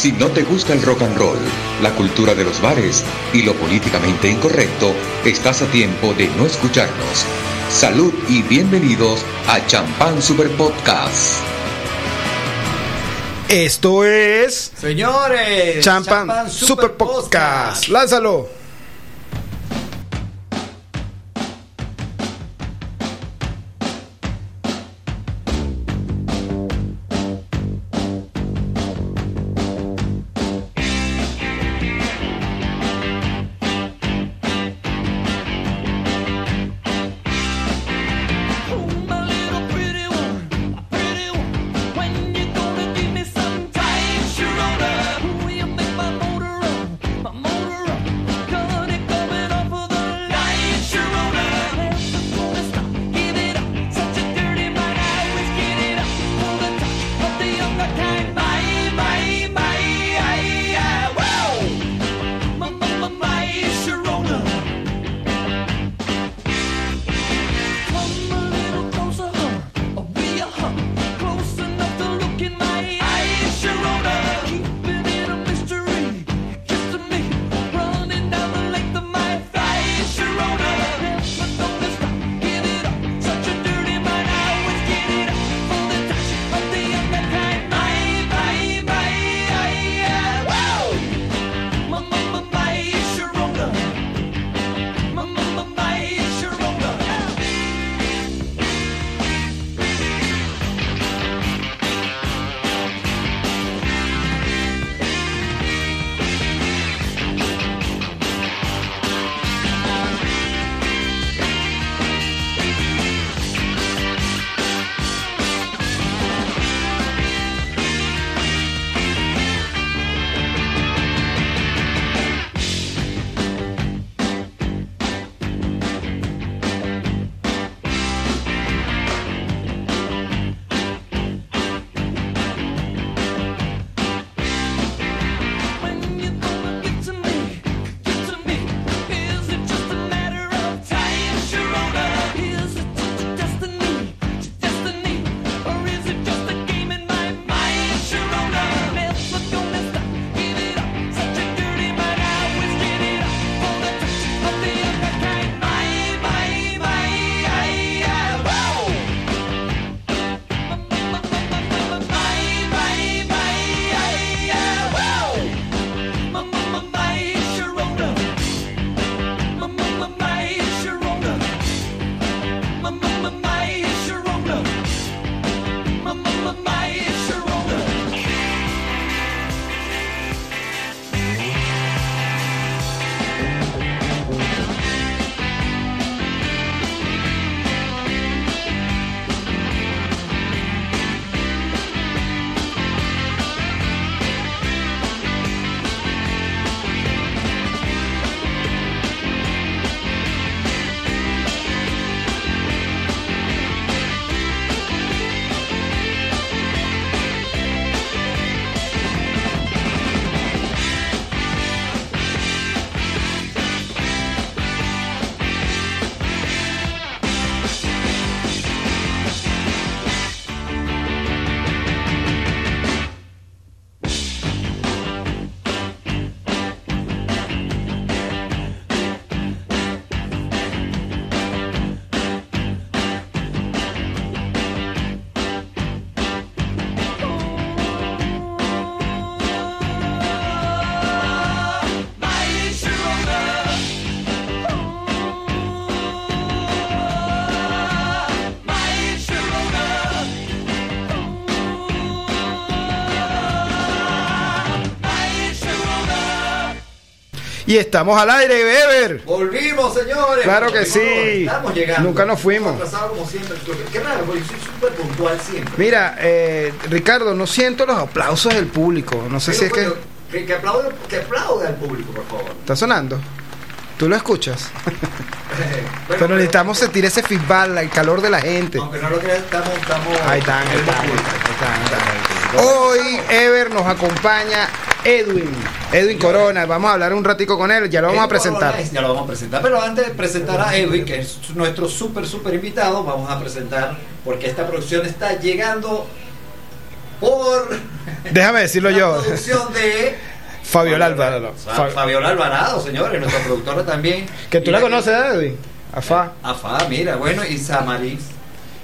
Si no te gusta el rock and roll, la cultura de los bares y lo políticamente incorrecto, estás a tiempo de no escucharnos. Salud y bienvenidos a Champán Super Podcast. Esto es Señores, Champán Super Podcast. Lánzalo. Y estamos al aire, Weber. Volvimos, señores. Claro que sí. Estamos llegando. Nunca nos fuimos. Como siempre. Qué raro, porque yo soy súper puntual siempre. Mira, eh, Ricardo, no siento los aplausos del público. No sé si es que. Pero, que, que, aplaude, que aplaude al público, por favor. ¿Está sonando? ¿Tú lo escuchas? Bueno, Pero necesitamos sentir ese feedback, el calor de la gente. Aunque no lo creas, estamos, estamos. Ahí están, ahí están. Hoy Ever nos acompaña Edwin, Edwin Corona. Vamos a hablar un ratico con él, ya lo vamos a presentar. Ya lo vamos a presentar. Pero antes de presentar a Edwin, que es nuestro súper, súper invitado, vamos a presentar, porque esta producción está llegando por Déjame decirlo la yo. producción de Fabiola Alvarado. Fa- Fabiola Alvarado, señores, nuestra productora también. Que tú la conoces, Edwin. Afá. Afá, mira, bueno, y Samaris,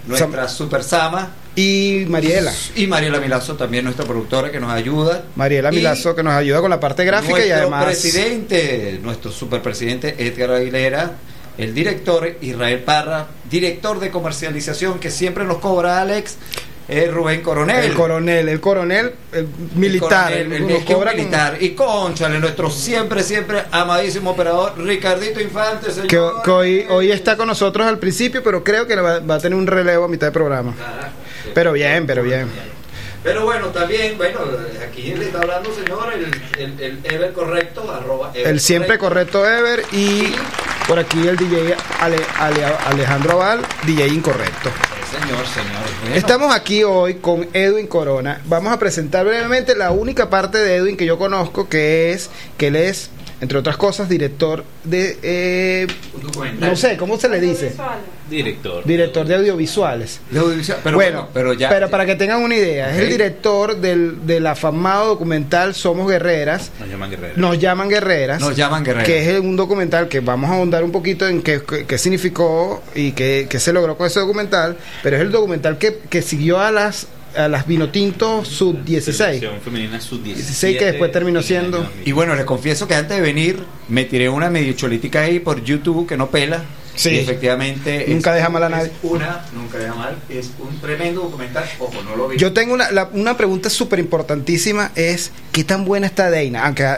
nuestra super Sama. Y Mariela. Y Mariela Milazo, también nuestra productora que nos ayuda. Mariela Milazo que nos ayuda con la parte gráfica y nuestro además. presidente, nuestro superpresidente Edgar Aguilera, el director Israel Parra, director de comercialización que siempre nos cobra Alex, es Rubén Coronel. El coronel, el coronel, el militar, El, el, el, nos es que un cobra como- militar. Y conchale, nuestro siempre, siempre amadísimo operador Ricardito Infante, señor. que, que hoy, hoy está con nosotros al principio, pero creo que va, va a tener un relevo a mitad de programa. Pero bien, pero bien. Pero bueno, también, bueno, aquí le está hablando, señor, el, el, el Ever correcto, arroba Ever El siempre correcto Ever y por aquí el DJ Ale- Ale- Alejandro Aval, DJ incorrecto. Sí, Señor, señor. Bueno, Estamos aquí hoy con Edwin Corona. Vamos a presentar brevemente la única parte de Edwin que yo conozco, que es que él es, entre otras cosas, director de, eh, no sé, ¿cómo se le dice? Director. Director de audiovisuales. De audiovisual, Pero bueno, bueno, pero ya. pero para que tengan una idea, es el director del, del afamado documental Somos Guerreras. Nos llaman guerreros. Nos llaman guerreras. Nos llaman guerreros. Que es un documental que vamos a ahondar un poquito en qué, qué- qué significó y qué, qué se logró con ese documental. Pero es el documental que, que siguió a las a las Vinotinto Sub 16. Selección femenina sub 16 que después terminó siendo- Y bueno, les confieso que antes de venir me tiré una medio cholítica ahí por YouTube que no pela. Sí. Y efectivamente. Nunca es- deja mal a es nadie. Una, nunca deja mal. Es un tremendo documental. Ojo, no lo vi. Yo tengo una, la- una pregunta súper importantísima, es ¿qué tan buena está Deina? Aunque,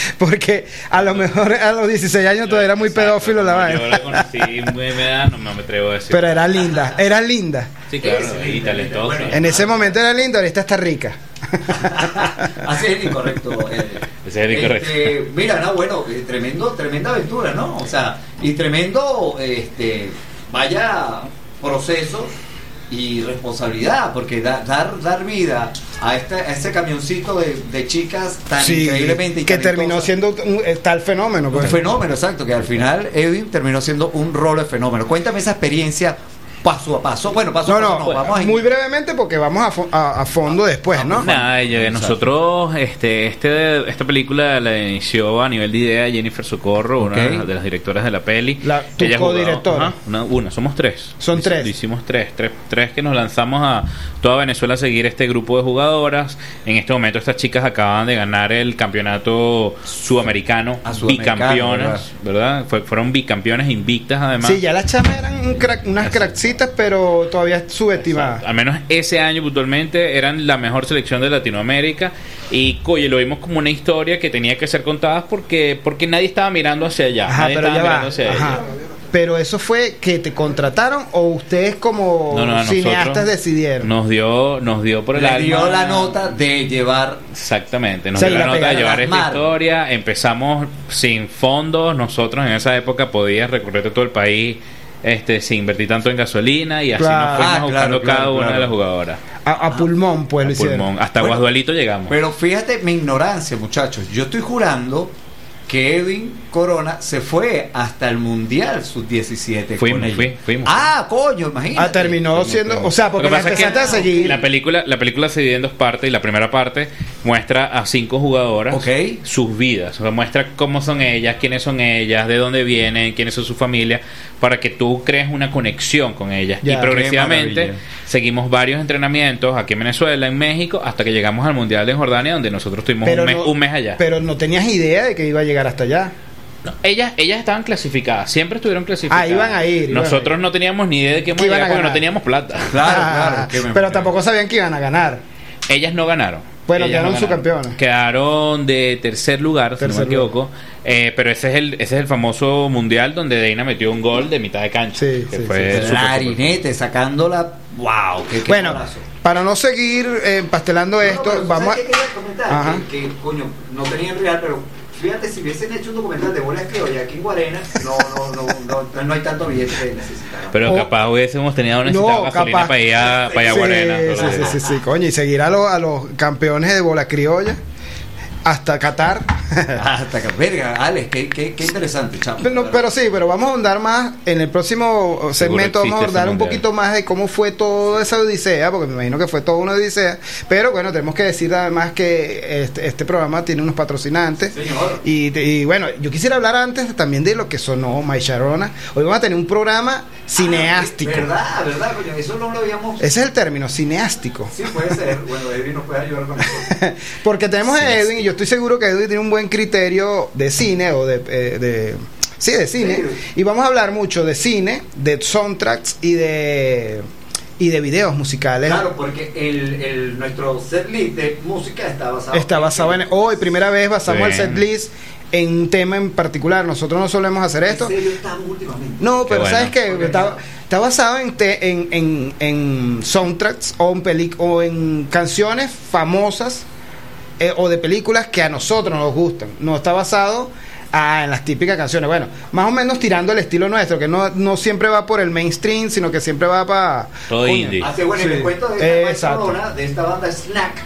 porque a lo mejor a los 16 años todavía era muy pedófilo la Yo vaina. la conocí muy edad, no me atrevo a decir. Pero era linda, era linda. Sí, claro, y talentosa. bueno, En ese momento era linda, ahorita está rica. Así es incorrecto. eh. Ese es el incorrecto. Este, mira, no, bueno, eh, tremendo, tremenda aventura, ¿no? O sea, y tremendo, este, vaya proceso y responsabilidad, porque da- dar, dar vida a este, a este camioncito de, de chicas tan Sí, increíblemente que terminó siendo un, eh, tal fenómeno. un pues. fenómeno, exacto, que al final Edwin terminó siendo un rol de fenómeno. Cuéntame esa experiencia paso a paso. Bueno, paso No, a paso no, no, vamos a muy brevemente porque vamos a, fo- a- a fondo después, ¿no? Nada, nosotros, este, este, esta película la inició a nivel de idea Jennifer Socorro, una de las directoras de la peli. La- tu Ella codirectora. una, una, somos tres. Son tres. Hicimos tres, tres, tres que nos lanzamos a toda Venezuela a seguir este grupo de jugadoras. En este momento estas chicas acaban de ganar el campeonato sudamericano, bicampeonas, ¿verdad? Fue- fueron bicampeones invictas además. Sí, ya las chamas eran un crack- unas crackcitas, pero todavía subestimadas. Al menos ese año puntualmente eran la mejor selección de Latinoamérica y oye, lo vimos como una historia que tenía que ser contada porque porque nadie estaba mirando hacia allá. Ajá, nadie pero estaba ya va. mirando hacia ella. Pero eso fue que te contrataron o ustedes como No, no, a cineastas decidieron. Nos dio, nos dio por el Le alma. dio la nota de llevar Exactamente, nos O sea, dio la la nota de llevar esta historia. Empezamos sin fondos. Nosotros en esa época podías recorrer todo el país este, sin invertir tanto en gasolina y así Claro. nos fuimos Ah, buscando claro, claro, cada una claro. de las jugadoras. A, a pulmón, pues lo A hicieron. pulmón. Hasta Bueno, Guasdualito llegamos. Pero fíjate mi ignorancia, muchachos. Yo estoy jurando que Edwin Corona se fue hasta el Mundial Sub-17. Fuimos, con ellos. fui- fuimos. Ah, coño, imagínate. Ah, terminó Fuimos, siendo, o sea, porque la es que empezaste a seguir. La película, la película se divide en dos partes y la primera parte muestra a cinco jugadoras Ok. sus vidas, o sea, muestra cómo son ellas, quiénes son ellas, de dónde vienen, quiénes son su familia, para que tú crees una conexión con ellas. Ya, y progresivamente seguimos varios entrenamientos aquí en Venezuela, en México, hasta que llegamos al Mundial de Jordania, donde nosotros tuvimos un, mes, no, un mes allá. Pero no tenías idea de que iba a llegar hasta allá. No, ellas, ellas estaban clasificadas, siempre estuvieron clasificadas. Ah, iban a ir, iban Nosotros a ir. no teníamos ni idea de qué iban a porque no teníamos plata. Claro, Ah, claro. que me- pero tampoco sabían que iban a ganar. Ellas no ganaron. Bueno, Ellas quedaron no subcampeonas. Quedaron de tercer lugar, si no me equivoco. Eh, pero ese es el ese es el famoso mundial donde Deina metió un gol de mitad de cancha. Sí, que sí, fue sí. Clarinete, sacándola. ¡Wow! ¡Qué, qué Bueno, golazo! para no seguir eh, pastelando No, esto, vamos ¿sabes a... Que, que, coño, no tenían real, pero fíjate, si hubiesen hecho un documental de bolas criollas aquí en Guarena, no, no, no, no, no hay tanto billete que necesitaran. Pero O- capaz hubiésemos tenido necesitado gasolina para ir a, para ir a Sí, Guarena. Sí, sí, sí, sí, coño, y seguir a los, a los campeones de bola criolla. Hasta Qatar. Hasta que, verga, Alex, qué, qué, qué interesante, chamo. Pero, pero sí, pero vamos a ahondar más en el próximo segmento. Vamos a ahondar un poquito más de cómo fue toda esa odisea, porque me imagino que fue toda una odisea. Pero bueno, tenemos que decir además que este, este programa tiene unos patrocinantes. Señor. Y, y bueno, yo quisiera hablar antes también de lo que sonó My Sharona. Hoy vamos a tener un programa cineástico. Ah, verdad, verdad, coño, eso no lo habíamos. Ese es el término, cineástico. Sí, puede ser. Bueno, Edwin nos puede ayudar con eso. Porque tenemos a Edwin y yo estoy seguro que Edwin tiene un buen criterio de cine o de... eh, de sí, de cine. Sí. Y vamos a hablar mucho de cine, de soundtracks y de y de videos musicales. Claro, porque el, el, nuestro set list de música está basado Está basado en hoy, primera vez basamos Sí. el setlist en un tema en particular. Nosotros no solemos hacer esto. ¿En serio estamos últimamente? No, Qué pero bueno. sabes que está, está basado en, te- en, en, en soundtracks o en, peli- o en canciones famosas eh, o de películas que a nosotros nos gustan. No está basado ah, en las típicas canciones. Bueno, más o menos tirando el estilo nuestro, que no, no siempre va por el mainstream, sino que siempre va para... Todo indie. Así bueno, y Sí. les cuento de esta exacto. Barcelona, de esta banda Snack.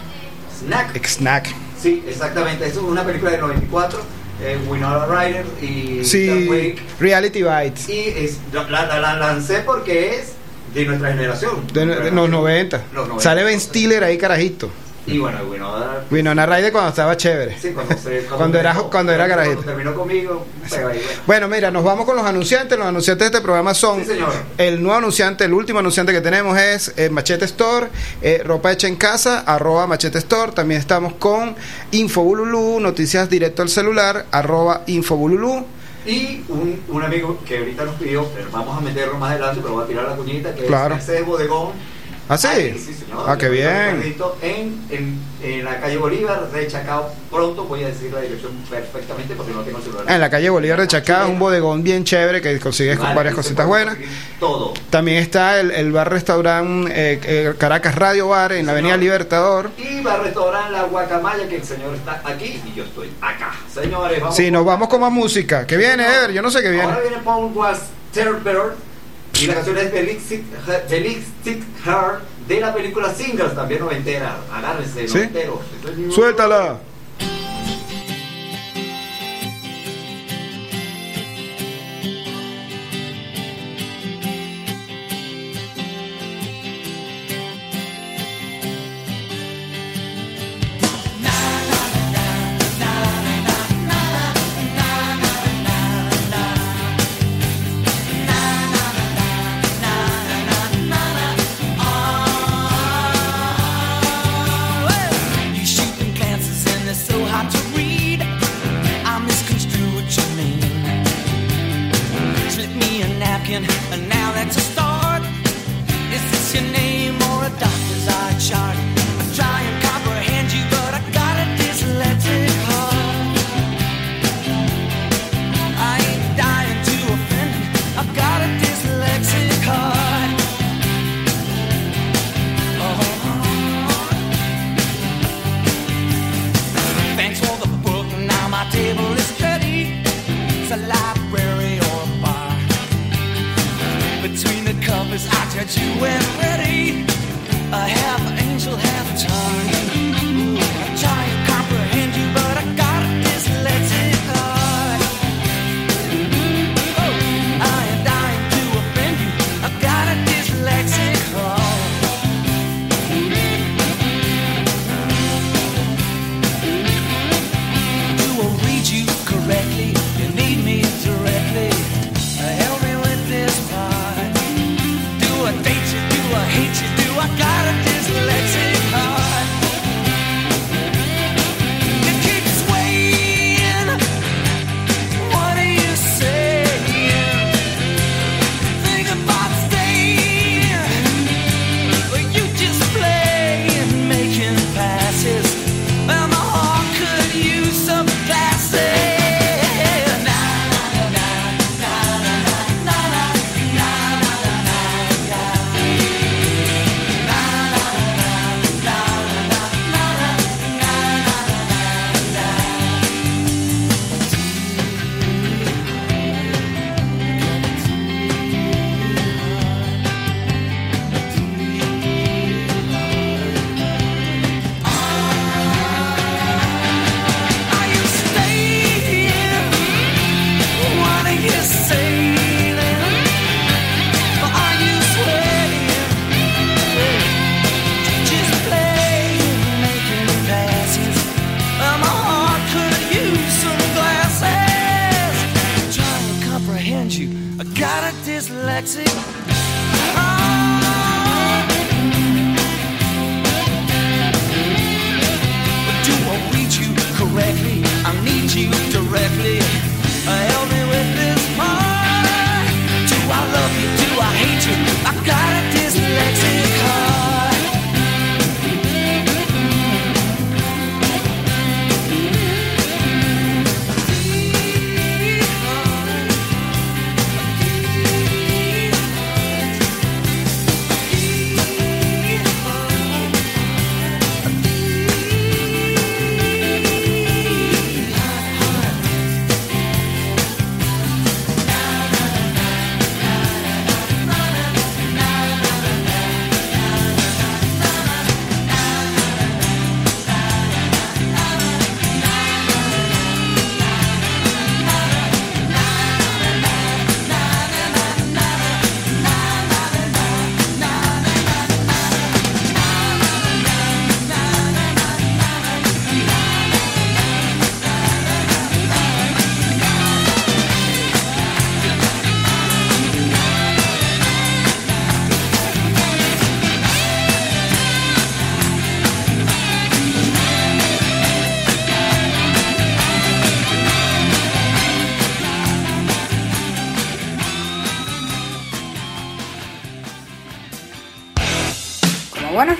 Snack. Snack. Sí, exactamente. Es una película del 94. Eh, Winona Ryder y Sí, Wake. Reality Bites. Y es, la, la- la lancé porque es de nuestra generación. De, de los 90. Los 90. Sale Ben Stiller ahí, carajito. Y bueno, Winona. Winona Ryder cuando estaba chévere. Sí, cuando, se, Cuando era- cuando era terminó conmigo, pero ahí, bueno. Bueno, mira, nos vamos con los anunciantes. Los anunciantes de este programa son Sí, el nuevo anunciante, el último anunciante que tenemos es eh, Machete Store, eh, ropa hecha en casa, arroba Machete Store. También estamos con Infobululú, noticias directo al celular, arroba Infobululú. Y un, un amigo que ahorita nos pidió, pero vamos a meterlo más adelante, pero voy a tirar la cuñita, que Claro. es ese bodegón. ¿Ah, sí? Ahí, sí, señor. Ah, qué bien. En, en, en la calle Bolívar de Chacao. Pronto voy a decir la dirección perfectamente porque no tengo celular. En la calle Bolívar de Chacá, un bodegón bien chévere que consigues con varias cositas buenas. Todo. También está el, el bar restaurante eh, eh, Caracas Radio Bar en la Avenida señor. Libertador. Y restaurar La Guacamaya, que el señor está aquí y yo estoy acá. Señores, vamos. Sí, nos vamos con más música. ¿Qué viene. Ever? Yo no sé qué viene. Ahora viene Paul Was Terror y la canción es Belixit Belixit Heart de la película Singles, también noventera. Agárrense, ¿Sí? noventero. Es Suéltala.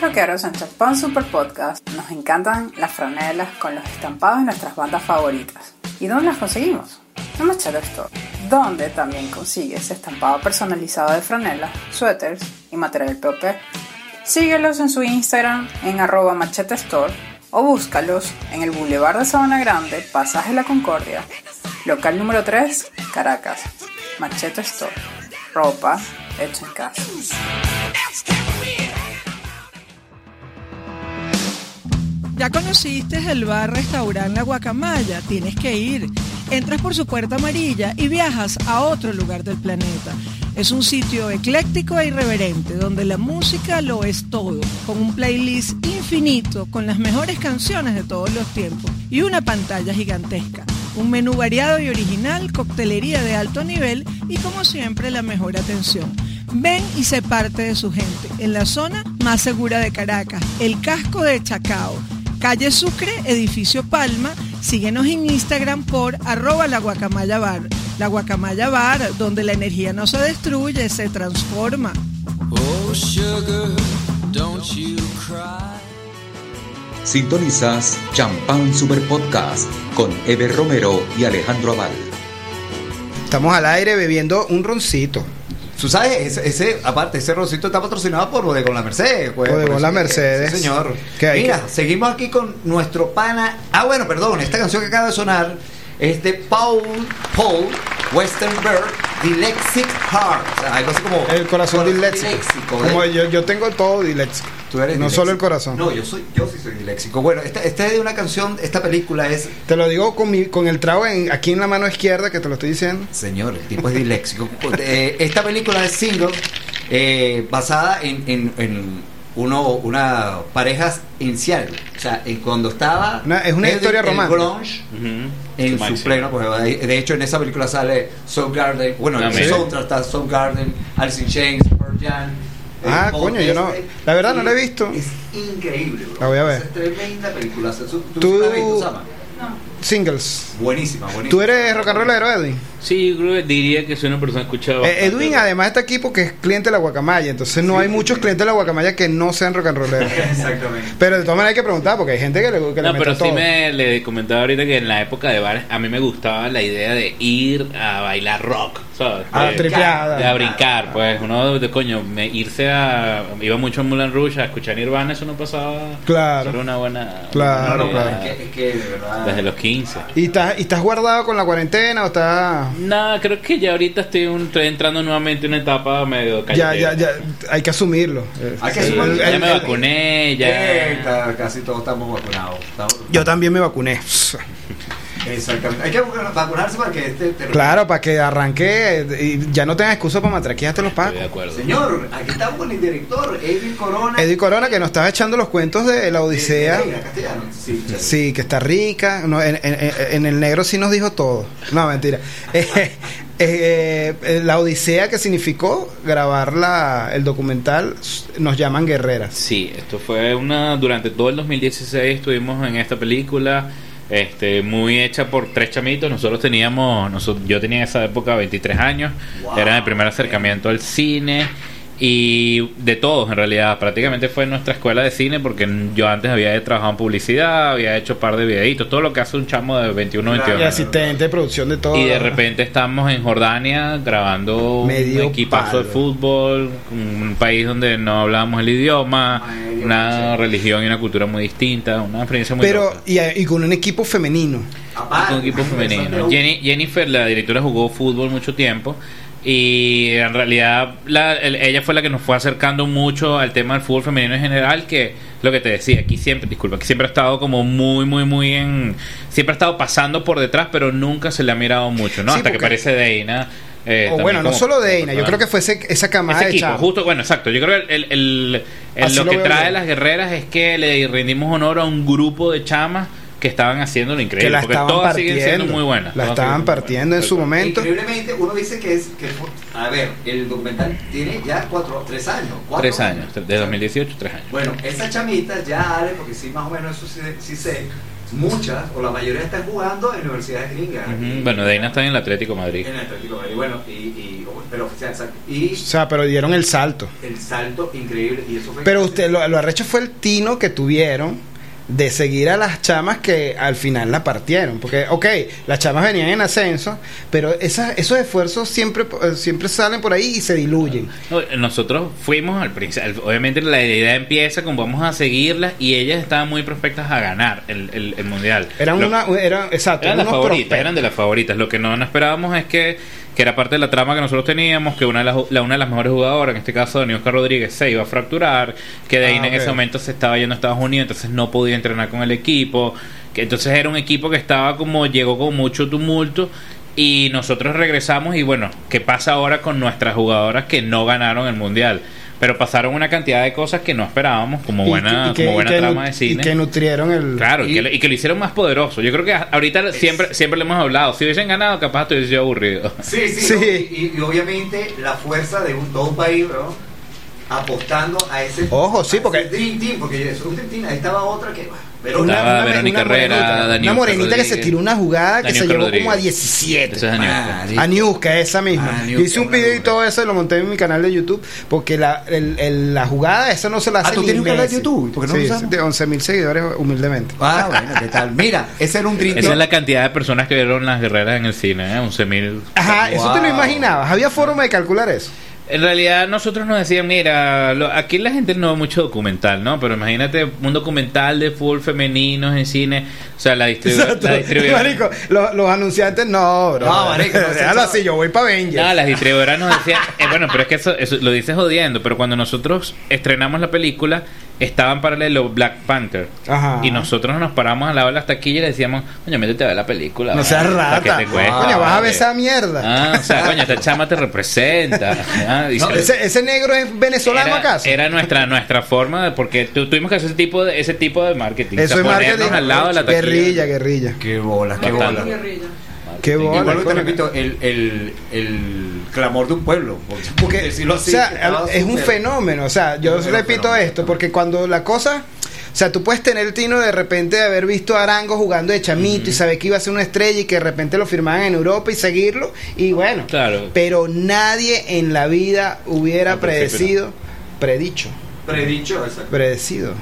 Rockeros en Champán Super Podcast, nos encantan las franelas con los estampados de nuestras bandas favoritas. ¿Y dónde las conseguimos? En Machete Store, donde también consigues estampado personalizado de franelas, suéteres y material POP. Síguelos en su Instagram en arroba Machete Store o búscalos en el Boulevard de Sabana Grande, Pasaje La Concordia, local número 3, Caracas. Machete Store, ropa hecha en casa. Ya conociste el bar restaurante La Guacamaya, tienes que ir. Entras por su puerta amarilla y viajas a otro lugar del planeta. Es un sitio ecléctico e irreverente donde la música lo es todo, con un playlist infinito con las mejores canciones de todos los tiempos y una pantalla gigantesca. Un menú variado y original, coctelería de alto nivel y como siempre la mejor atención. Ven y sé parte de su gente en la zona más segura de Caracas, el casco de Chacao. Calle Sucre, edificio Palma. Síguenos en Instagram por arroba la guacamaya bar. La guacamaya bar, donde la energía no se destruye, se transforma. Oh, sugar, don't you cry. Sintonizas Champán Super Podcast con Ever Romero y Alejandro Aval. Estamos al aire bebiendo un roncito. Tú sabes, ese, ese- aparte, ese rosito está patrocinado por Bodegón La Merced. pues, Bodegón La Mercedes. sí, señor. Mira, seguimos aquí con nuestro pana. Ah, bueno, perdón, esta canción que acaba de sonar es de Paul, Paul Westenberg, Dyslexic Heart. O sea, algo así como. El corazón disléxico. Como ¿eh? yo, yo tengo todo disléxico. Tú eres no solo el corazón. No, yo soy, yo sí soy disléxico. Bueno, esta, esta es de una canción, esta película es Te lo digo con, mi, con el trago en, aquí en la mano izquierda que te lo estoy diciendo. Señor, el tipo es disléxico. Eh, esta película es single, eh, basada en, en, en uno, una pareja inicial. O sea, en cuando estaba. Una- es una historia el romántica. grunge Ujú. en Máximo. su pleno. Pues, de hecho, en esa película sale Soundgarden. Bueno, en el soundtrack está Soundgarden, Alice in Chains, Pearl Jam. Ah, eh, coño, yo no- la verdad no la he visto. Es increíble, bro. La voy a ver. Es tremenda película. ¿Tú, tú, Tú- la has visto, Sama? Singles. Buenísima, buenísima. ¿Tú eres rock and rollero, Edwin? Sí, yo creo que diría que soy una persona escuchada. Eh, Edwin además está aquí porque es cliente de la guacamaya, entonces no hay muchos clientes de la guacamaya que no sean rock and rolleros. Exactamente. Pero de todas maneras hay que preguntar porque hay gente que le, le No, pero sí todo. me le comentaba ahorita que en la época de bares a mí me gustaba la idea de ir a bailar rock, ¿sabes? A de, tripeada. de a brincar, pues uno de coño, me, irse a iba mucho a Moulin Rouge a escuchar Nirvana, eso no pasaba. Claro. Era una buena Claro, No, no, claro. Es que, es que de verdad. desde los 15. ¿Y estás, ¿Y estás guardado con la cuarentena o estás...? No, creo que ya ahorita estoy, un- estoy entrando nuevamente en una etapa medio Ya, ya, ya, hay que asumirlo. Hay que asumirlo. Ya el- me el- vacuné, ya. Eh, casi todos estamos vacunados. Estamos- yo también me vacuné. Exactamente. Hay que vacunarse para que este. te- Claro, para que arranque y ya no tengas excusa para matraquearte los Estoy pacos. de acuerdo. Señor, aquí estamos con el director, Edwin Corona. Eddie Corona que nos estaba echando los cuentos de la Odisea. Eh, castellano. Sí, sí. Sí, que está rica. No, en, en- en- en el negro sí nos dijo todo. No, mentira. Eh, eh, eh, la odisea que significó grabar la, el documental Nos llaman guerreras. Sí, esto fue una. Durante todo el 2016 estuvimos en esta película. Este, muy hecha por tres chamitos. Nosotros teníamos. Nosotros, yo tenía en esa época 23 años. Era mi primer acercamiento al cine. Y de todos, en realidad. Prácticamente fue nuestra escuela de cine. Porque yo antes había trabajado en publicidad. Había hecho un par de videitos. Todo lo que hace un chamo de 21 Claro. 22 Y asistente de producción de todo. Y de repente estamos en Jordania grabando Medio un equipazo palo. de fútbol, un país donde no hablábamos el idioma, Medio una religión y una cultura muy distinta, una experiencia muy Pero, loca. y, y con un equipo femenino. Aparte, un equipo femenino. Jenny, Jennifer, la directora, jugó fútbol mucho tiempo. Y en realidad la- el- ella fue la que nos fue acercando mucho al tema del fútbol femenino en general, que lo que te decía, aquí siempre, disculpa, aquí siempre ha estado como muy, muy, muy en... Siempre ha estado pasando por detrás, pero nunca se le ha mirado mucho, ¿no? Sí, Hasta que aparece Deina. eh, o también bueno, no como- solo de Eina, yo creo que fue ese- esa camada Ese equipo, justo, bueno, exacto. Yo creo que el, el- el- Así lo lo que trae las guerreras es que le rendimos honor a un grupo de chamas que estaban haciendo lo increíble. que la porque estaban todas siguen siendo partiendo. muy buenas. La estaban partiendo en su momento. Increíblemente, uno dice que es. Que, a ver, el documental tiene ya cuatro, tres años. cuatro Tres años, de 2018, tres años. Bueno, esas chamitas ya, Ale, porque sí, más o menos eso sí, sí sé, muchas o la mayoría están jugando en universidades gringas. Bueno, Deina está en el Atlético de Madrid. En el Atlético de Madrid, bueno, y, y, pero oficial, exacto. Y O sea, pero dieron el salto. el salto increíble, y eso fue. Pero usted, lo, lo arrecho fue el tino que tuvieron de seguir a las chamas que al final la partieron. Porque, ok, las chamas venían en ascenso, pero esas, esos esfuerzos siempre, eh, siempre salen por ahí y se diluyen. No, Nosotros fuimos al principio, obviamente la idea empieza con vamos a seguirlas y ellas estaban muy prospectas a ganar el, el- el mundial. Eran Lo- una, eran, exacto, eran las unos favoritas, prospectos. eran de las favoritas. Lo que no, no esperábamos es que, que era parte de la trama que nosotros teníamos, que una de las, la, una de las mejores jugadoras, en este caso Dani Oscar Rodríguez, se iba a fracturar, que de ahí Ah, en ese momento se estaba yendo a Estados Unidos, entonces no podía entrenar con el equipo, que entonces era un equipo que estaba como, llegó con mucho tumulto. Y nosotros regresamos y bueno, ¿qué pasa ahora con nuestras jugadoras que no ganaron el mundial? Pero pasaron una cantidad de cosas que no esperábamos, como Y buena, que- y que- como buena trama de cine. Y que nutrieron el... Claro, y, que, lo- y que lo hicieron más poderoso. Yo creo que a- ahorita siempre siempre le hemos hablado. Si hubiesen ganado, capaz te hubiese sido aburrido. Sí, sí. Y, y obviamente la fuerza de un, todo un país, ¿no? Apostando a ese. Ojo, sí, porque- Dream Team, porque es un Dream Team. Ahí estaba otra que. Estaba Verónica Herrera, morenita, Dani una morenita que se tiró una jugada que se llevó como a Rodríguez. 17. Esa es Dani Ah, Oscar. A Niuska, esa misma. Ah, Yo hice un una video y todo eso y lo monté en mi canal de YouTube porque la, el- el- la jugada esa no se la hace Ah, ¿tú tienes un canal de. YouTube? ¿Por qué no sí, usamos? de 11 mil seguidores humildemente. Ah, bueno, ¿qué tal? Mira, ese era un Dream Esa es la cantidad de personas que vieron las guerreras en el cine, ¿eh? 11.000. Ajá, eso te lo imaginabas. Había forma de calcular eso. En realidad nosotros nos decían, mira, lo- aquí la gente no ve mucho documental, ¿no? Pero imagínate un documental de fútbol femeninos en cine. O sea, la, distribu Exacto. la distribuidora... Marico, lo- los anunciantes no, bro. No, marico, no, Déjalo así, yo voy para Avengers. No, las distribuidoras nos decían, eh, bueno, pero es que eso, eso lo dices jodiendo, pero cuando nosotros estrenamos la película, estaba en paralelo Black Panther. Ajá. Y nosotros nos paramos al lado de las taquillas y le decíamos, coño, métete a ver la película. No seas rata. que te cueste, Coño, vas a ver vale". esa mierda. Ah, o sea, coño, esta chama te representa. Ah, ese, ese negro es venezolano era, acaso. era nuestra nuestra forma de porque tu- tuvimos que hacer ese tipo de ese tipo de marketing Eso o sea, es ponernos marketing. al lado de la taquilla. guerrilla, guerrilla. Qué bolas, qué bolas. Qué Y bola. vuelvo y te repito, el, el, el clamor de un pueblo. Por, por Porque, decirlo o así, sea, estaba es un fenómeno. O sea, yo repito fenómeno. esto, porque cuando la cosa. O sea, tú puedes tener el tino de repente de haber visto a Arango jugando de chamito y saber que iba a ser una estrella y que de repente lo firmaban en Europa y seguirlo. Y bueno, Claro. pero nadie en la vida hubiera principio predecido, predicho, Predicho, exacto. predecido,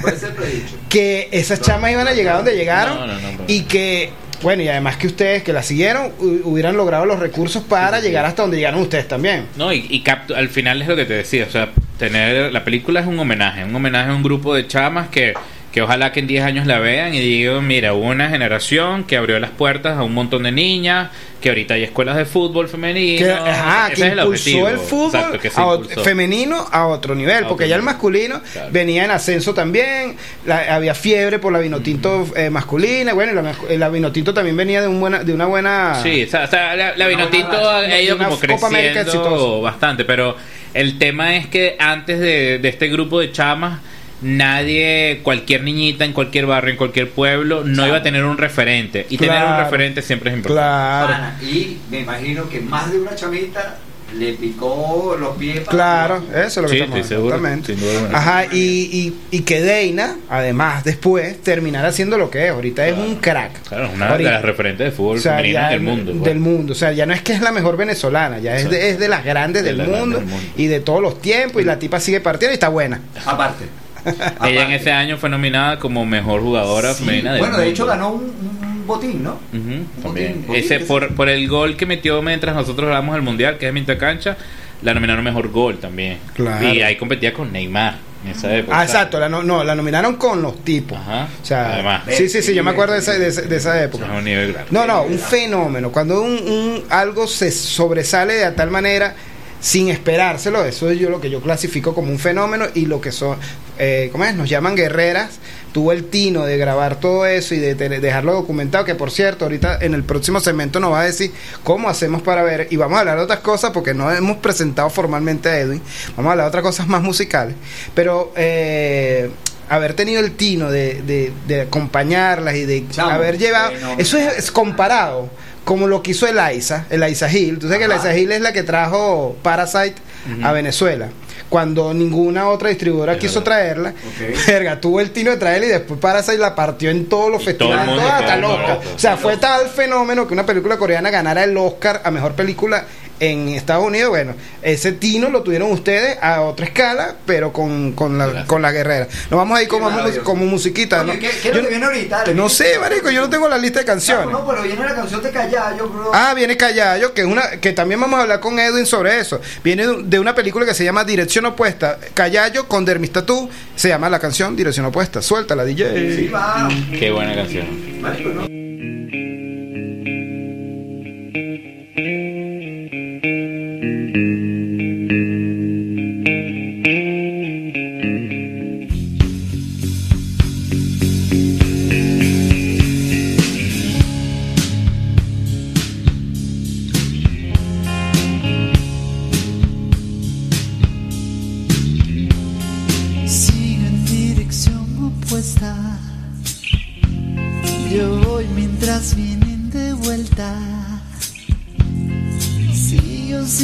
Puede ser predicho. que esas chamas iban a llegar donde llegaron No, no, no, pero- y que, bueno, y además que ustedes que la siguieron hu- hubieran logrado los recursos para llegar hasta donde llegaron ustedes también. No, y, y captu- al final es lo que te decía, o sea, tener la película es un homenaje, un homenaje a un grupo de chamas que, que ojalá que en 10 años la vean y digan, mira, hubo una generación que abrió las puertas a un montón de niñas, que ahorita hay escuelas de fútbol femenino. que, ajá, que es el impulsó objetivo. el fútbol Exacto, que se a ot- impulsó. femenino a otro nivel, A porque otro ya el masculino Claro. venía en ascenso también, la- había fiebre por la vinotinto eh, masculina, bueno, y la, la vinotinto también venía de un buena de una buena Sí, o sea, o sea, la, la Vinotinto buena ha, ido como creciendo bastante, pero el tema es que antes de, de este grupo de chamas nadie, cualquier niñita en cualquier barrio, en cualquier pueblo, no iba a tener un referente. Y tener un referente siempre es importante. Claro. Y me imagino que más de una chamita le picó los pies para Claro, eso es lo que Sí, estamos estoy seguro, exactamente. sin duda alguna. Ajá, y, y, y que Deina, además, después, terminará siendo lo que es. Ahorita es un crack. Claro, es una Ahorita- de las referentes de fútbol O sea, ya del mundo. pues. Del mundo. O sea, ya no es que es la mejor venezolana, ya es de, es de las grandes De del mundo, del mundo. y de todos los tiempos. Y la tipa sigue partiendo y está buena. Aparte. Ella en ese año fue nominada como mejor jugadora Sí, femenina del Bueno, de hecho ganó un, un botín, ¿no? Un también. botín, botín Ese por, sí. por el gol que metió mientras nosotros jugamos el mundial, que es mitad cancha, la nominaron mejor gol también. Claro. Y ahí competía con Neymar en esa época. Ah, exacto, la, no, no, la nominaron con los tipos. Ajá. O sea, Además. sí, sí, sí, yo me acuerdo de esa, de esa, de esa Eso época. es un nivel grande. No, no, un fenómeno. Cuando un, un- algo se sobresale de tal manera sin esperárselo, eso es yo lo que yo clasifico como un fenómeno y lo que son, eh, ¿cómo es? Nos llaman guerreras. Tuvo el tino de grabar todo eso y de dejarlo documentado, que por cierto, ahorita en el próximo segmento nos va a decir cómo hacemos para ver y vamos a hablar de otras cosas porque no hemos presentado formalmente a Edwin, vamos a hablar de otras cosas más musicales, pero eh, haber tenido el tino de, de- de acompañarlas y de Chamo, haber llevado, eso es, es comparado como lo que hizo Eliza, Eliza Hill. Tú sabes que Ajá. Eliza Hill es la que trajo Parasite a Venezuela. Cuando ninguna otra distribuidora quiso traerla, verga, tuvo el tino de traerla y después Parasite la partió en todos los Y todo festivales, mundo toda- hasta. Oscar. O sea, fue tal fenómeno que una película coreana ganara el Oscar a mejor película en Estados Unidos. Bueno, ese tino lo tuvieron ustedes a otra escala, pero con, con, la, Gracias. con la guerrera. Nos vamos a ir como, como musiquita. Oye, ¿no? ¿qué- qué es lo Yo que viene ahorita? No viene- sé, marico, yo no tengo la lista de canciones. No, pero viene la canción de Callayo, bro. Ah, viene Callayo, que es una que también vamos a hablar con Edwin sobre eso. Viene de- de una película que se llama Dirección Opuesta. Callayo con Dermistatú se llama la canción Dirección Opuesta. Suéltala, DJ. Sí, va. Qué buena canción. Marico, no.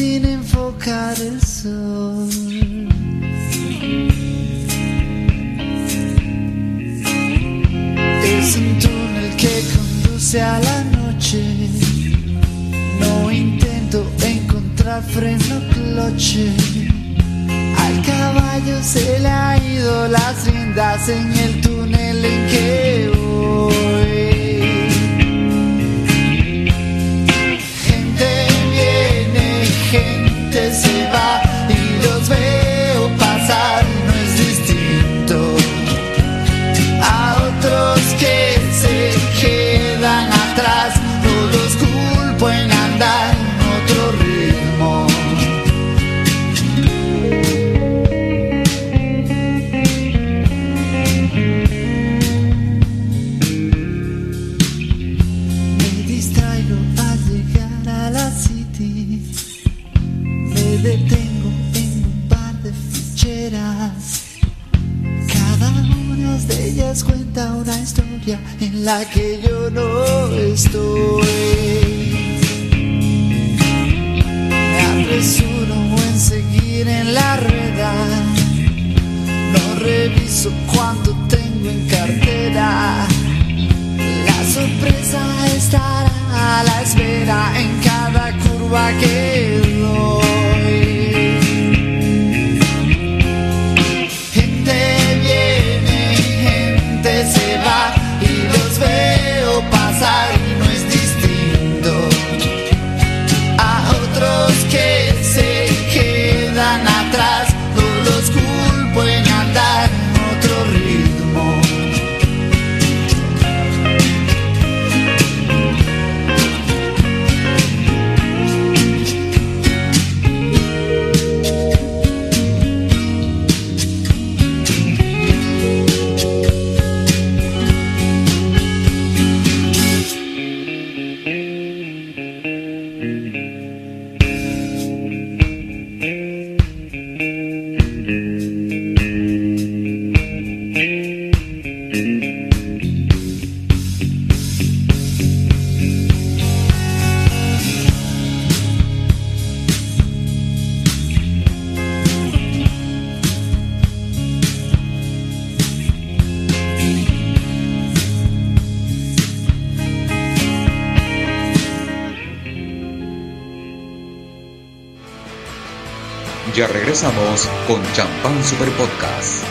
Sin enfocar el sol. Es un túnel que conduce a la noche. No intento encontrar freno cloche. Al caballo se le ha ido las riendas en el túnel en que voy. Gente se va y los veo la que yo no estoy. Me apresuro en seguir en la rueda. No reviso cuánto tengo en cartera. La sorpresa estará a la espera en cada curva que doy. Con Champán Super Podcast.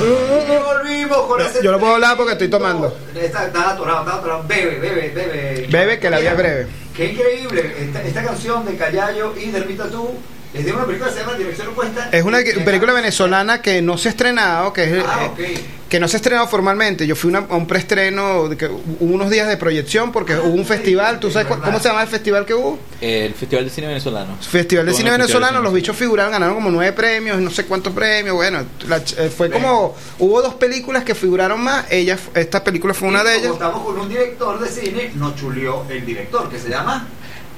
Y volvimos con ese Yo no puedo hablar porque estoy tomando. Está, está atorado, está atorado. Bebe, bebe, bebe. Bebe, que la vida es breve. Qué increíble. Esta, esta canción de Callayo y de Rita Tú es de una película que se llama Dirección Opuesta. Es una que- película venezolana que no se ha estrenado, que es, Ah, eh, ok. que no se ha estrenado formalmente. Yo fui una- a un preestreno, de que hubo unos días de proyección porque hubo un festival. ¿Tú es sabes verdad. cómo se llama el festival que hubo? El Festival de Cine Venezolano. Festival de Bueno, Cine de Venezolano, Cine los bichos figuraron, ganaron como nueve premios, no sé cuántos premios, bueno, la ch- eh, fue como, hubo dos películas que figuraron más, ella, esta película fue una Y de como ellas. Estamos con un director de cine, nos chuleó el director, que se llama.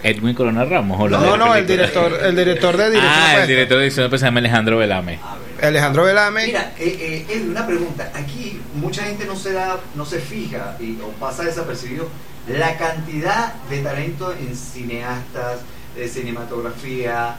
Edwin Corona Ramos. ¿o la No, la no, el director, el director de dirección Ah, el opuesta. director de pues, se llama Alejandro Velame. Alejandro Velame. Mira, eh, eh, Edu, una pregunta. Aquí mucha gente no se da, no se fija y, o pasa desapercibido la cantidad de talento en cineastas, de cinematografía,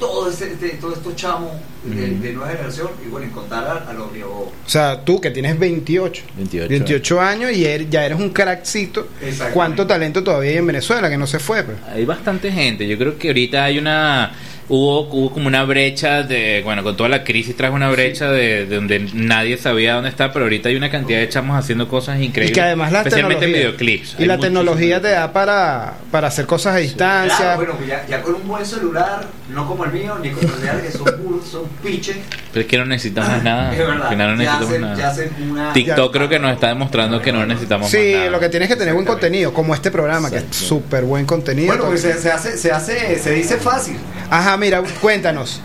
todo ese, de- todos estos chamos de, nueva generación y bueno, y contar a, a los viejos. O sea, tú que tienes 28, 28. 28 años y er- ya eres un crackcito. ¿Cuánto talento todavía hay en Venezuela que no se fue? pues? Hay bastante gente. Yo creo que ahorita hay una. Hubo, hubo como una brecha de. Bueno, con toda la crisis trajo una brecha de, de donde nadie sabía dónde está, pero ahorita hay una cantidad de chamos haciendo cosas Y increíbles. que además la especialmente videoclips. Y Hay la tecnología te da para, para hacer cosas a distancia. Claro, bueno, pues ya, ya con un buen celular, no como el mío, ni como el real, que son puros, son piches. Pero es que no necesitamos nada. Es verdad. Al final no ya necesitamos hacen, nada. ya una. TikTok creo que nos está demostrando que no necesitamos Sí, más nada. lo que tienes que tener buen contenido, como este programa, que es súper buen contenido. Bueno, pues se, se hace, se hace, se dice fácil. Ajá, mira, cuéntanos.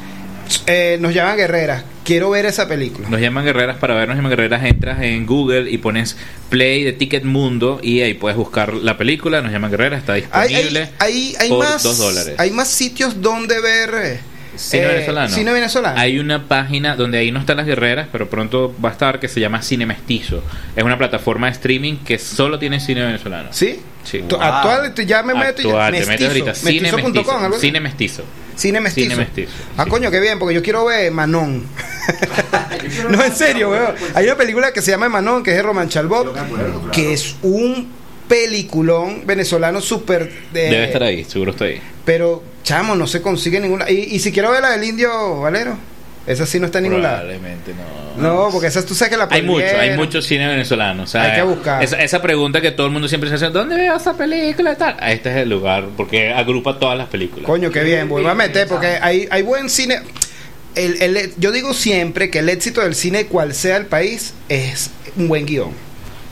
Eh, nos llaman Guerrera. Quiero ver esa película. Nos llaman guerreras para ver, nos llaman guerreras, entras en Google y pones play de Ticket Mundo y ahí puedes buscar la película, nos llaman guerreras, está disponible hay, hay, hay por más, dos dólares. hay más sitios donde ver eh, Cine eh, venezolano. Cine venezolano. Hay una página donde ahí no están las guerreras, pero pronto va a estar que se llama Cine Mestizo. Es una plataforma de streaming que solo tiene cine venezolano. ¿Sí? Sí. Tu- Actual, ya me meto y ya- Actual, te metes ahorita. Cine Mestizo. algo. Cine Mestizo. Cine mestizo. Cine mestizo, Ah, sí. coño, qué bien, porque yo quiero ver Manon. No, en serio, weón. Hay una película que se llama Manon, que es de Roman Chalbot, que es un peliculón venezolano súper... de- Debe estar ahí, seguro está ahí. Pero, chamo, no se consigue ninguna... Y, y si quiero ver la del indio Valero, esa sí no está en ningún lado. Probablemente no. No, porque esa tú sabes que la Hay mucho, hay mucho cine venezolano. O sea, Hay que buscar. Esa, esa pregunta que todo el mundo siempre se hace: ¿dónde veo esa película tal? Este es el lugar, porque agrupa todas las películas. Coño, qué bien, vuelvo a meter, porque hay, hay buen cine. El, el- yo digo siempre que el éxito del cine, cual sea el país, es un buen guion,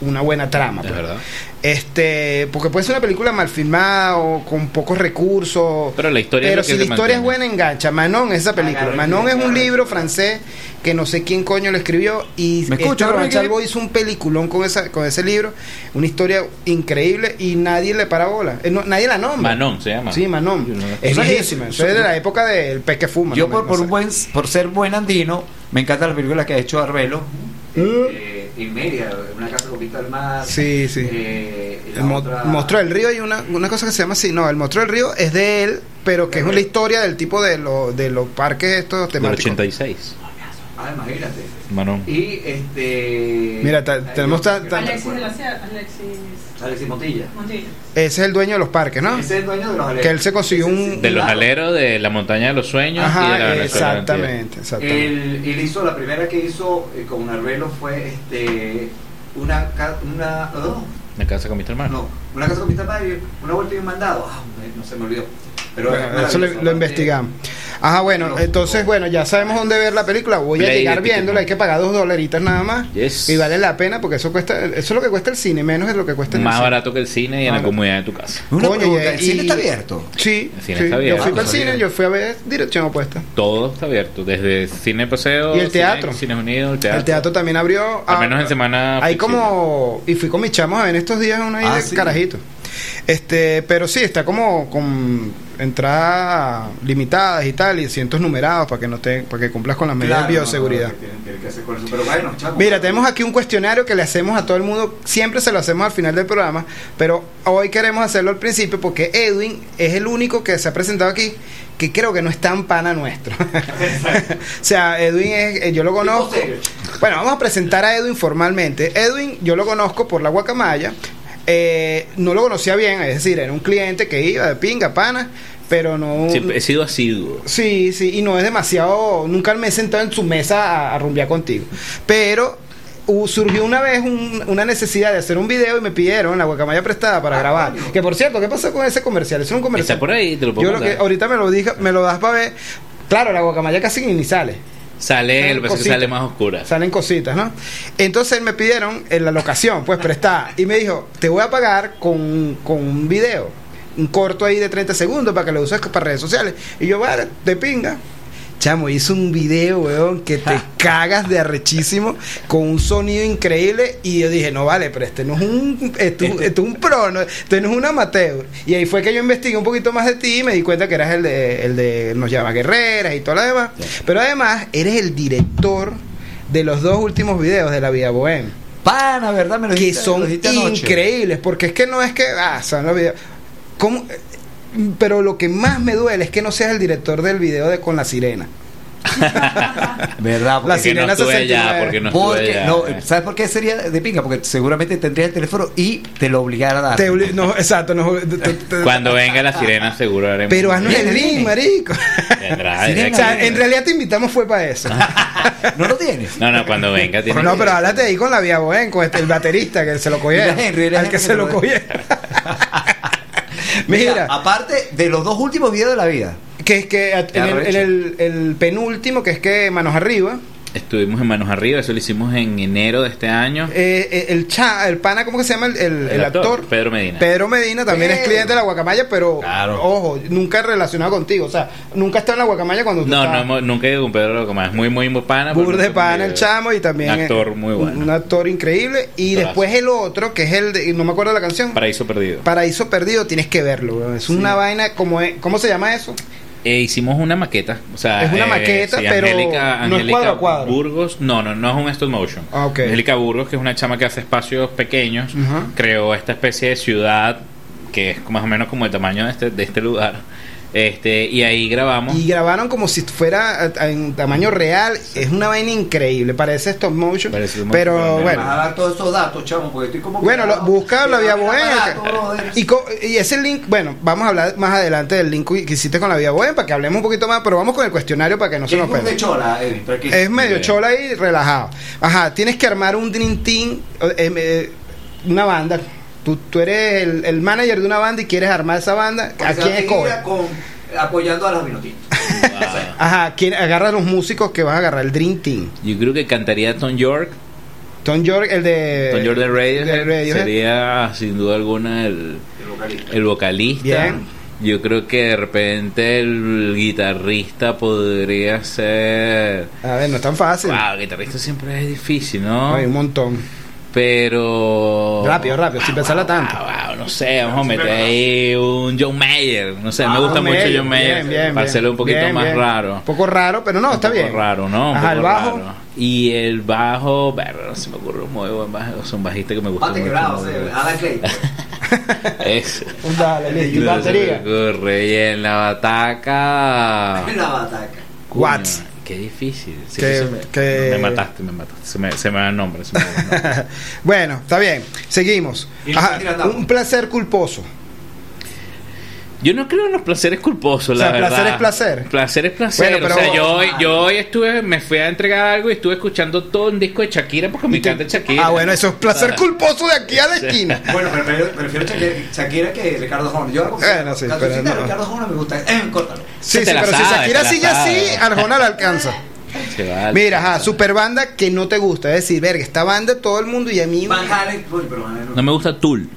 una buena trama. Es pues. verdad. Este, porque puede ser una película mal filmada o con pocos recursos. Pero la historia es Pero si la historia es buena, engancha. Manon es esa película. Agarra el Manon es un libro francés que no sé quién coño lo escribió. Y ¿Me este escucha? Chalbo hizo un peliculón con, esa, con ese libro. Una historia increíble y nadie le para bola. Eh, no- nadie la nombra. Manon se llama. Sí, Manon. No Es viejísima. Eso es de la época del pez que fuma. Yo no por, me- por, buen, por ser buen andino, me encanta la película que ha hecho Arbelo. Eh, en Mérida, una casa con vista al mar. Sí, sí. eh, y El mo- otra- monstruo del río hay una, una cosa que se llama así. No, el monstruo del río es de él, pero que es una historia del tipo de, lo- de los parques estos Del temáticos. 86. Ah, imagínate. Manon. Y este. Mira, tenemos tan- Alexis Alexis Alexis Montilla. Montilla. Ese es el dueño de los parques, ¿no? Ese es el dueño de los Que él se consiguió un- De los aleros de la montaña de los sueños y de la Ajá, exactamente, exactamente. Él, él hizo, la primera que hizo eh, con Arbelo fue este una, una oh, casa con Mr. Mar. no, una casa con mar y una vuelta y un mandado. Ah, no se me olvidó. Pero Bueno, eso lo, investigamos. Ajá, bueno, entonces, bueno, ya sabemos dónde ver la película. Voy a llegar viéndola, hay que pagar dos dolaritos nada más. Yes. Y vale la pena porque eso cuesta, eso es lo que cuesta el cine, menos de lo que cuesta el Más cine. barato que el cine y en la Ahora. comodidad de tu casa. Una Coño, pregunta, y- ¿el cine está abierto? Sí, El cine sí, está yo abierto. fui Ah, para el cine, yo fui a ver dirección opuesta. Todo está abierto, desde Cine Paseo, Y el teatro. Cine, Cines Unidos, el teatro. El teatro también abrió. Al ah, menos en semana. Hay como. Y fui con mis chamos a ver estos días uno ahí Ah, de sí. carajito. Este, pero sí, está como con entradas limitadas y tal, y cientos numerados para que no te, para que cumplas con las medidas Claro, de no, no, bioseguridad. no, tienen- tienen que hacer con eso. Pero bueno, chamo. Mira, tenemos aquí un cuestionario que le hacemos a todo el mundo, siempre se lo hacemos al final del programa, pero hoy queremos hacerlo al principio porque Edwin es el único que se ha presentado aquí que creo que no es tan pana nuestro. o sea, Edwin es, eh, yo lo conozco. Bueno, vamos a presentar a Edwin formalmente. Edwin, yo lo conozco por la guacamaya. Eh, no lo conocía bien, es decir, era un cliente que iba de pinga, pana, pero no... Siempre he sido asiduo. Sí, sí, y no es demasiado. Nunca me he sentado en su mesa a, a rumbear contigo. Pero hu- surgió una vez un- una necesidad de hacer un video y me pidieron la guacamaya prestada para grabar. Que por cierto, ¿qué pasó con ese comercial? Es un comercial. Está por ahí, te lo puedo Yo lo que ahorita me lo dije, me lo das para ver. Claro, la guacamaya casi ni sale. Sale, el Cositas. sale más oscura. Salen cositas, ¿no? Entonces me pidieron en la locación, pues prestada. Y me dijo, te voy a pagar con, con un video. Un corto ahí de 30 segundos para que lo uses para redes sociales. Y yo, vale, de pinga. Chamo, hizo un video, weón, que te cagas de arrechísimo, con un sonido increíble. Y yo dije, no vale, pero este no es un, esto, esto es un pro, no, esto no es un amateur. Y ahí fue que yo investigué un poquito más de ti y me di cuenta que eras el de, el de Nos llama Guerreras y todo lo demás. Pero además, eres el director de los dos últimos videos de La Vida Bohem. Pana, ¿verdad? Me lo Que dijiste- son lo increíbles, porque es que no es que, ah, son los videos. ¿Cómo? Pero lo que más me duele es que no seas el director del video de Con la Sirena. ¿Verdad? La Porque- sirena no 69. allá, porque no porque- allá. no, ¿Sabes por qué sería de pinga? Porque seguramente tendrías el teléfono y te lo obligara a dar. Te obli- no, exacto. no, te- te- te- Cuando venga la sirena, seguro haremos. pero haznos el link, marico. Vendrá, Sirena. o sea, en realidad te invitamos fue para eso. ¿No lo tienes? No, no, cuando venga tiene no, pero háblate ahí con la Vía Bohem, con este- el baterista que se lo cogiera. Al que Henry se lo- cogiera. Mira, Mira, aparte de los dos últimos videos de la vida. que es que en, el, en el- el penúltimo, que es que Manos Arriba, Estuvimos en manos arriba, eso lo hicimos en enero de este año. eh, eh, el cha, el pana, ¿cómo que se llama? El, el- el actor. Pedro Medina. Pedro Medina también es Pedro. cliente de la Guacamaya, pero Claro. ojo, nunca relacionado contigo. O sea, nunca está en la Guacamaya cuando tú No, no, hemos- nunca he ido con Pedro Loco más. Muy, muy, muy pana. pero Bur de nunca pana el chamo y también Un actor eh, muy bueno. un actor increíble y después el otro que es el de, no me acuerdo la canción Paraíso Perdido. Paraíso perdido tienes que verlo es una vaina como es- cómo se llama eso Eh, hicimos una maqueta. O sea, Es una eh, maqueta, sí, pero Angélica, no es cuadro a cuadro. Burgos. No, no, no es un stop motion. Ah. Angélica Burgos, que es una chama que hace espacios pequeños, creó esta especie de ciudad que es más o menos como el tamaño de este, de este lugar. Este, y ahí grabamos. y grabaron como si fuera eh, en tamaño real es una vaina increíble parece stop motion Parece stop motion, pero bueno Vas a dar todos esos datos, chamo, porque estoy como. Bueno, lo, busca la vía Bohem Bohem. Y, co- y ese link, bueno, vamos a hablar más adelante del link que hiciste con la vía Bohem para que hablemos un poquito más, pero vamos con el cuestionario para que no se nos es pierda. de chola, Es medio chola y relajado. Ajá, tienes que armar un Dream Team, eh, eh, una banda. Tú, tú eres el, el manager de una banda y quieres armar esa banda. porque ¿A quién escoges? con- apoyando a los vinotintos. Wow. Ajá, ¿quién agarra los músicos que vas a agarrar? El Dream Team. Yo creo que cantaría Tom York. Tom York, el de. Tom York de Radiohead, Radiohead. sería sin duda alguna el, El vocalista. el vocalista. Bien. Yo creo que de repente el guitarrista podría ser. A ver, no es tan fácil. Wow, el guitarrista siempre es difícil, ¿no? Hay un montón. Pero. Rápido, rápido, sin pensarla tanto. Wow, wow, no sé, vamos a meter ahí un John Mayer. No sé, me gusta mucho Mayer, John Mayer. bien, bien, para hacerlo un poquito Bien, más bien. raro. Un poco raro, pero no, Un está poco bien. raro, ¿no? Un Ajá, poco el bajo. raro. Y el bajo, ver, no se me ocurre un muy buen bajo. Son bajistas que me gustan Bate mucho. quebrado, o sea, Alan Clay. Eso. Dale, listo. Y No se me batería. ocurre. Y en la bataca. En la bataca. Watts. Qué difícil. Sí, Que- se me, que- me mataste, me mataste. Se me, se me va el nombre. Se me va el nombre. bueno, está bien. Seguimos. Ajá, un placer culposo. Yo no creo en los placeres culposos, O sea, la verdad. placer es placer. Placer es placer. Bueno, o pero- sea, yo hoy, yo hoy estuve, me fui a entregar algo y estuve escuchando todo un disco de Shakira porque me encanta Shakira. Ah, bueno, eso es placer Ah. culposo de aquí a la esquina. Bueno, pero prefiero, prefiero Shakira, Shakira que Ricardo Jona. Yo hago Bueno, sí, la pero de no. Ricardo Jona me gusta. Eh, córtalo. Sí, sí, la pero si Shakira la sigue así. Arjona la alcanza. Se va al- Mira, ajá, super banda que no te gusta. Es decir, verga, esta banda todo el mundo y a mí. Van Halen, pero Halen No me gusta Tool.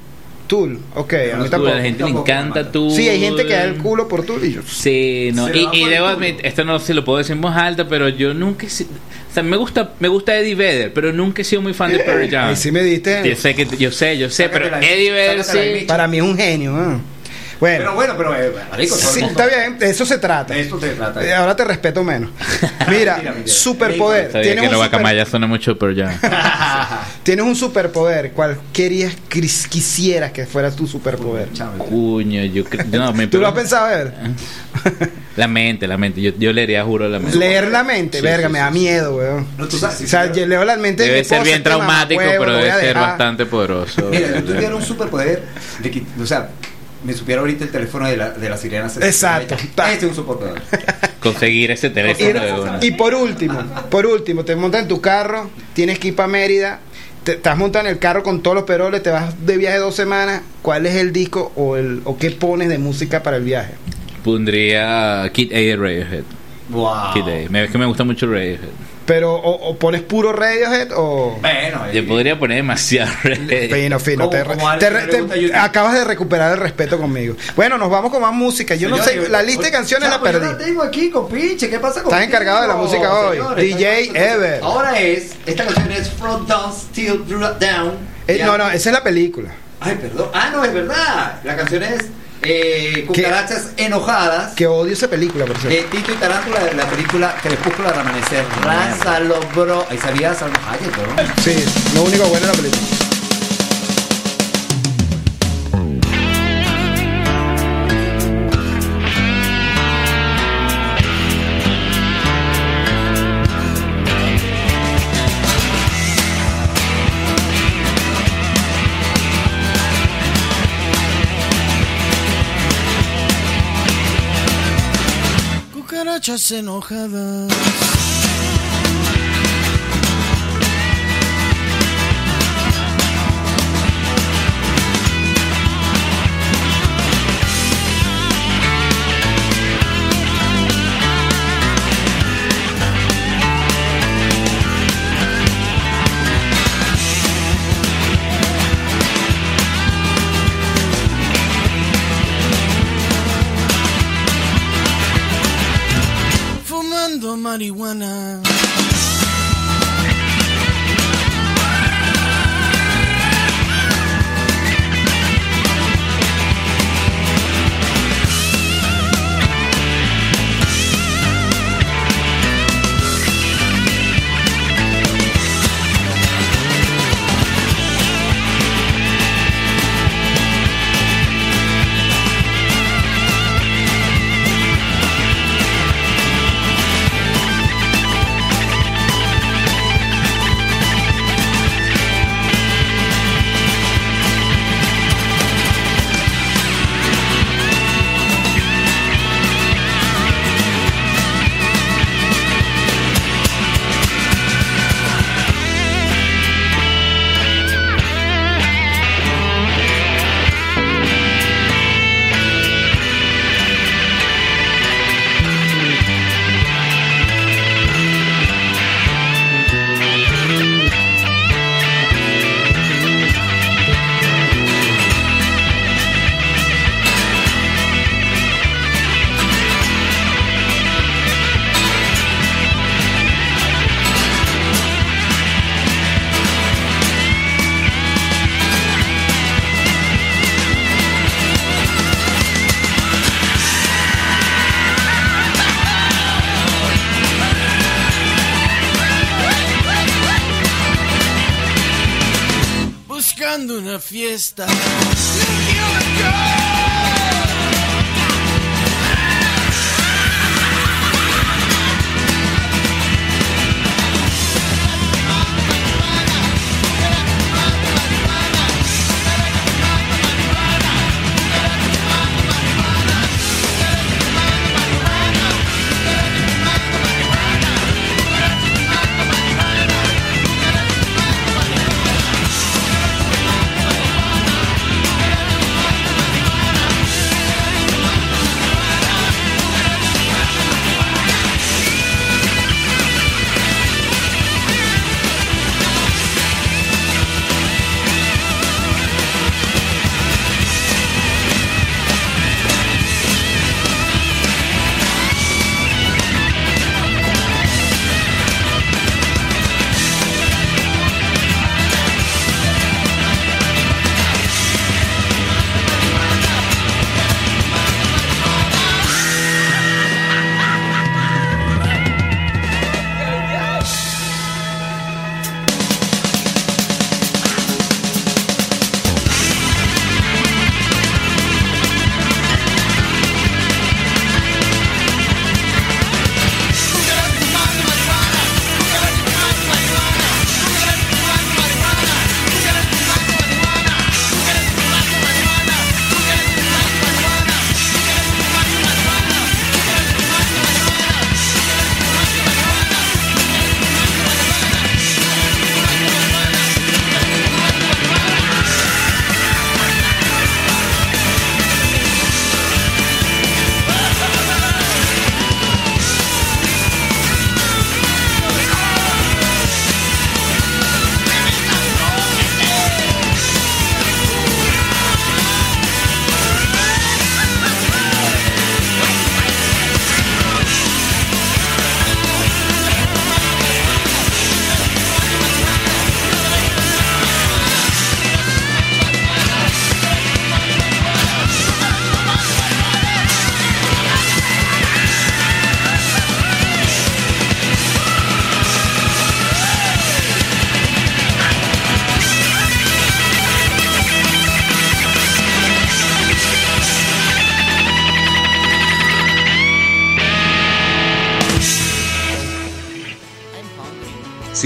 Tool, ok, a mí tampoco. a la gente le encanta. Tool. Sí, hay gente que da el culo por Tool y yo. Sí, no. Y, y debo admitir, esto no se lo puedo decir en voz alta, pero yo nunca. O sea, me gusta, me gusta Eddie Vedder, pero nunca he sido muy fan de Pearl Jam. Sí me diste. Yo sé, que, yo sé, yo sé, pero la- Eddie Vedder sí. Para mí es un genio. ah. Bueno, Pero bueno, pero eh, el sí, está bien, de eso se trata. De esto se trata. Eh, Ahora te respeto menos. Mira, superpoder. Sabía Tienes que un, la super- suena mucho Pearl Jam. tienes un superpoder. ¿Cuál querías, quis- quisieras que fuera tu superpoder? Cuño, yo creo. No, me ¿Tú lo has pensado, a ver? La mente, la mente. Yo, yo leería, juro, la mente. Leer la mente, Sí, verga, sí, me da sí. miedo, weón. No, tú sabes, O sea, yo leo la mente Debe ser bien traumático, pero debe ser dejar. bastante poderoso. Mira, yo tuviera un superpoder de que, o sea, me supiera ahorita el teléfono de la, de la sirena. Exacto. Este es un superpoder. Conseguir ese teléfono de una. Y, y por último, por último, te montas en tu carro, tienes que ir para Mérida, te estás montando en el carro con todos los peroles, te vas de viaje dos semanas, ¿cuál es el disco o el o qué pones de música para el viaje? Pondría Kid A de Radiohead. Wow. Kid A. Me- Es que me gusta mucho Radiohead. Pero o, o pones puro Radiohead o Bueno, Yo eh, podría poner demasiado Radiohead. fino, fino, te, te- te- acabas de recuperar el respeto conmigo. Bueno, nos vamos con más música. Yo no sé, la lista de canciones la Chapo, yo perdí. la tengo aquí, compinche. ¿Qué pasa con Estás encargado de la música hoy. DJ Ever. Ahora es, esta canción es From Down Still Down. Eh, Ya. no, no, esa es la película. Ay, perdón. Ah, no, es verdad. La canción es eh, Cucarachas Enojadas. Que odio esa película, por cierto. De Tito y Tarántula, de la película Crepúsculo al Amanecer. Rázalo, bro. Ahí sabía Salma Hayek, bro. Sí, lo único bueno de la película. Cucarachas enojadas.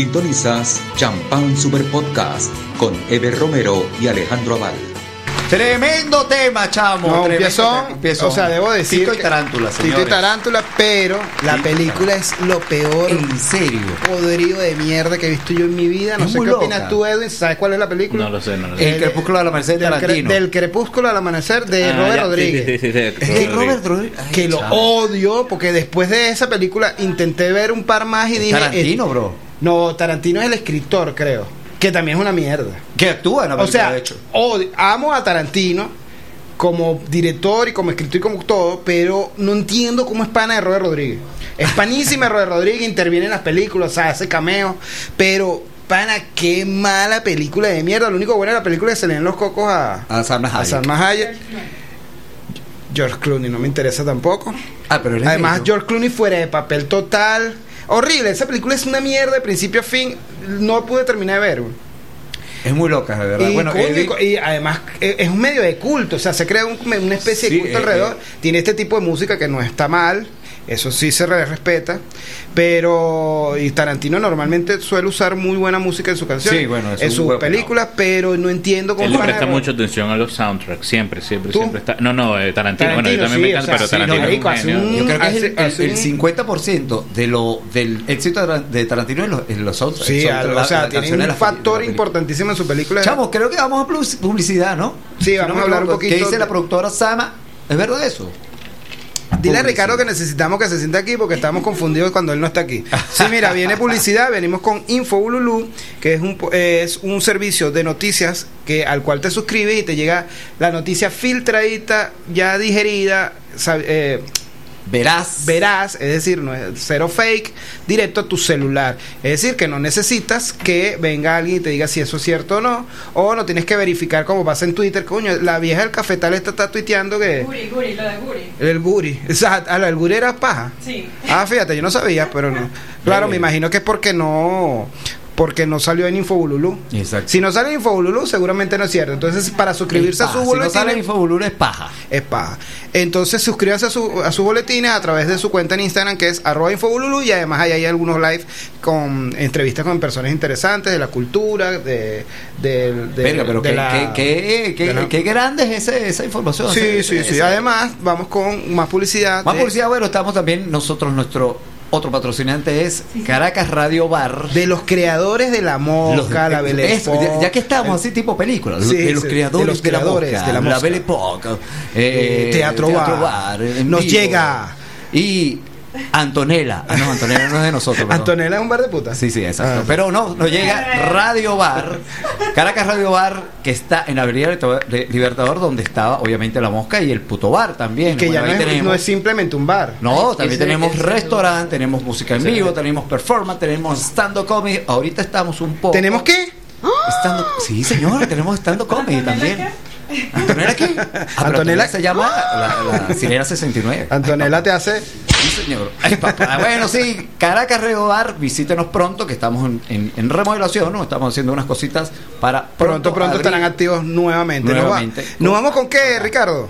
Sintonizas Champán Super Podcast con Eber Romero y Alejandro Aval. Tremendo tema, chamo. No, tremendo piezón, tema, un piezón. o sea, debo decir Tito y tarántula, Tito y. Tarántula, pero la película es lo peor En serio. podrido de mierda que he visto yo en mi vida. No Es sé qué loca. opinas tú, Edwin. ¿Sabes cuál es la película? No lo sé, no lo sé. El crepúsculo la Merced de del, cre- Tarantino. del crepúsculo al amanecer de Ah, Robert ya, Rodríguez. sí, sí, sí, sí, Es que Rodríguez. Robert Rodríguez. ay, Que lo odio porque después de esa película intenté ver un par más y dije. Tarantino, eh, bro. No, Tarantino es el escritor, creo. Que también es una mierda. Que actúa en la O película, sea, de hecho. odio- amo a Tarantino como director y como escritor y como todo, pero no entiendo cómo es pana de Robert Rodríguez. Es panísima de Robert Rodríguez, interviene en las películas, o sea, hace cameos, pero pana, qué mala película de mierda. Lo único bueno de la película es que se le den los cocos a, A Salma a Hayek. Salma Hayek. George Clooney no me interesa tampoco. Ah, pero Además. George Clooney fuera de papel total. Horrible, esa película es una mierda de principio a fin. No pude terminar de ver. güey. Es muy loca, de verdad. Y, bueno, Eddie- y además eh, es un medio de culto, o sea, se crea un- una especie Sí, de culto eh, alrededor. eh. Tiene este tipo de música que no está mal, eso sí se re- respeta, pero y Tarantino normalmente suele usar muy buena música en su canción, Sí, bueno, en sus películas, pero no entiendo cómo Él le presta mucha atención a los soundtracks, siempre, siempre, ¿Tú? siempre está. No, no, eh, Tarantino, bueno, yo Tarantino, también sí, me encanta, o sea, pero sí, Tarantino no, es un hace un- Yo creo que es el, hace- hace el- el un- 50% de lo, del éxito de de Tarantino en los, en los soundtracks. Sí, la- o sea, las tiene canciones un la la factor importantísimo en su película. Chamo, creo que vamos a publicidad, ¿no? Sí, vamos me a hablar un poquito ¿Qué dice de- la productora Sama? ¿Es verdad eso? Dile a. Ricardo que necesitamos que se sienta aquí porque estamos confundidos cuando él no está aquí. Sí, mira, viene publicidad, venimos con Info Ululu, que es un, es un servicio de noticias que al cual te suscribes y te llega la noticia filtradita, ya digerida, eh, Verás. verás, es decir, no es cero fake, directo a tu celular. Es decir, que no necesitas que venga alguien y te diga si eso es cierto o no, o no tienes que verificar como pasa en Twitter, coño, la vieja del cafetal está, está tuiteando que... Guri, Guri, lo de Guri. El guri. O sea, a la- el guri era paja. Sí. Ah, fíjate, yo no sabía, pero no. Claro, me imagino que es porque no porque no salió en Infobululu. Exacto. Si no sale en Infobululu, seguramente no es cierto. Entonces, para suscribirse a su paja. Si no boletín sale Infobulur es paja. es paja. Entonces, suscríbanse a, su, a sus boletines a través de su cuenta en Instagram, que es arroba Infobululu, y además ahí hay algunos live con entrevistas con personas interesantes de la cultura, de... de, de- Verga, pero de qué, la- qué- qué- la- qué grande es ese- esa información. Sí, Ese- sí, ese- sí. Además, vamos con más publicidad. Más publicidad, bueno, estamos también nosotros, nuestro otro patrocinante es Caracas Radio Bar. de los creadores de la mosca, Los- la Belle Époque. ya, ya que estamos así tipo película, Sí, de los sí, creadores de los de, creadores la, mosca, de la la, mosca. Belle Époque, Eh, eh, Teatro Bar. Nos vivo. llega. y Antonella, ah, no, Antonella no es de nosotros. perdón. Antonella es un bar de putas. Sí, sí, exacto. Ah. Pero no, nos llega Radio Bar, Caracas Radio Bar, que está en la Avenida Libertador- de- Libertador, donde estaba obviamente la mosca y el puto bar también. Que ya no es, tenemos- no es simplemente un bar. no, también Ese- tenemos restaurante, tenemos música en vivo, tenemos performance, tenemos stand-up comedy. Ahorita estamos un poco. ¿Tenemos qué? Stand sí, señor, tenemos stand-up comedy también. ¿Antonella qué? Ah, Antonella- Antonella se llama la, la Sirena 69. Antonella te hace. Sí, señor. Ay, papá. Bueno, sí, Caracas Radio Bar, visítenos pronto, que estamos en, en- en remodelación, ¿no? Estamos haciendo unas cositas para Pronto, pronto abrir. estarán activos nuevamente. ¿Nos va- Nuevamente. ¿Nos vamos con qué, Ricardo?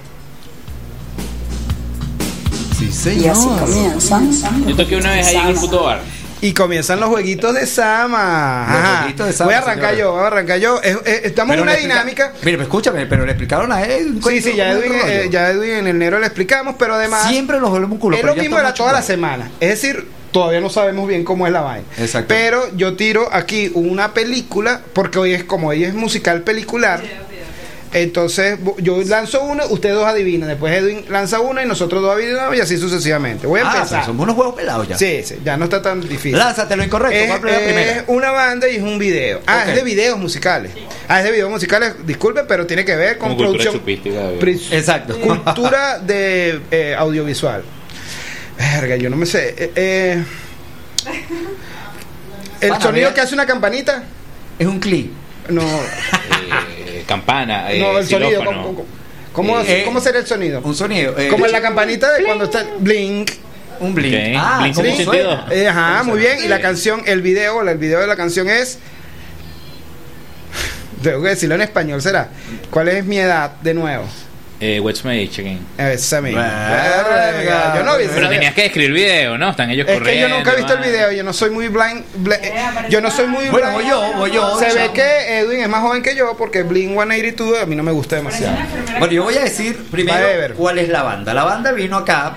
Sí, Y señor. así comienzan. Yo toqué una vez ahí en el puto bar. Y comienzan los jueguitos de Sama. Los Ajá. jueguitos de Sama, voy a arrancar yo, voy a arrancar yo. Es- es- estamos en una dinámica. Mire, pero escúchame, pero le explicaron a él. Sí, sí, ya Edwin, eh, ya Edwin en el negro le explicamos, pero además. Siempre nos volvemos culo. es lo mismo era toda la semana. Es decir, todavía no sabemos bien cómo es la vaina. Exacto. Pero yo tiro aquí una película, porque hoy es como hoy es musical pelicular. Entonces yo lanzo una, ustedes dos adivinan. Después Edwin lanza una y nosotros dos adivinamos y así sucesivamente. Voy a Ah, empezar. somos unos huevos pelados ya. Sí, sí, ya no está tan difícil. Lánzate lo incorrecto. Es, ¿Cuál es la es primera? una banda y es un video. Ah, es de videos musicales. Ah, es de videos musicales, disculpen, pero tiene que ver con Como producción. pri- Exacto. Cultura de eh, audiovisual. Verga, yo no me sé. Eh, eh, el sonido que hace una campanita. Es un clip. No, Eh, campana, eh, no, el sonido. ¿Cómo, cómo, Eh, cómo sería el sonido? Un sonido. eh, Como en la campanita de cuando está blink. Un blink. Ah, Blink ¿cómo Blink suena? 182. Eh, ajá, ¿Cómo muy bien. Y la canción, el video, el video de la canción es. Tengo que decirlo en español, será. ¿Cuál es mi edad de nuevo? Eh, What's My Age Again. Esa misma. Verga, Yo no vi Pero tenías que describir el video, ¿no? Están ellos Es corriendo. que yo nunca he visto el video, yo no soy muy blind. bl- yo no soy muy Bueno, blind. voy yo, voy yo. Se ve chamo. que Edwin es más joven que yo porque Blink 182 a mí no me gusta demasiado. Bueno, yo voy a decir primero cuál es la banda. La banda vino acá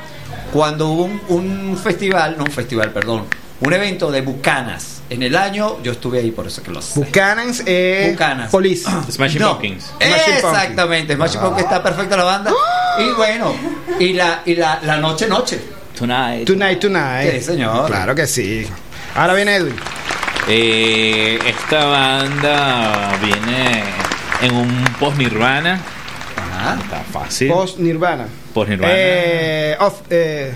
cuando hubo un, un festival, no un festival, perdón, un evento de Bucanas. En el año, yo estuve ahí, por eso que lo sé. Buchanan's es Bucanas. Police. Smashing No, Pumpkins. Smashing Exactamente, Smashing Pumpkins está perfecta la banda. Y bueno, y la, y la, la noche, noche. Tonight. Tonight, tonight. Sí, señor. Claro que sí. Ahora viene Edwin. Eh, esta banda viene en un post-Nirvana. Ajá. Está fácil. Post Nirvana. Post-Nirvana. Eh, off, eh,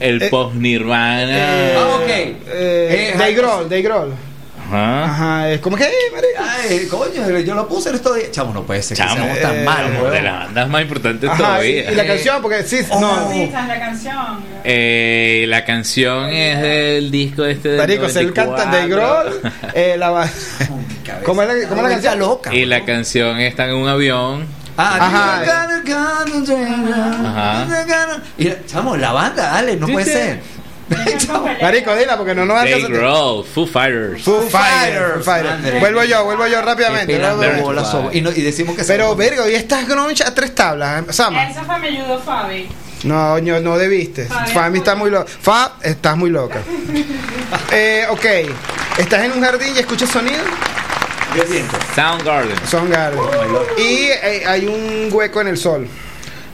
el eh, post-Nirvana. eh, Ah, ok. eh, Eh, Dave Grohl, Dave Grohl. Ajá. Ajá, es como que, eh, marico. Ay, coño, yo lo puse en estos días. Chamo, no puede ser que Chamo, seamos eh, tan malos, de las bandas más importantes Ajá, todavía. y la Eh, canción, porque sí, oh, no. Sí, la canción. Eh, la canción es del disco este de Marico, es el cantante Dave Grohl. Eh, la va- ¿Cómo es la, cómo es la canción? loca. Y la canción está en un avión. Ah, Ajá. Ajá. Y la- chamo, la banda, dale, no puede ser. Marico, dila porque no nos alcanza. Grohl, Foo Fighters. Foo Fighters. Vuelvo yo, vuelvo yo rápidamente. Y, no- y decimos que Pero, vergo, y estas grunge a tres tablas, ¿eh? Sama. Eso fue, me ayudó Fabi. No, no, no debiste. Fabi, Fami está muy loca. Fa, estás muy loca. Eh, ok. Estás en un jardín y escuchas sonido. Soundgarden. Son garden. Y eh, hay un hueco en el sol.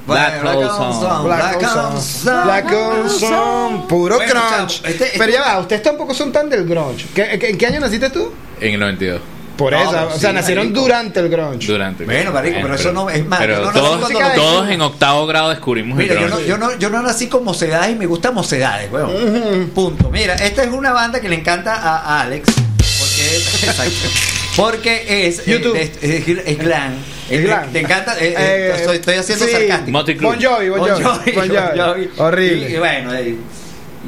Black Bueno, Black Hole Song. Song, Black Black Hole Song. Black Hole Song. Puro Bueno, crunch. chamo, este- Pero ya va, ustedes tampoco son tan del grunge. ¿Qué- qué- ¿En qué año naciste tú? En el 92. Por No, eso, o sea, sí, nacieron marico. durante el grunge. Durante. Bueno, marico, pero eso no- es más, Pero no todos, cuando lo- todos en octavo grado descubrimos Mira, el yo no, grunge. yo, no, yo no nací con mocedades y me gustan mocedades, weón. Punto. Mira, esta es una banda que le encanta a, a Alex. Porque es, exacto. Porque es, YouTube. es, es, es glam. Es glam. Te encanta. eh, eh, Eh, estoy, estoy haciendo sí. sarcástico. Motley Crue. Bon Jovi, Bon Jovi. Bon Jovi. Horrible. Y, y bueno, eh,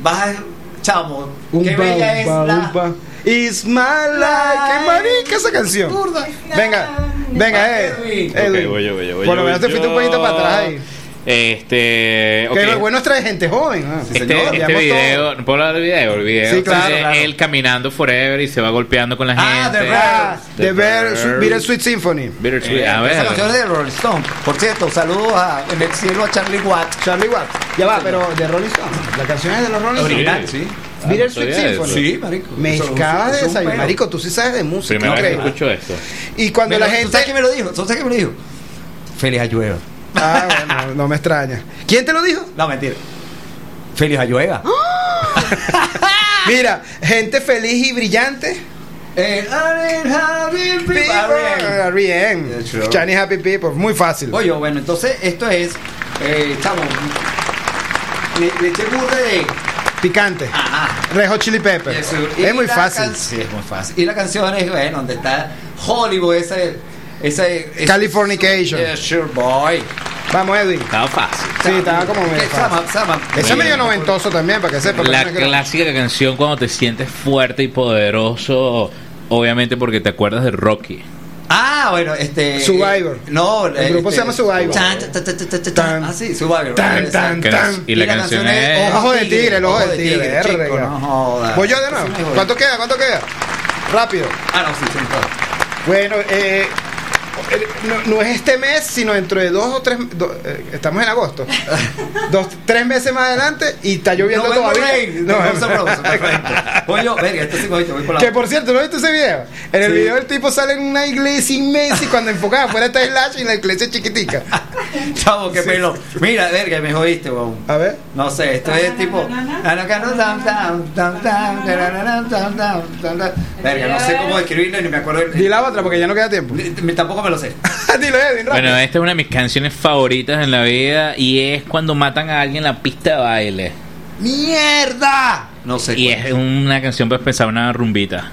vas a. Chamo, Un qué bella es la. It's my life. Qué marica esa canción. Burda. Venga, venga, Ed. Edwin. Edwin. Ok, voy yo, voy yo, voy Por lo menos te fuiste un poquito para atrás ahí. Este. ok. Que lo bueno es traer gente joven. ah. Este, Señor, este video, ¿no puedo hablar del video? El video Sí, claro, claro. él caminando forever y se va golpeando con la Ah, gente. The todo. Ah, The The Bear, Bear. Bittersweet Symphony. Bittersweet, Eh, a ver. Esa canción es de Rolling Stone. Por cierto, saludos a, en el cielo a Charlie Watt. Charlie Watt. Ya va, pero de Rolling Stone. La canción es de los Rolling Original, Stones. sí. Bittersweet no sabía Symphony. Sí, marico. Me acabas de desayunar. Marico, tú sí sabes de música. Primera vez que escucho esto. Y cuando la lo- ¿Tú gente. sabes quién me lo dijo? ¿Tú sabes quién me lo dijo? Félix Ayueva. Ah, bueno, no me extraña. ¿Quién te lo dijo? No, mentira. Félix Ayueva. Mira, gente feliz y brillante. Eh, Ariel, Harry, People are bien. Yeah, sure. Shiny Happy People. Muy fácil. Oye, bueno, entonces esto es. Eh, chamo. Le, le eché burda de. Picante. Ajá. Red Hot Chili Pepper. Es muy fácil. Sí, es muy fácil. Y la canción es, bueno, donde está Hollywood, ese. Ese, ese Californication. Yeah, sure, boy. Vamos, Edwin. Estaba fácil. Sí, estaba como medio ¿Qué? fácil. Sama, Sama. Ese es medio noventoso también, para que sepa. La no es clásica canción cuando te sientes fuerte y poderoso, obviamente porque te acuerdas de Rocky. Ah, bueno, este. Survivor. eh, no, El grupo se llama Survivor. Tan, tan, tan, tan, tan, tan. Tan. Ah, sí, Survivor. Tan, tan, tan. es- y la canción es- Ojo de tigre, el ojo de tigre, chico, no jodas. Voy yo de nuevo. ¿Cuánto queda? ¿Cuánto queda? Rápido. Ah, no, sí, sí. Bueno, eh, no, no es este mes, sino dentro de dos o tres. do- eh, estamos en agosto. dos, tres meses más adelante y está lloviendo todavía. No, verga, este sí, voy, voy por la. Que por cierto, ¿no viste ese video? En el Sí. video el tipo sale en una iglesia inmensa y cuando enfocaba afuera está Slash y la iglesia es chiquitica. Chavo, qué pelo. Mira, verga, me jodiste, weón. A ver. No sé, esto es tipo. Verga, no sé cómo describirlo ni me acuerdo. el- Di la otra porque ya no queda tiempo. Me- Tampoco me lo sé. Dilo, Edwin, rápido. Bueno, esta es una de mis canciones favoritas en la vida y es cuando matan a alguien en la pista de baile. ¡Mierda! No sé. Y cuál es una canción para empezar una rumbita.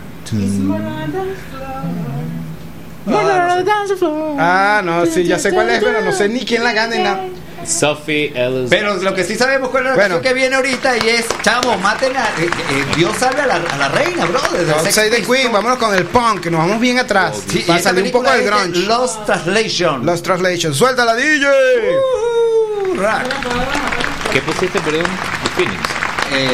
Ah, no, sí, ya sé cuál es, pero no sé ni quién la gana ni nada. Sophie Ellis. Pero lo que sí sabemos cuál es la Bueno. canción que viene ahorita y es, chamo, maten a. eh, eh, Dios salve a la, a la reina, bro. Sex Save the. Queen, vámonos con el punk, nos vamos bien atrás. Sí, y para esta salir un poco del grunge. Lost Translation. Los Translations. ¡Suelta la DJ! Uh, rock. ¿Qué pusiste, perdón? The Phoenix. Eh,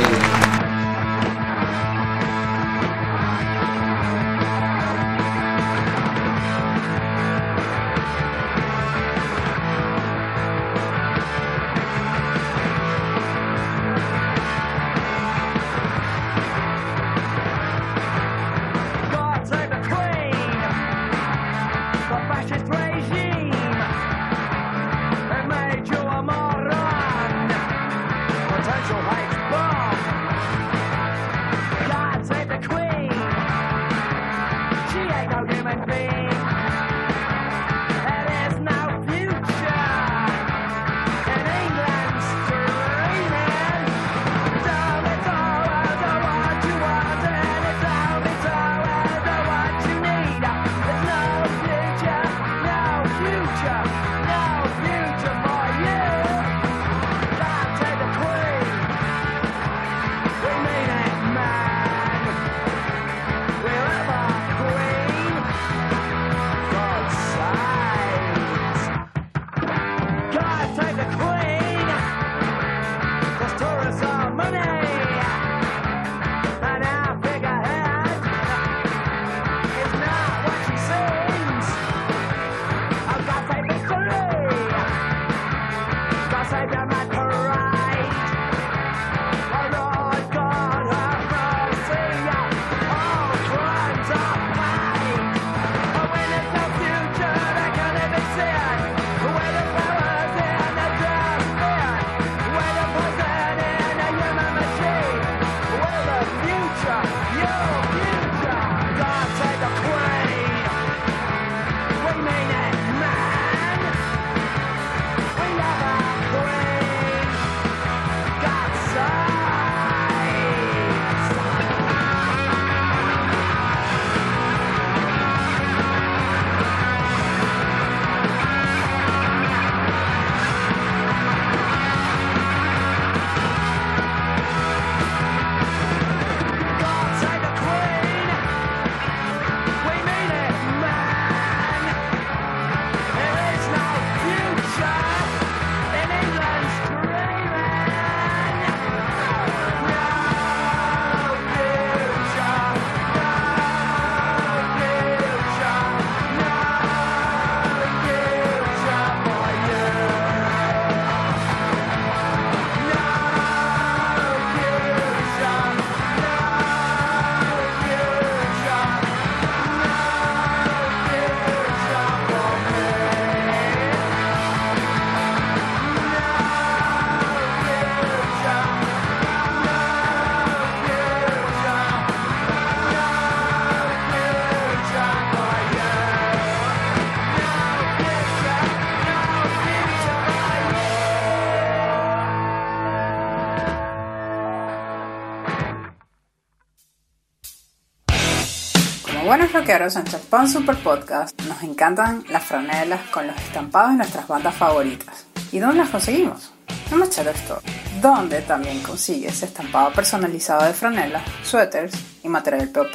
buenos rockeros en Champán Super Podcast, nos encantan las franelas con los estampados de nuestras bandas favoritas. ¿Y dónde las conseguimos? En Machete Store, donde también consigues estampado personalizado de franelas, suéteres y material POP.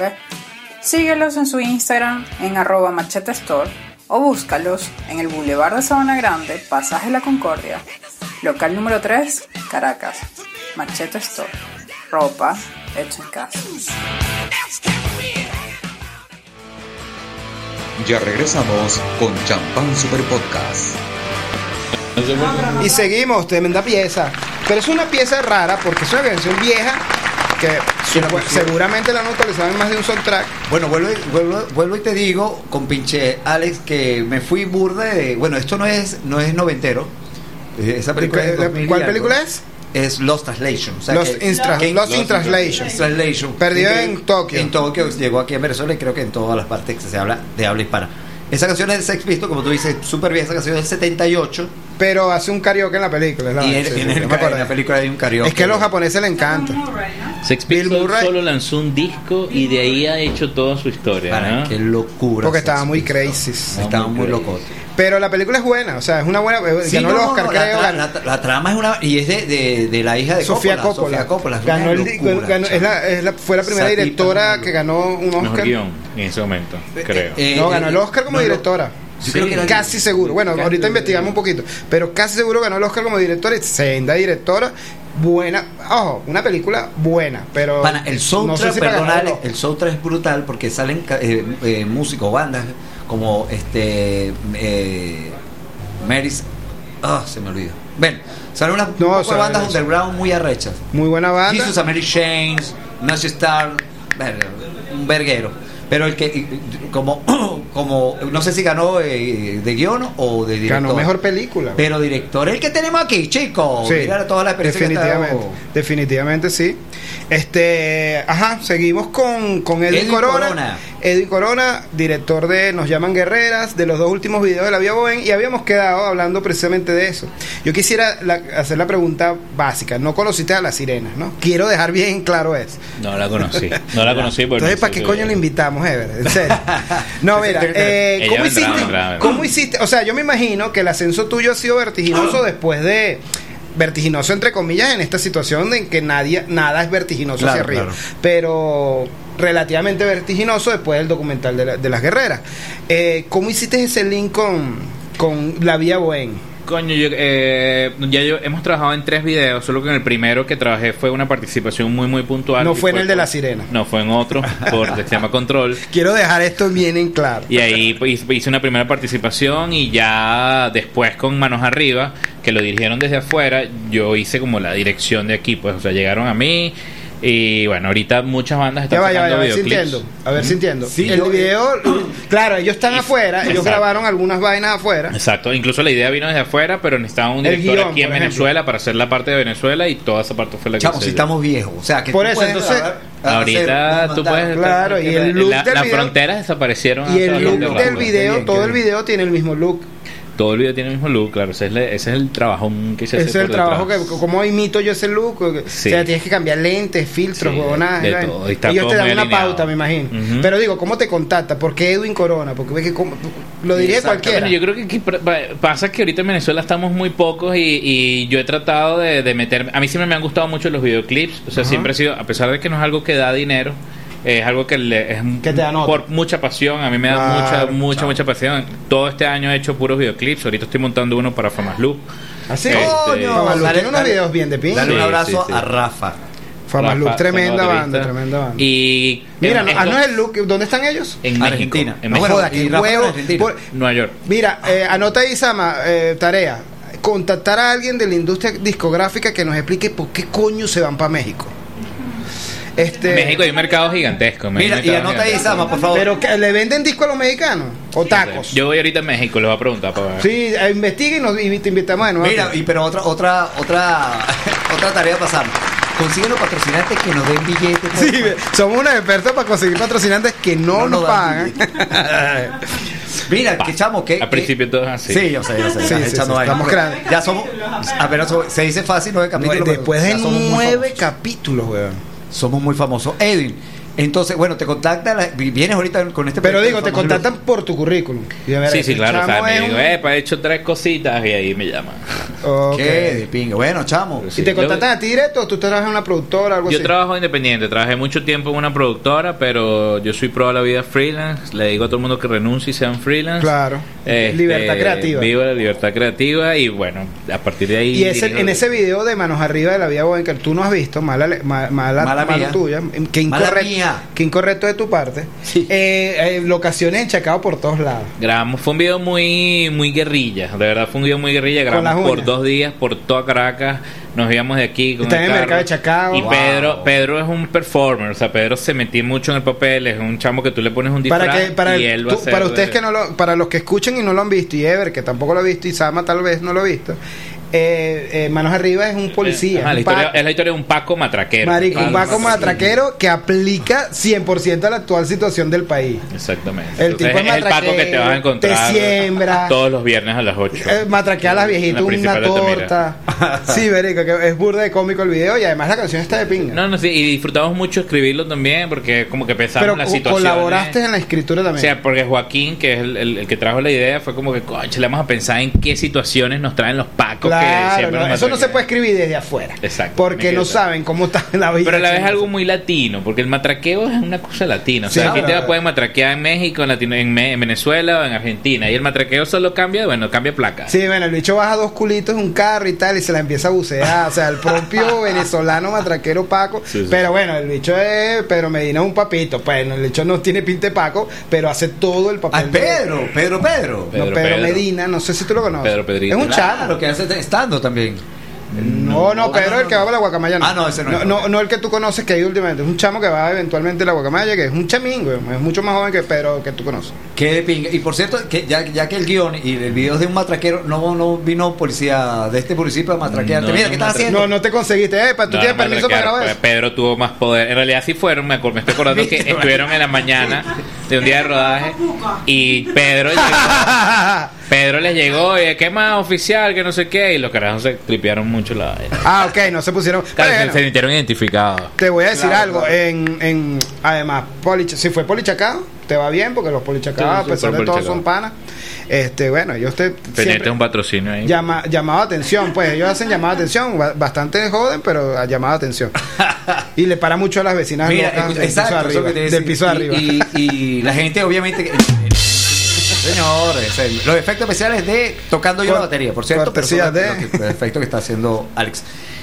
Síguelos en su Instagram en arroba Machete Store o búscalos en el Boulevard de Sabana Grande, Pasaje La Concordia, local número 3, Caracas. Machete Store, ropa hecha en casa. Ya regresamos con Champán Super Podcast. Y seguimos, tremenda pieza. Pero es una pieza rara porque es una canción vieja que seguramente la han utilizado en más de un soundtrack. Bueno, vuelvo, y- vuelvo, vuelvo y te digo con pinche Alex que me fui burde de. Bueno, esto no es, no es noventero. Eh, Esa película es ¿Cuál- 2000 y cuál algo. película es? Es Lost Translation. o sea Lost que- in Tra- que- Lost in Translation. Translation. Perdido en Tokio. En Tokio, llegó aquí a Venezuela y creo que en todas las partes que se habla de habla hispana. Esa canción es de Sex Pistols, como tú dices, súper bien. Esa canción es del 78. Pero hace un karaoke en la película. la- y en, sí, en el- en la película hay un karaoke. Es que a los japoneses le encanta. ¿no? Sex Pistols solo lanzó un disco y de ahí ha hecho toda su historia. Para, ¿no? qué locura. Porque Sex estaba muy crazy. Estaban muy muy locos. Pero la película es buena, o sea, es una buena. eh, Sí, ganó no, el Oscar, no, creo. tra- la, la trama es una. Y es de, de, de la hija de Sofía Coppola. Coppola. Sofía Coppola. Ganó el locura, ganó- es, la, es la- fue la primera directora que ganó un Mejor Oscar. guion en ese momento, creo. Eh, no, eh, ganó el Oscar como no, no. directora. Creo que casi seguro. Bueno, Casi- ahorita investigamos un poquito. Pero casi seguro ganó el Oscar como directora y senda directora. Buena, ojo, una película buena, pero. Pana, el soundtrack, no sé si el soundtrack es brutal porque salen ca- eh, eh, músicos, bandas como este eh, Mary's ah se me olvidó. Ven, salen unas un No, bandas eso. underground muy arrechas. Muy buena banda. Jesus Mary Chains, Nancy Star, un verguero. Pero el que como como no sé si ganó eh, de guion o de director. Ganó mejor película. Pero director el que tenemos aquí, chicos. Sí, Mira toda la experiencia definitivamente, definitivamente sí. Este, ajá, seguimos con, con Corona. Corona. Edwin Corona, director de Nos llaman guerreras, de los dos últimos videos de la Vía Bowen, y habíamos quedado hablando precisamente de eso. Yo quisiera la- hacer la pregunta básica. No conociste a las sirenas, ¿no? Quiero dejar bien claro eso. No la conocí. No la conocí porque Entonces, ¿para qué coño le invitamos, Ever? En serio. No, mira, eh, ¿cómo, vendrá, hiciste, vendrá. ¿cómo hiciste? O sea, yo me imagino que el ascenso tuyo ha sido vertiginoso después de vertiginoso entre comillas en esta situación en que nadie nada es vertiginoso Claro, hacia arriba claro. pero relativamente vertiginoso después del documental de, la- de las guerreras Eh, ¿cómo hiciste ese link con, con la vía Bohen? Coño, yo, eh, ya yo, hemos trabajado en tres videos, solo que en el primero que trabajé fue una participación muy, muy puntual. No fue en el de la sirena. No, fue en otro, por se llama Control. quiero dejar esto bien en claro Y ahí pues, hice una primera participación y ya después con Manos Arriba, que lo dirigieron desde afuera, yo hice como la dirección de aquí, pues, o sea, llegaron a mí y bueno, ahorita muchas bandas Ya están va, ya va, ya va, videoclips. sintiendo. A ver, sintiendo. Sí, el yo- video, claro, ellos están afuera, ellos Exacto. grabaron algunas vainas afuera. Exacto, incluso la idea vino desde afuera, pero necesitaban un director guion, aquí en. Venezuela para hacer la parte de Venezuela y toda esa parte fue la que Chamo, hice si yo. estamos viejos. O sea, que Por tú eso, puedes entonces, grabar, hacer, Ahorita tú puedes Claro, y el look la- del las video- fronteras desaparecieron Y el look del video, todo el video tiene el mismo look. Todo el video tiene el mismo look, claro. Ese es, el- ese es el trabajo que se hace. Ese es el trabajo que, como imito yo ese look. que- Sí. O sea, tienes que cambiar lentes, filtros, Sí, huevonadas, Ellos te dan una alineado. pauta, me imagino. Pero digo, ¿cómo te contacta? ¿Por qué Edwin Corona? Porque ves que lo diría cualquiera. Bueno, yo creo que pa- pasa que ahorita en Venezuela estamos muy pocos y, y yo he tratado de, de meter. A mí siempre me han gustado mucho los videoclips. O sea, siempre he sido, a pesar de que no es algo que da dinero, es algo que le, es te por mucha pasión. A mí me da Claro, mucha, mucha, chao. mucha pasión. Todo este año he hecho puros videoclips. Ahorita estoy montando uno para Famas Loop. Así. Este- Coño, tiene unos videos bien de pinta. Dale un abrazo sí, sí. a Rafa. Famaluz, Rafa, tremenda Famas banda, tremenda banda. Y Mira, en- haznos esto- el look. ¿Dónde están ellos? En Argentina. México. En No, México. bueno, Joda, y huevo. en Argentina. Por- Nueva York. Mira, eh, anota ahí, Sama, eh, tarea. Contactar a alguien de la industria discográfica que nos explique por qué coño se van para México. Este, En México hay un mercado gigantesco. Mira, y anota ahí. Sama, por favor. Pero que le venden disco a los mexicanos o tacos. Yo voy ahorita a México, les voy a preguntar para ver. Sí, eh, investiga y, nos, y te invitamos de nuevo. Mira, y pero otra otra otra otra tarea pasamos. Consigue los patrocinantes que nos den billetes. Sí, somos unos expertos para conseguir patrocinantes que no, No nos nos pagan. Mira, que chamo, que Al principio todo es así. Sí, yo sé, yo sé. Sí, sí, echando sí, vaina. estamos grandes. Ya somos. Apenas somos- se dice fácil nueve capítulos. pero Después de nueve capítulos, weón. Somos muy famosos. Edwin, entonces, bueno, te contacta. la- vienes ahorita con este Pero digo, te contactan por tu currículum. Y a ver, Sí, sí, el claro. O sea, me digo, un- eh, he hecho tres cositas y ahí me llaman. Ok. ¿Qué? De pinga. Bueno, chamo. Sí. ¿Y te contactan a ti directo o tú trabajas en una productora o algo Yo así? trabajo independiente, trabajé mucho tiempo en una productora, pero yo soy pro a la vida freelance. Le digo a todo el mundo que renuncie y sean freelance. Claro. Este, Libertad creativa. Viva la libertad creativa y bueno, a partir de ahí. Y ese, en ese video de Manos Arriba de la Vía Bowen que tú no has visto, mala, mala, Mala mala mía. tuya, que Mala incorrecto, mía. que incorrecto de tu parte, Sí. eh, eh, locaciones enchacadas por todos lados. Grabamos, fue un video muy muy guerrilla, de verdad fue un video muy guerrilla, grabamos por uñas. Dos días por toda Caracas, nos íbamos de aquí con Está en el mercado de Chacao. Y Wow. Pedro, Pedro es un performer, o sea, Pedro se metía mucho en el papel, es un chamo que tú le pones un disfraz Para que para, y el- él va a para de- ustedes que no lo, para los que escuchen y no lo han visto y Ever que tampoco lo ha visto y Sama tal vez no lo ha visto, eh, eh, Manos Arriba es un policía. Ajá, la historia- es la historia de un Paco matraquero. Marico, un Paco matraquero que aplica 100% a la actual situación del país. Exactamente. El tipo es es el Paco que te vas a encontrar te siembra. todos los viernes a las 8. Eh, matraquea a las viejitas La una torta. sí, verico, que es burda de cómico el video y además la canción está de pinga. No, no, sí, y disfrutamos mucho escribirlo también porque como que pensamos Pero las co- situaciones. colaboraste en la escritura O también. sea, porque Joaquín, que es el, el- el que trajo la idea, fue como que, coche, le vamos a pensar en qué situaciones nos traen los pacos claro, no, eso no se puede escribir desde afuera. Exacto. Porque no saben cómo está la vida. Pero a la vez china. algo muy latino, porque el matraqueo es una cosa latina. O sea, Sí, aquí claro. te pueden matraquear en México, en, Latino- en, Venezuela o en Argentina. Y el matraqueo solo cambia, bueno, cambia placa. Sí, bueno, el bicho baja dos culitos en un carro y tal y se la empieza a bucear. O sea, el propio venezolano matraquero Paco. Sí, sí. Pero bueno, el bicho es Pedro Medina es un papito. Pues el bicho no tiene pinte Paco, pero hace todo el papel. Ah, Pedro, Pedro, Pedro. No, Pedro. Medina, no sé si tú lo conoces. Pedro Pedrito. Es un Claro, chamo. lo que hace estando también. No, no, Pedro Ah, no, el que no, va a la guacamaya. Ah, no, ese no es. No, no, no el que tú conoces que hay últimamente. Es un chamo que va eventualmente a la guacamaya, que es un chamingo. Es mucho más joven que Pedro que tú conoces. Qué de pinga. Y por cierto, que ya, ya que el guion y el video es de un matraquero, no, no vino policía de este municipio a matraquearte. No, Mira, no, ¿qué estás haciendo? No, no te conseguiste. Eh, ¿Tú No, tienes permiso para grabar pues, eso? Pedro tuvo más poder. En realidad sí fueron, me, acuer- me estoy acordando que estuvieron en la mañana de un día de rodaje y Pedro llegó, Pedro les llegó y ¿qué más oficial? Que no sé qué. Y los carajos se tripearon mucho la vaina. Ah, ok, no se pusieron. Claro, se- Bueno, se sintieron identificados. Te voy a decir Claro, algo. claro. En, en, además, Poli- si fue Polichacao, te va bien porque los Polichacaos, Sí, a pesar de todo, son panas. Este, bueno, ellos te. Pendiente un patrocinio ahí. llama, llamado atención, pues ellos hacen llamada atención, ba- bastante joden, pero llamada atención. y le para mucho a las vecinas Mira, locas escucha, del, piso arriba, del piso Y- arriba. Y, y la gente, obviamente. Señores, el- los efectos especiales de tocando yo la batería, por cierto. pero de- los efectos que está haciendo Alex.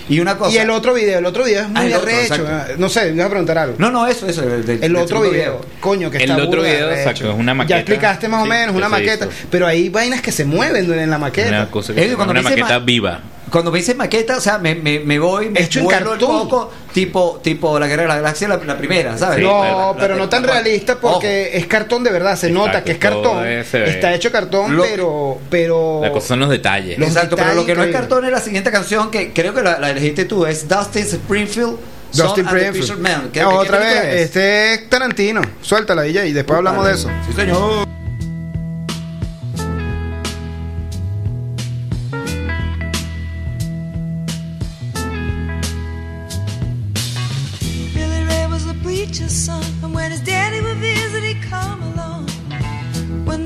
Y una cosa. Y el otro video, el otro video es Ah, muy el otro, arrecho. exacto. No sé, me vas a preguntar algo. No, no, eso, eso. El, del- El del otro video, coño, que El está otro burda de video, arrecho. exacto, es una maqueta. Ya explicaste más o Sí, menos, que una se maqueta, pero hay vainas que se mueven en la maqueta. Una cosa que se llama cuando una maqueta ma- viva. Cuando me dice maqueta, o sea, me, me, me voy, me Hecho vuelo el cartón. coco, tipo, tipo la guerra de la galaxia, la, la primera, ¿sabes? Sí, no, pero no tan la- realista porque es cartón de verdad, se Exacto, nota que es cartón. Está hecho cartón, Lo- pero pero La cosa son los detalles. Los Exacto, pero lo que no es cartón es la siguiente canción que creo que la, la elegiste tú, es Dustin Springfield. Dustin Springfield. Fisher Man. ¿Qué- Ah, qué Otra vez, es? este es Tarantino. Suéltala, DJ, y después hablamos de eso. Sí, señor.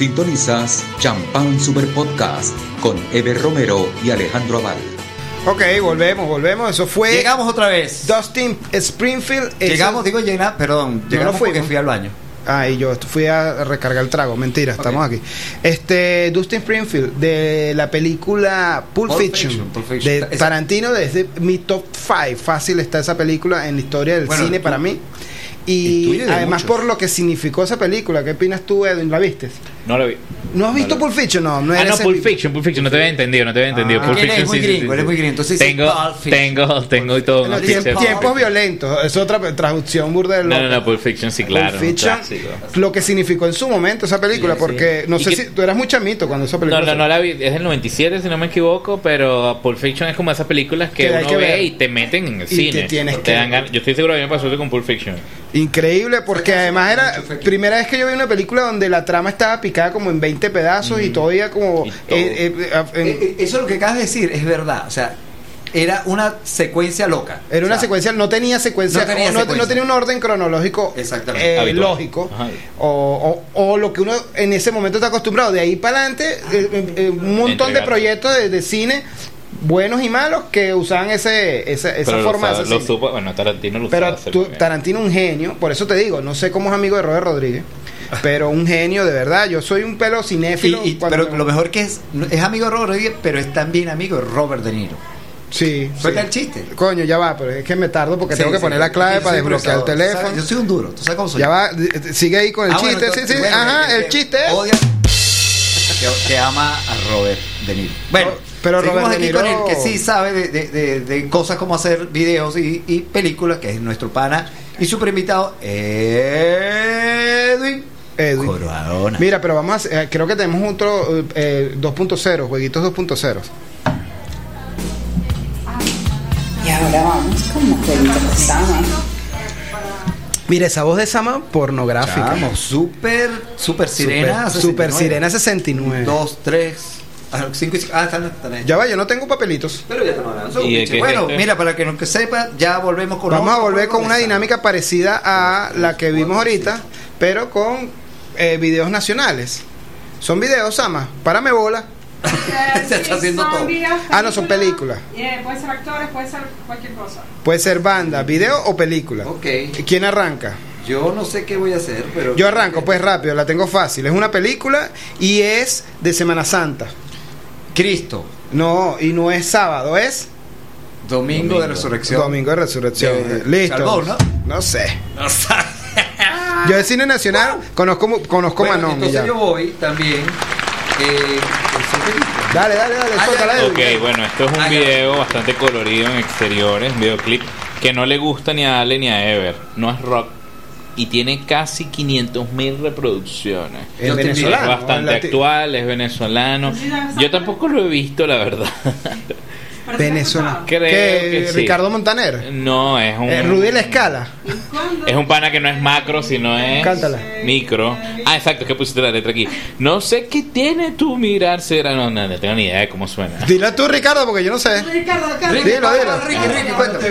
Sintonizas Champán Super Podcast con Ever Romero y Alejandro Aval. Ok, volvemos, volvemos. Eso fue Llegamos otra vez. Dustin Springfield. Eso- Llegamos, digo llena, perdón, No, llegamos no porque fui al baño. Ah, y yo fui a recargar el trago. Mentira, estamos aquí. Este, Dustin Springfield, de la película Pulp, Pulp Fiction, Fiction, Pulp Fiction. de Tarantino, desde mi top 5. Fácil está esa película en la historia del Bueno, cine tú- para mí. y además muchos. por lo que significó esa película. ¿Qué opinas tú, Edwin? ¿La viste? No lo vi. ¿No has visto Pulp Fiction? No, no Ah, no, Pulp Fiction, Pulp Fiction, no te había entendido, no te había entendido. Ah. Pulp él es Fiction, muy sí, gringo, sí, muy gringo, entonces tengo, Fiction. tengo, tengo y todo. Cliché. tiempos violentos. Es otra traducción burda del No, no, no, Pulp Fiction sí, claro. Pulp Fiction, lo que significó en su momento esa película, Sí, sí. porque no sé que- si tú eras muy chamito cuando esa película. No, no, se- no la vi, es del 97 si no me equivoco, pero Pulp Fiction es como esas películas que, uno que ve ver. y te meten en el Y cine. que tienes Te que- dan ganas- Yo estoy seguro que a mí me pasó eso con Pulp Fiction. Increíble, porque además era primera vez que yo vi una película donde la trama estaba picada como en 20 pedazos y todavía como. Y todo. eh, eh, eh, en- Eso lo que acabas de decir es verdad. O sea, era una secuencia loca. era una O sea, secuencia, no tenía secuencia, no tenía no, secuencia. no tenía un orden cronológico Exactamente. eh, lógico, o, o- o lo que uno en ese momento está acostumbrado. De ahí para adelante, eh, eh, eh, un montón de proyectos de, de cine, buenos y malos, que usaban ese, esa, esa Pero forma lo, de lo cine. supo, bueno, Tarantino lo Pero tú-. Tarantino un genio, por eso te digo, no sé cómo es amigo de Robert Rodríguez, pero un genio de verdad. Yo soy un pelo cinéfilo. y- pero me- lo mejor que es, es amigo de Robert Rodríguez, pero es también amigo de Robert De Niro. Sí, Suelta sí. el chiste. Coño, ya va, pero es que me tardo porque Sí, tengo que sí, poner la clave para desbloquear el teléfono. ¿Sabes? Yo soy un duro. ¿Tú sabes cómo soy? Ya va, d- sigue ahí con el Ah, chiste. sí, entonces, sí, bueno, ajá, el chiste es. Odia que, que ama a Robert De Niro. Bueno, pero Robert De aquí con Niro- el que sí sabe de, de- de- de cosas como hacer videos y, y películas, que es nuestro pana y super invitado, Edwin. Edwin. Corona. Mira, pero vamos a eh, creo que tenemos otro eh, 2.0, jueguitos 2.0. Y ahora vamos con los jueguitos de Sama. Mira, esa voz de Sama pornográfica. Vamos, super, super sirena. Super, super Sirena 69. Dos, tres, ah, cinco y cinco. Ah, están, están ahí. Ya va, yo no tengo papelitos. Pero ya estamos hablando. ¿Y de qué es bueno, este? mira, para que no que sepa, ya volvemos con Vamos a volver con una dinámica parecida a la que vimos ahorita, pero con eh, videos nacionales. Son videos, Sama. Párame bola. Se está haciendo son todo. videos, Ah, no, son películas. Eh, puede ser actores, puede ser cualquier cosa. Puede ser banda, video o película. Ok. ¿Quién arranca? Yo no sé qué voy a hacer, pero. Yo arranco, pues rápido, la tengo fácil. Es una película y es de Semana Santa. Cristo, No, y no es sábado, es Domingo, de Resurrección. Domingo de Resurrección. De- de- Listo. Salvador, ¿no? No sé. No sabe. Yo de cine nacional conozco, conozco Bueno, Manon. entonces ya. yo voy también. Eh. Dale, dale, dale, Ah, suéltala, ya, Edwin. Ok, bueno, esto es un Ah, ya. video bastante colorido en exteriores, un videoclip que no le gusta ni a Ale ni a Ever. No es rock y tiene casi 500 mil reproducciones. Es te Es venezolano. bastante actual, es venezolano. Yo tampoco lo he visto, la verdad. Escuchado. Creo ¿Qué, que sí. Ricardo Montaner. No, es un. Eh, Rudy La Escala. Es un pana que no es macro, sino es. Cántala. Micro. Ah, exacto, es que pusiste la letra aquí. No sé qué tiene tu mirar, será. No, no, no tengo ni idea de cómo suena. Dilo tú, Ricardo, porque yo no sé. Ricardo, Ricardo. Ricky, Dilo, dilo. Ricky, Ricky, cuéntame.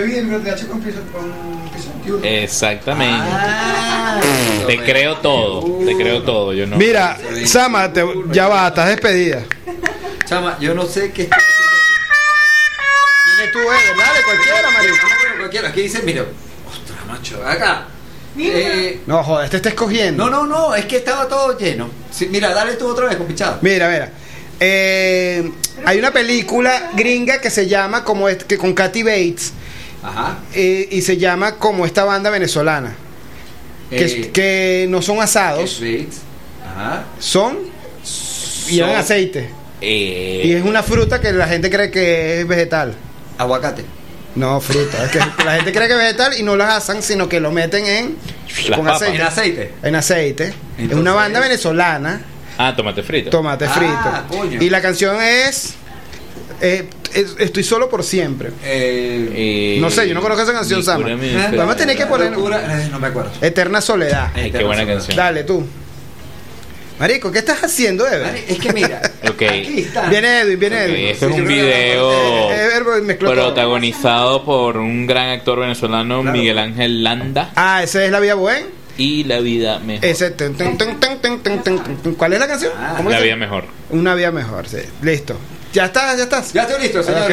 Exactamente. Ah, Te creo todo, te creo todo. Yo no. Mira, Sama, te- ya va, estás despedida. Chama, yo no sé qué Dime tú, Ever, dale, cualquiera. Cualquiera, aquí dice, mira, ostras, macho, acá. Mira. Eh, No, joder, este está escogiendo. no, no, no, es que estaba todo lleno. Sí, mira, dale tú otra vez, compichado. Mira, mira. Eh, hay una película gringa que se llama como es, que con Kathy Bates Ajá. eh, y se llama como esta banda venezolana que, Eh, que no son asados. Ajá. son y Son- aceite Eh, y es una fruta que la gente cree que es vegetal. Aguacate. No, fruta. Es que la gente cree que es vegetal y no las asan, sino que lo meten en Las con papas. aceite. En aceite. En aceite. es una banda venezolana, Ah, tomate frito. tomate Ah, frito. coño. Y la canción es, eh, es- Estoy solo por siempre. Eh, Eh, No sé, yo no conozco esa canción, Sama. ¿eh? Vamos a tener que poner- Locura, eh, no me acuerdo. Eterna soledad. Ay, qué buena canción. Dale tú. Marico, ¿qué estás haciendo, Ever? Es que mira, aquí está. Viene Edwin, viene Ok, Edwin. este es un video Eh, Ever protagonizado por un gran actor venezolano, Claro. Miguel Ángel Landa, Ah, ese es La Vía Buen. y La Vida Mejor. Ese. ten, ten, ten. ¿Cuál es la canción? Ah, ¿Cómo La vida mejor. Una vida mejor, sí. Listo. Ya está, ya estás. Ya estoy listo, señor.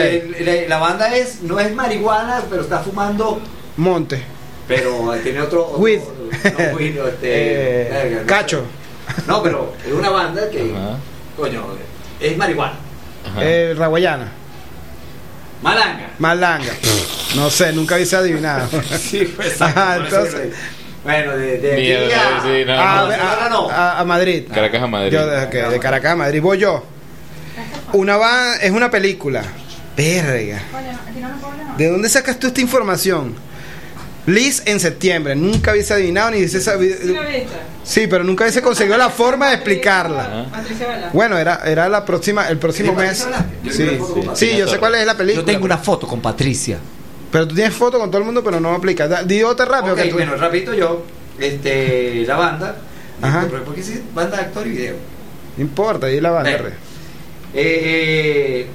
La banda es no es marihuana, pero está fumando, Monte. pero tiene otro. otro-. No, weed, este, Eh, verga, no cacho. No, pero es una banda que, Ajá. coño, es marihuana. Eh, Raguayana. Malanga. Malanga. No sé, nunca hubiese adivinado. Sí, pues, Ajá, entonces- Bueno, de, a- sí, no, a, no. Madrid. Caracas a Madrid. Yo de, de Caracas a Madrid. Voy yo. Una va, es una película. Verga. ¿De dónde sacas tú esta información? Liz en septiembre. Nunca hubiese adivinado ni hubiese ¿Sí sabido. Sí, pero nunca hubiese conseguido la forma de explicarla. Vela. Bueno, era, era la próxima, el próximo ¿Sí, mes. Sí, sí, yo sé cuál es la película. Yo tengo una foto con Patricia. Pero tú tienes foto con todo el mundo, pero no aplica. Di otra rápido Ok, que tú. bueno, rapidito yo, este, la banda, Ajá. porque sí, banda de actor y video. No importa, di la banda. Eh, re. Eh,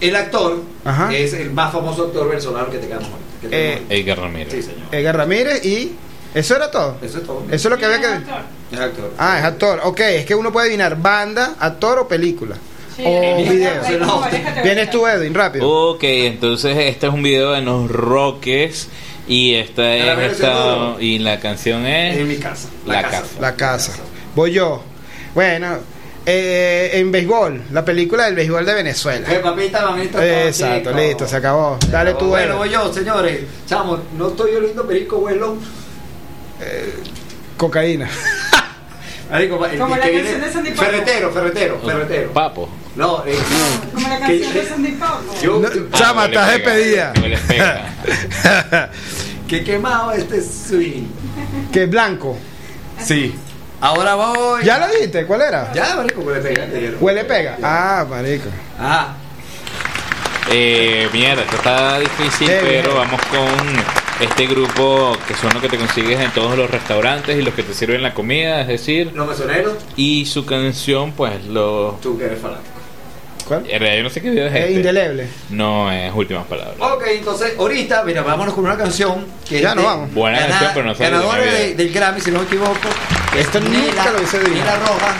el actor Ajá. es el más famoso actor venezolano que tengamos. Eh. Edgar Ramírez. sí, señor. Edgar Ramírez y. ¿Eso era todo? Eso es todo. Eso es lo que había que. actor? Es actor. Ah, es actor. Ok, es que uno puede adivinar banda, actor o película. Sí, o video. Vienes tú, Edwin, rápido. Ok, entonces este es un video de los Roques y esta es esta y la canción es En mi casa. La casa. La casa. Voy yo. Bueno, eh, en béisbol, la película del béisbol de Venezuela. Eh, papita, mamita. Exacto, chico. listo, se acabó. Dale tú, Bueno, voy yo, señores. Chamo, no estoy oliendo perico, vuelo. Cocaína. Marico, el Como que la viene- canción de Sandy Papo. Ferretero, ferretero, ferretero. Papo. No, eh, Como la que- canción de Sandy Papo. yo, No, Chama, estás despedida. pega. que quemado este swing. que es blanco. Sí. Ahora voy. ¿Ya lo dijiste? ¿Cuál era? Ya, marico, huele pega. Huele pega. Ah, marico. Ah, Eh, mierda, esto está difícil, pero bien. vamos con este grupo que son los que te consigues en todos los restaurantes y los que te sirven la comida, es decir, los mesoneros, y su canción, pues lo. tú que eres fanático. ¿Cuál? En realidad yo no sé qué video es Es este. indeleble. No es últimas palabras. Ok, entonces, ahorita, mira, vámonos con una canción que Ya de- vamos. Buena gana- canción, pero no sale Ganadora de- del Grammy, si no me equivoco. Esto nunca lo hubiese adivinado. Nela Roja,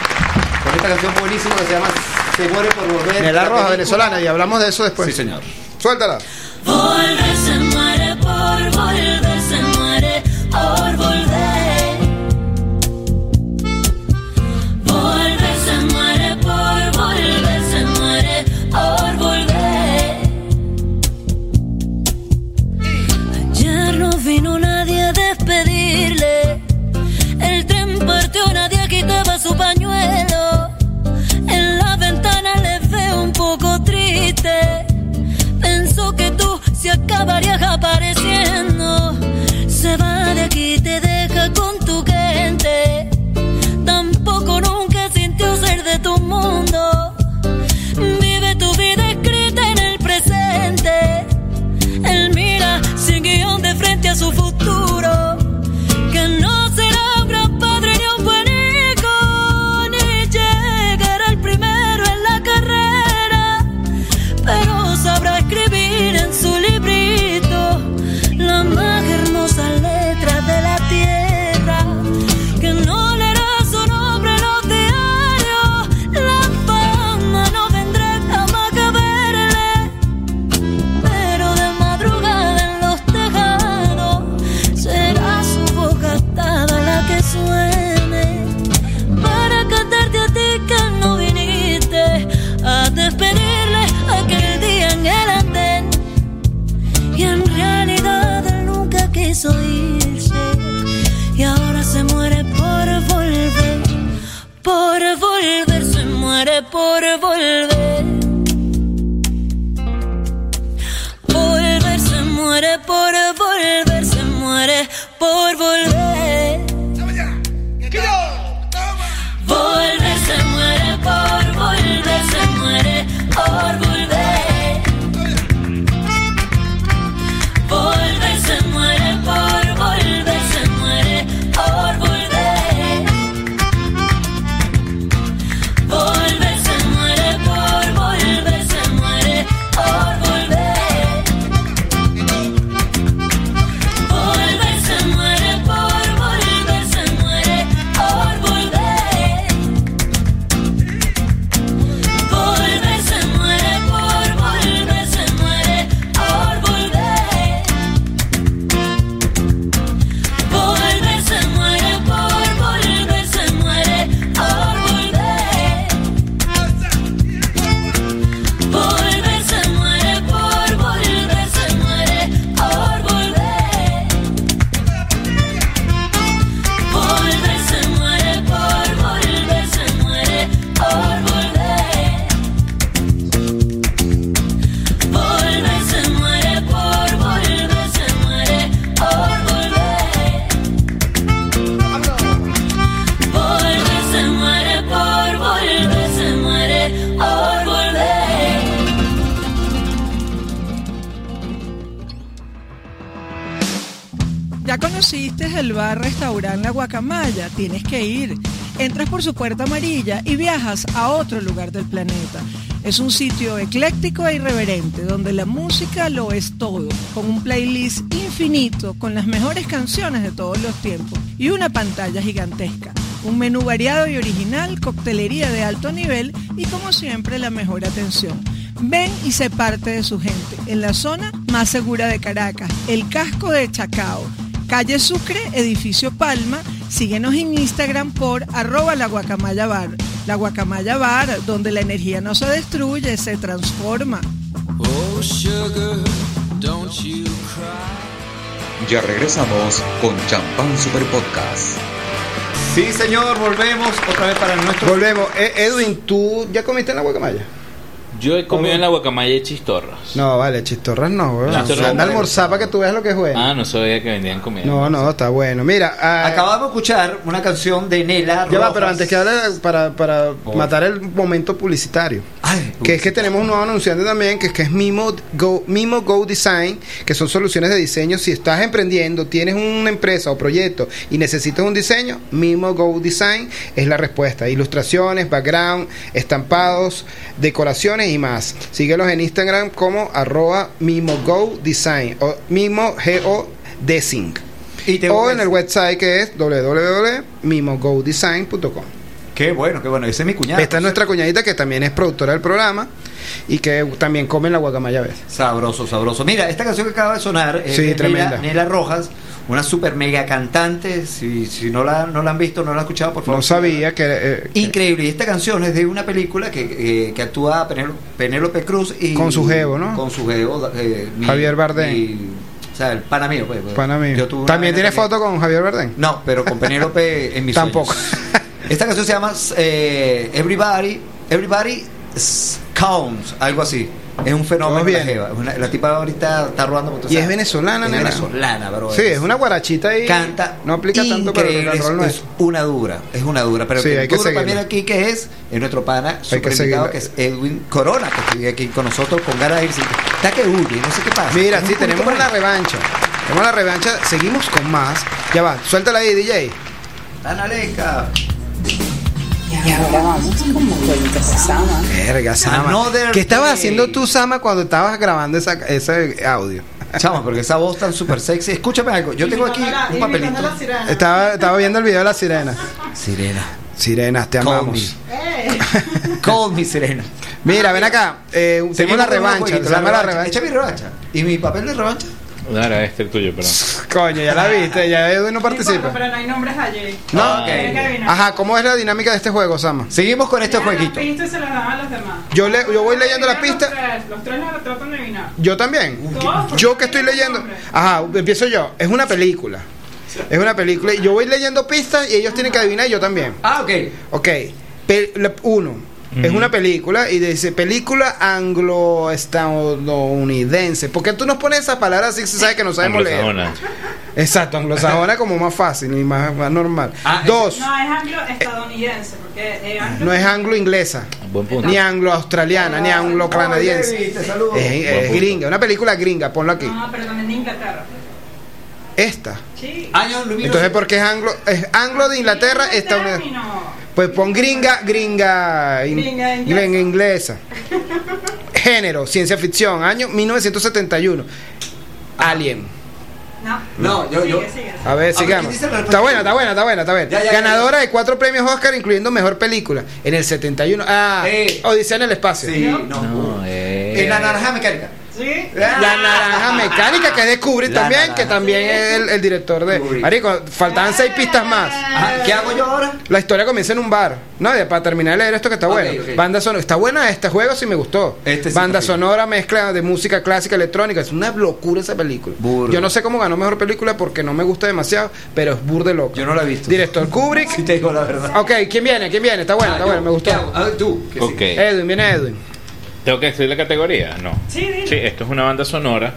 con esta canción buenísima que se llama Se muere por volver. Nela La Roja, película- venezolana, y hablamos de eso después. Sí, señor. Suéltala. Volver se muere por volver, se muere por volver. Su pañuelo. En la ventana le veo un poco triste. Pensó que tú se acabarías apareciendo. Se va de aquí, te deja con tu gente. Por volver. Volver se muere por volver se muere por volver su puerta amarilla y viajas a otro lugar del planeta. Es un sitio ecléctico e irreverente donde la música lo es todo, con un playlist infinito con las mejores canciones de todos los tiempos y una pantalla gigantesca. Un menú variado y original, coctelería de alto nivel y como siempre la mejor atención. Ven y sé parte de su gente en la zona más segura de Caracas, el casco de Chacao. Calle Sucre, edificio Palma. Síguenos en Instagram por arroba la guacamaya bar. La guacamaya bar, donde la energía no se destruye, se transforma. Oh, sugar, don't you cry. Ya regresamos con Champán Super Podcast. Sí, señor, volvemos otra vez para nuestro. Volvemos. Eh, Edwin, ¿tú ya comiste en la guacamaya? Yo he comido en la guacamaya chistorras. No, vale, chistorras no, weón. Chistorras Anda a no. almorzar para que tú veas lo que es bueno. Ah, no sabía que vendían comida. No, no, está bueno. Mira, ah, Acabamos de escuchar una canción de Nela. ya va, pero antes que hable, para, para Oh. matar el momento publicitario. Ay, Que es que tenemos un nuevo anunciante también, que es que es Mimo Go, Mimo Go Design, que son soluciones de diseño. Si estás emprendiendo, tienes una empresa o proyecto y necesitas un diseño, Mimo Go Design es la respuesta. Ilustraciones, background, estampados, decoraciones y más. Síguelos en Instagram como arroba Mimo Go Design o Mimo Go Design. O en el website que es www.mimogodesign.com. Qué bueno, qué bueno. Ese es mi cuñado. Esta es nuestra cuñadita que también es productora del programa y que también come la guacamaya a veces. Sabroso, sabroso. Mira, esta canción que acaba de sonar es Sí, de tremenda. Nela, Nela Rojas, una super mega cantante. Si, si no, la, no la han visto, no la han escuchado, por favor. No sabía que... eh, Increíble. Y esta canción es de una película que, eh, que actúa Penélope Cruz y. Con su jevo, ¿no? Con su jevo. eh, mi- Javier Bardem. mi- o sea, el pana mío, pues. pues. Pana mío. ¿También tiene foto con Javier Bardem? No, pero con Penélope en mis Tampoco. sueños. Esta canción se llama eh, Everybody, Everybody Counts, algo así. Es un fenómeno. Bien. La, jeva. Es una- la tipa ahorita está tú Y es venezolana, es nena. venezolana, bro. Sí, es una guarachita y... Canta. No aplica tanto para el and roll es, una dura, es una dura. Pero Sí, el hay que duro también aquí que es, es nuestro pana super invitado, que es Edwin Corona, que sigue aquí con nosotros con ganas de irse. Está que huye, no sé qué pasa. Mira, sí, tenemos más. revancha. Tenemos la revancha. Seguimos con más. Ya va, suéltala ahí, DJ. Analeca. Y ahora vamos de Sama. Verga, Sama. Another ¿Qué estabas day. haciendo tú, Sama, cuando estabas grabando esa, ese audio? Chama, porque esa voz tan super sexy. Escúchame algo, yo tengo aquí un papelito. Estaba, estaba viendo el video de la sirena. Sirena. Sirenas, te Call amamos. Eh, Call me sirena. Mira, ven acá. Eh, tenemos la revancha. Se llama la revancha. revancha. Echa mi revancha. ¿Y mi papel de revancha? Ahora este es el tuyo, perdón. Coño, ya la viste. Ya Edwin no no importa, participa. pero no hay nombres allí. No, ok. Tienes que adivinar. Ajá, ¿cómo es la dinámica de este juego, Sama? Seguimos con este Dejan las jueguito. pistas y se las dan a los demás. Yo, le, yo voy leyendo la Adivinan pista. Los tres, los tres las tratan de adivinar. Yo también. Todos, Yo que estoy tienen leyendo. nombre. Ajá, empiezo yo. Es una película. Es una película. Y yo voy leyendo pistas y ellos tienen que adivinar y yo también. Ah, ok. Ok. Pe- la- uno. Es una película y dice película anglo-estadounidense. ¿Por qué tú nos pones esas palabras así si sabes que no sabemos leer? Anglosajona. Exacto, anglosajona como más fácil y más, más normal. Ah, Dos, No, es anglo-estadounidense, porque eh, anglo- no es anglo-inglesa, Buen punto. ni anglo-australiana, ni anglo-canadiense. Saludos. Es, es gringa, una película gringa, ponlo aquí. No, pero también de Inglaterra. Esta. Sí. Año luminoso. Entonces, porque es anglo, es anglo de Inglaterra, Sí, estadounidense. Pues pon gringa, gringa, in- Gringa inglesa. gringa inglesa. Género, ciencia ficción, año 1971. Alien. No. No, yo- Sigue, yo- sigue. A ver, A ver, sigamos. Está buena, está buena, está buena, está buena. Ya, ya, ya, Ganadora de cuatro premios Oscar, incluyendo mejor película. En el 71. Ah, Eh. Odisea en el espacio. Sí, no. No, eh. En la naranja mecánica. Sí. La naranja mecánica que es de Kubrick La también, naranja. que también es el, el director de. Marico, faltaban seis pistas más. Ajá, ¿Qué hago yo ahora? La historia comienza en un bar. No, ya para terminar de leer esto que está bueno. Banda sonora. Está buena este juego, sí me gustó. Este sí Banda sonora, mezcla de música clásica, electrónica. Es una locura esa película. Burda. Yo no sé cómo ganó mejor película porque no me gusta demasiado, pero es burde loco. Yo no la he visto. Director Kubrick. Si te digo la verdad. Ok, ¿quién viene? ¿Quién viene? Está bueno, Ah, está yo. bueno, me gustó. ¿Qué hago? A ver, tú. sí. Ok. Edwin, viene Edwin. ¿Tengo que decir la categoría? No. Sí, dile. Sí, esto es una banda sonora.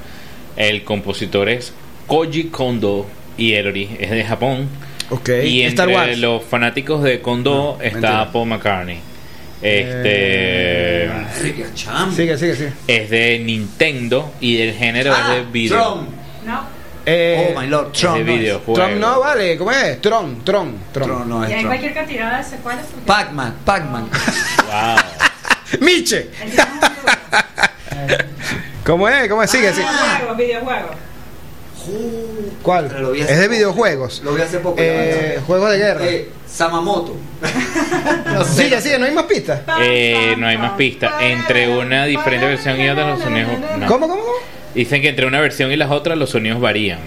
El compositor es Koji Kondo y el ori es de Japón. Ok. Y Star entre Wars. los fanáticos de Kondo No, está mentira. Paul McCartney. Este chamo. Sigue, sigue, sigue. es de Nintendo y el género Ah, es de video. Drum. No. Eh, oh my lord, Tron. de no. Tron no vale, ¿cómo es? Tron, Tron, Tron. Tron no Y es hay Tron. cualquier cantidad de secuelas. Pac-Man, Pac-Man. Wow. Miche. ¿Cómo es? ¿Cómo es? Sigue, sigue. Videojuegos, videojuegos. ¿Cuál? Es de poco. videojuegos. Lo vi hace poco. Eh, juegos de guerra. Eh, Samamoto. no sé. Sigue, sigue, no hay más pistas. Eh, no hay más pistas. Entre una diferente versión y otra, los sonidos. no. ¿Cómo, cómo, cómo? Dicen que entre una versión y las otras, los sonidos varían.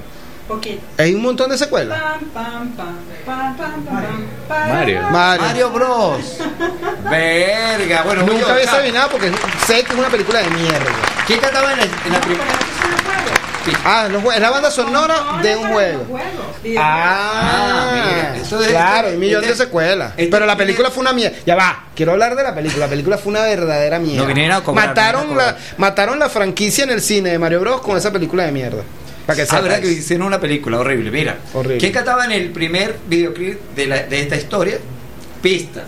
Poquito. Hay un montón de secuelas. Pam, pam, pam, Mario. Mario. Mario Bros. Verga. Bueno, Nunca yo, había chao. adivinado porque sé que es una película de mierda. ¿Quién cantaba en la, en la No, primera? Ah, los es la banda sonora de un juego. Ah, Ah, mira, es- claro, este- un millón de este- secuelas. este Pero la película fue una mierda. Ya va, quiero hablar de la película. La película fue una verdadera mierda. No vinieron a cobrar, mataron, a la, mataron la franquicia en el cine de Mario Bros. con esa película de mierda. Para que Ah, verdad que hicieron una película horrible. Mira, Horrible. ¿quién cantaba en el primer videoclip de, la- de esta historia? Pistas.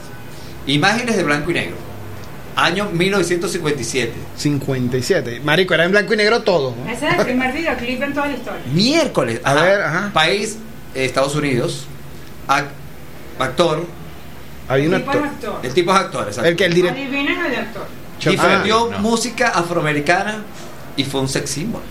Imágenes de blanco y negro. Año 1957. 57. Marico, era en blanco y negro todo. ¿no? Ese es el primer videoclip en toda la historia. Miércoles. A ver, ajá. País, eh, Estados Unidos. Ac- actor. Había un Tipo actor. de actor. El tipo es actor, exacto. El que el director. Adivinen el actor. Difundió Ah, no. música afroamericana y fue un sex symbol.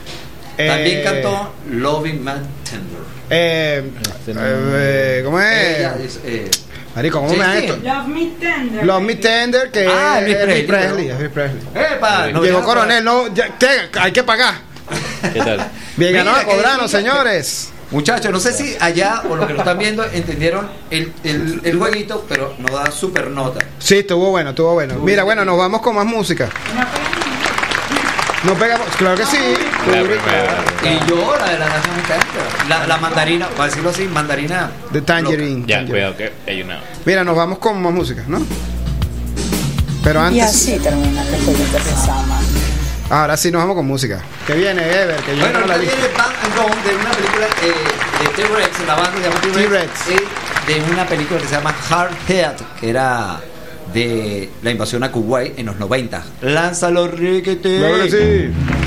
También Eh, cantó Loving Man Tender. Eh, Este eh, ¿Cómo es? Ella es, eh, Marico, ¿cómo Sí, me sí. esto? Love Me Tender. Love Me Tender, que Ah, es Elvis Presley, Presley. ¿no? Elvis Presley. ¡Epa! No Llegó Coronel, no, ya, ¿qué? hay que pagar. ¿Qué tal? Bien ganado a señores. Muchachos, no sé si allá o los que lo están viendo entendieron el, el, el jueguito, pero nos da super nota. Sí, estuvo bueno, estuvo bueno. Mira, bueno, nos vamos con más música. No pegamos, claro que sí. La primera. Y yo, la de la nación me encanta. La, la mandarina, para decirlo así, mandarina. De Tangerine. Ya, cuidado que hay una. Mira, nos vamos con más música, ¿no? Pero Y antes, así terminan los jueguitos de Sama. ahora sí nos vamos con música. Que viene, Ever, que yo Bueno, no la viene Bang and Gone de una película eh, de T-Rex, la banda se llama T-Rex. T-Rex. y de una película que se llama Hard Head, que era de la invasión a Kuwait en los 90. Lánzalo, Riquete. Claro que sí.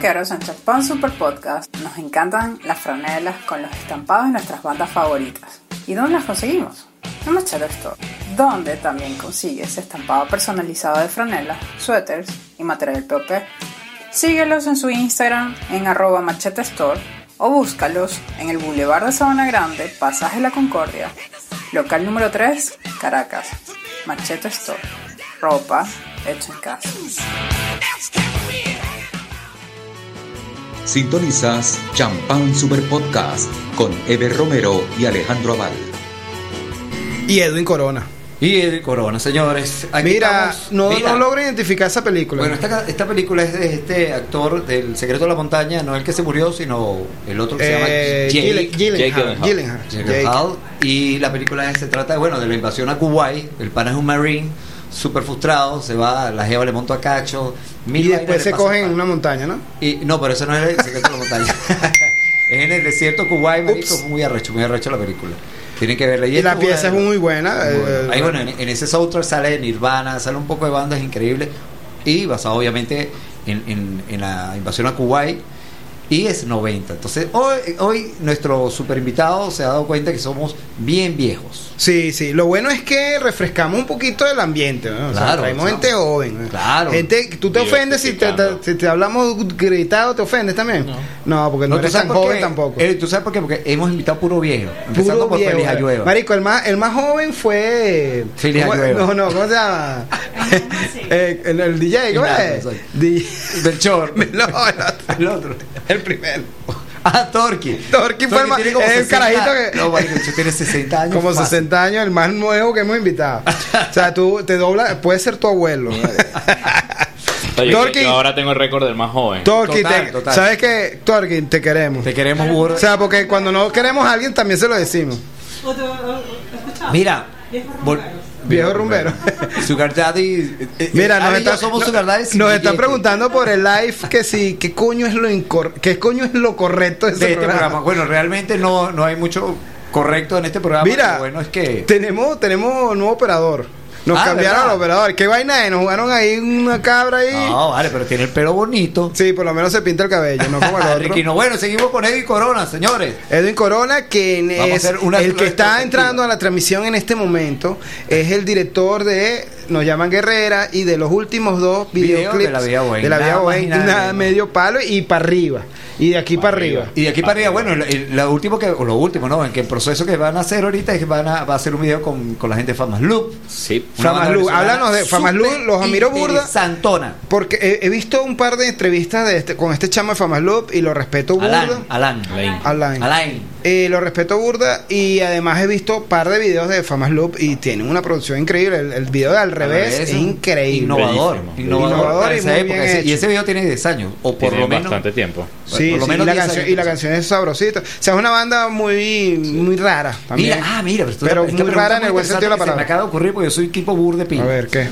Rockeros en Champán Super Podcast, nos encantan las franelas con los estampados de nuestras bandas favoritas. ¿Y dónde las conseguimos? En Machete Store, donde también consigues estampado personalizado de franelas, suéteres y material POP. Síguelos en su Instagram en arroba Store o búscalos en el Boulevard de Sabana Grande, Pasaje La Concordia, local número 3, Caracas. Machete Store, ropa hecha en casa. Sintonizas Champán Super Podcast con Ever Romero y Alejandro Aval. Y Edwin Corona. Y el Corona, señores. Aquí Mira, estamos. no, Mira. no logro identificar esa película. Bueno, esta, esta película es de este actor del Secreto de la Montaña, no el que se murió, sino el otro que Eh, se llama Gyllen- Jake Gyllenhaal, Gyllenhaal. Gyllenhaal. Jake. Gyllenhaal. Y la película es- se trata de, bueno, de la invasión a Kuwait. El pana es un marine, súper frustrado, se va, la jeva le monta a cacho. mil Y después se cogen en una montaña, ¿no? Y, no, pero eso no es el Secreto de la Montaña. es en el desierto Kuwait, marico, muy arrecho, muy arrecho la película. Tienen que verla. Y la esto, pieza es bueno, muy buena. muy eh, bueno. Ahí, bueno, en, en ese soundtrack sale Nirvana, sale un poco de bandas increíbles y basado obviamente en, en- en la invasión a Kuwait y es 90. Entonces, hoy, hoy nuestro super invitado se ha dado cuenta que somos bien viejos. Sí, sí. Lo bueno es que refrescamos un poquito el ambiente. ¿no? O sea, Claro, traemos claro. gente joven. ¿no? Claro. Gente, ¿Tú te ofendes si te, te- si te hablamos gritado? ¿Te ofendes también? No, porque no, ¿tú eres sabes tan joven qué? tampoco. Eh, ¿Tú sabes por qué? Porque hemos invitado puro viejo. Empezando Puro por viejo, Feliz. Ayueva. Marico, el más, el más joven fue. Feliz ¿cómo- Ayueva. No, no, ¿cómo se llama? Eh, el, el DJ, ¿cómo es? soy. Di- Belchor. No, el otro. el otro. El primero. Ah, Torqui. Torqui fue el más- es el 60 carajito que- No, tiene 60 años. Como fácil. 60 años, el más nuevo que hemos invitado. O sea, tú te doblas, puede ser tu abuelo. Oye, Torqui- yo ahora tengo el récord del más joven. Torqui, Total, te- total. ¿sabes qué? Torqui, te queremos. Te queremos burro. O sea, porque cuando no queremos a alguien también se lo decimos. Mira, vol- Viejo rumbero. Sugar Daddy. eh, Mira, eh, nos, Ali y yo está- somos no- Sugar Daddy nos están billete preguntando por el live que si qué coño es lo incor qué coño es lo correcto de, ese de este programa. programa. Bueno, realmente no, no hay mucho correcto en este programa. Mira, bueno es que. tenemos tenemos nuevo operador. Nos Ah, cambiaron al operador. ¿Qué vaina es? Nos jugaron ahí una cabra ahí. No, vale, pero tiene el pelo bonito. Sí, por lo menos se pinta el cabello, no como el otro. Riquino, bueno, seguimos con Eddie Corona, señores. Edwin Corona, quien es el que está entrando a la transmisión en este momento, es el director de Nos llaman Guerrera y de los últimos dos Video videoclips de La de la vida Nada medio palo y para arriba. Y de aquí para arriba. Y de aquí para arriba, bueno, el- el- lo último que, o lo último, ¿no? En que el proceso que van a hacer ahorita es que van a, va a hacer un video con, con la gente de Famas Loop. Sí. Famas Loop, háblanos de Famas Loop, los admiro burda. Santona. Porque he, he visto un par de entrevistas de este, con este chamo de Famas Loop y lo respeto burda. Alan, Alan. Alain. Alain. Alain. Eh, lo respeto burda y además he visto un par de videos de Famas Loop y tienen una producción increíble. El, el video de al revés, es increíble. Innovador. Bellísimo. Innovador, Innovador para y esa muy época. bien Ese- Y ese video tiene 10 años. O por Tiene lo menos. bastante tiempo. Sí, por lo sí, menos y, la 10 canción, años. y la canción es sabrosita. O sea, es una banda muy muy rara también. Mira, ah, mira, pero, Pero esta muy rara es en el buen sentido de la que Se me palabra. acaba de ocurrir porque yo soy tipo bur de pin. A ver, ¿qué?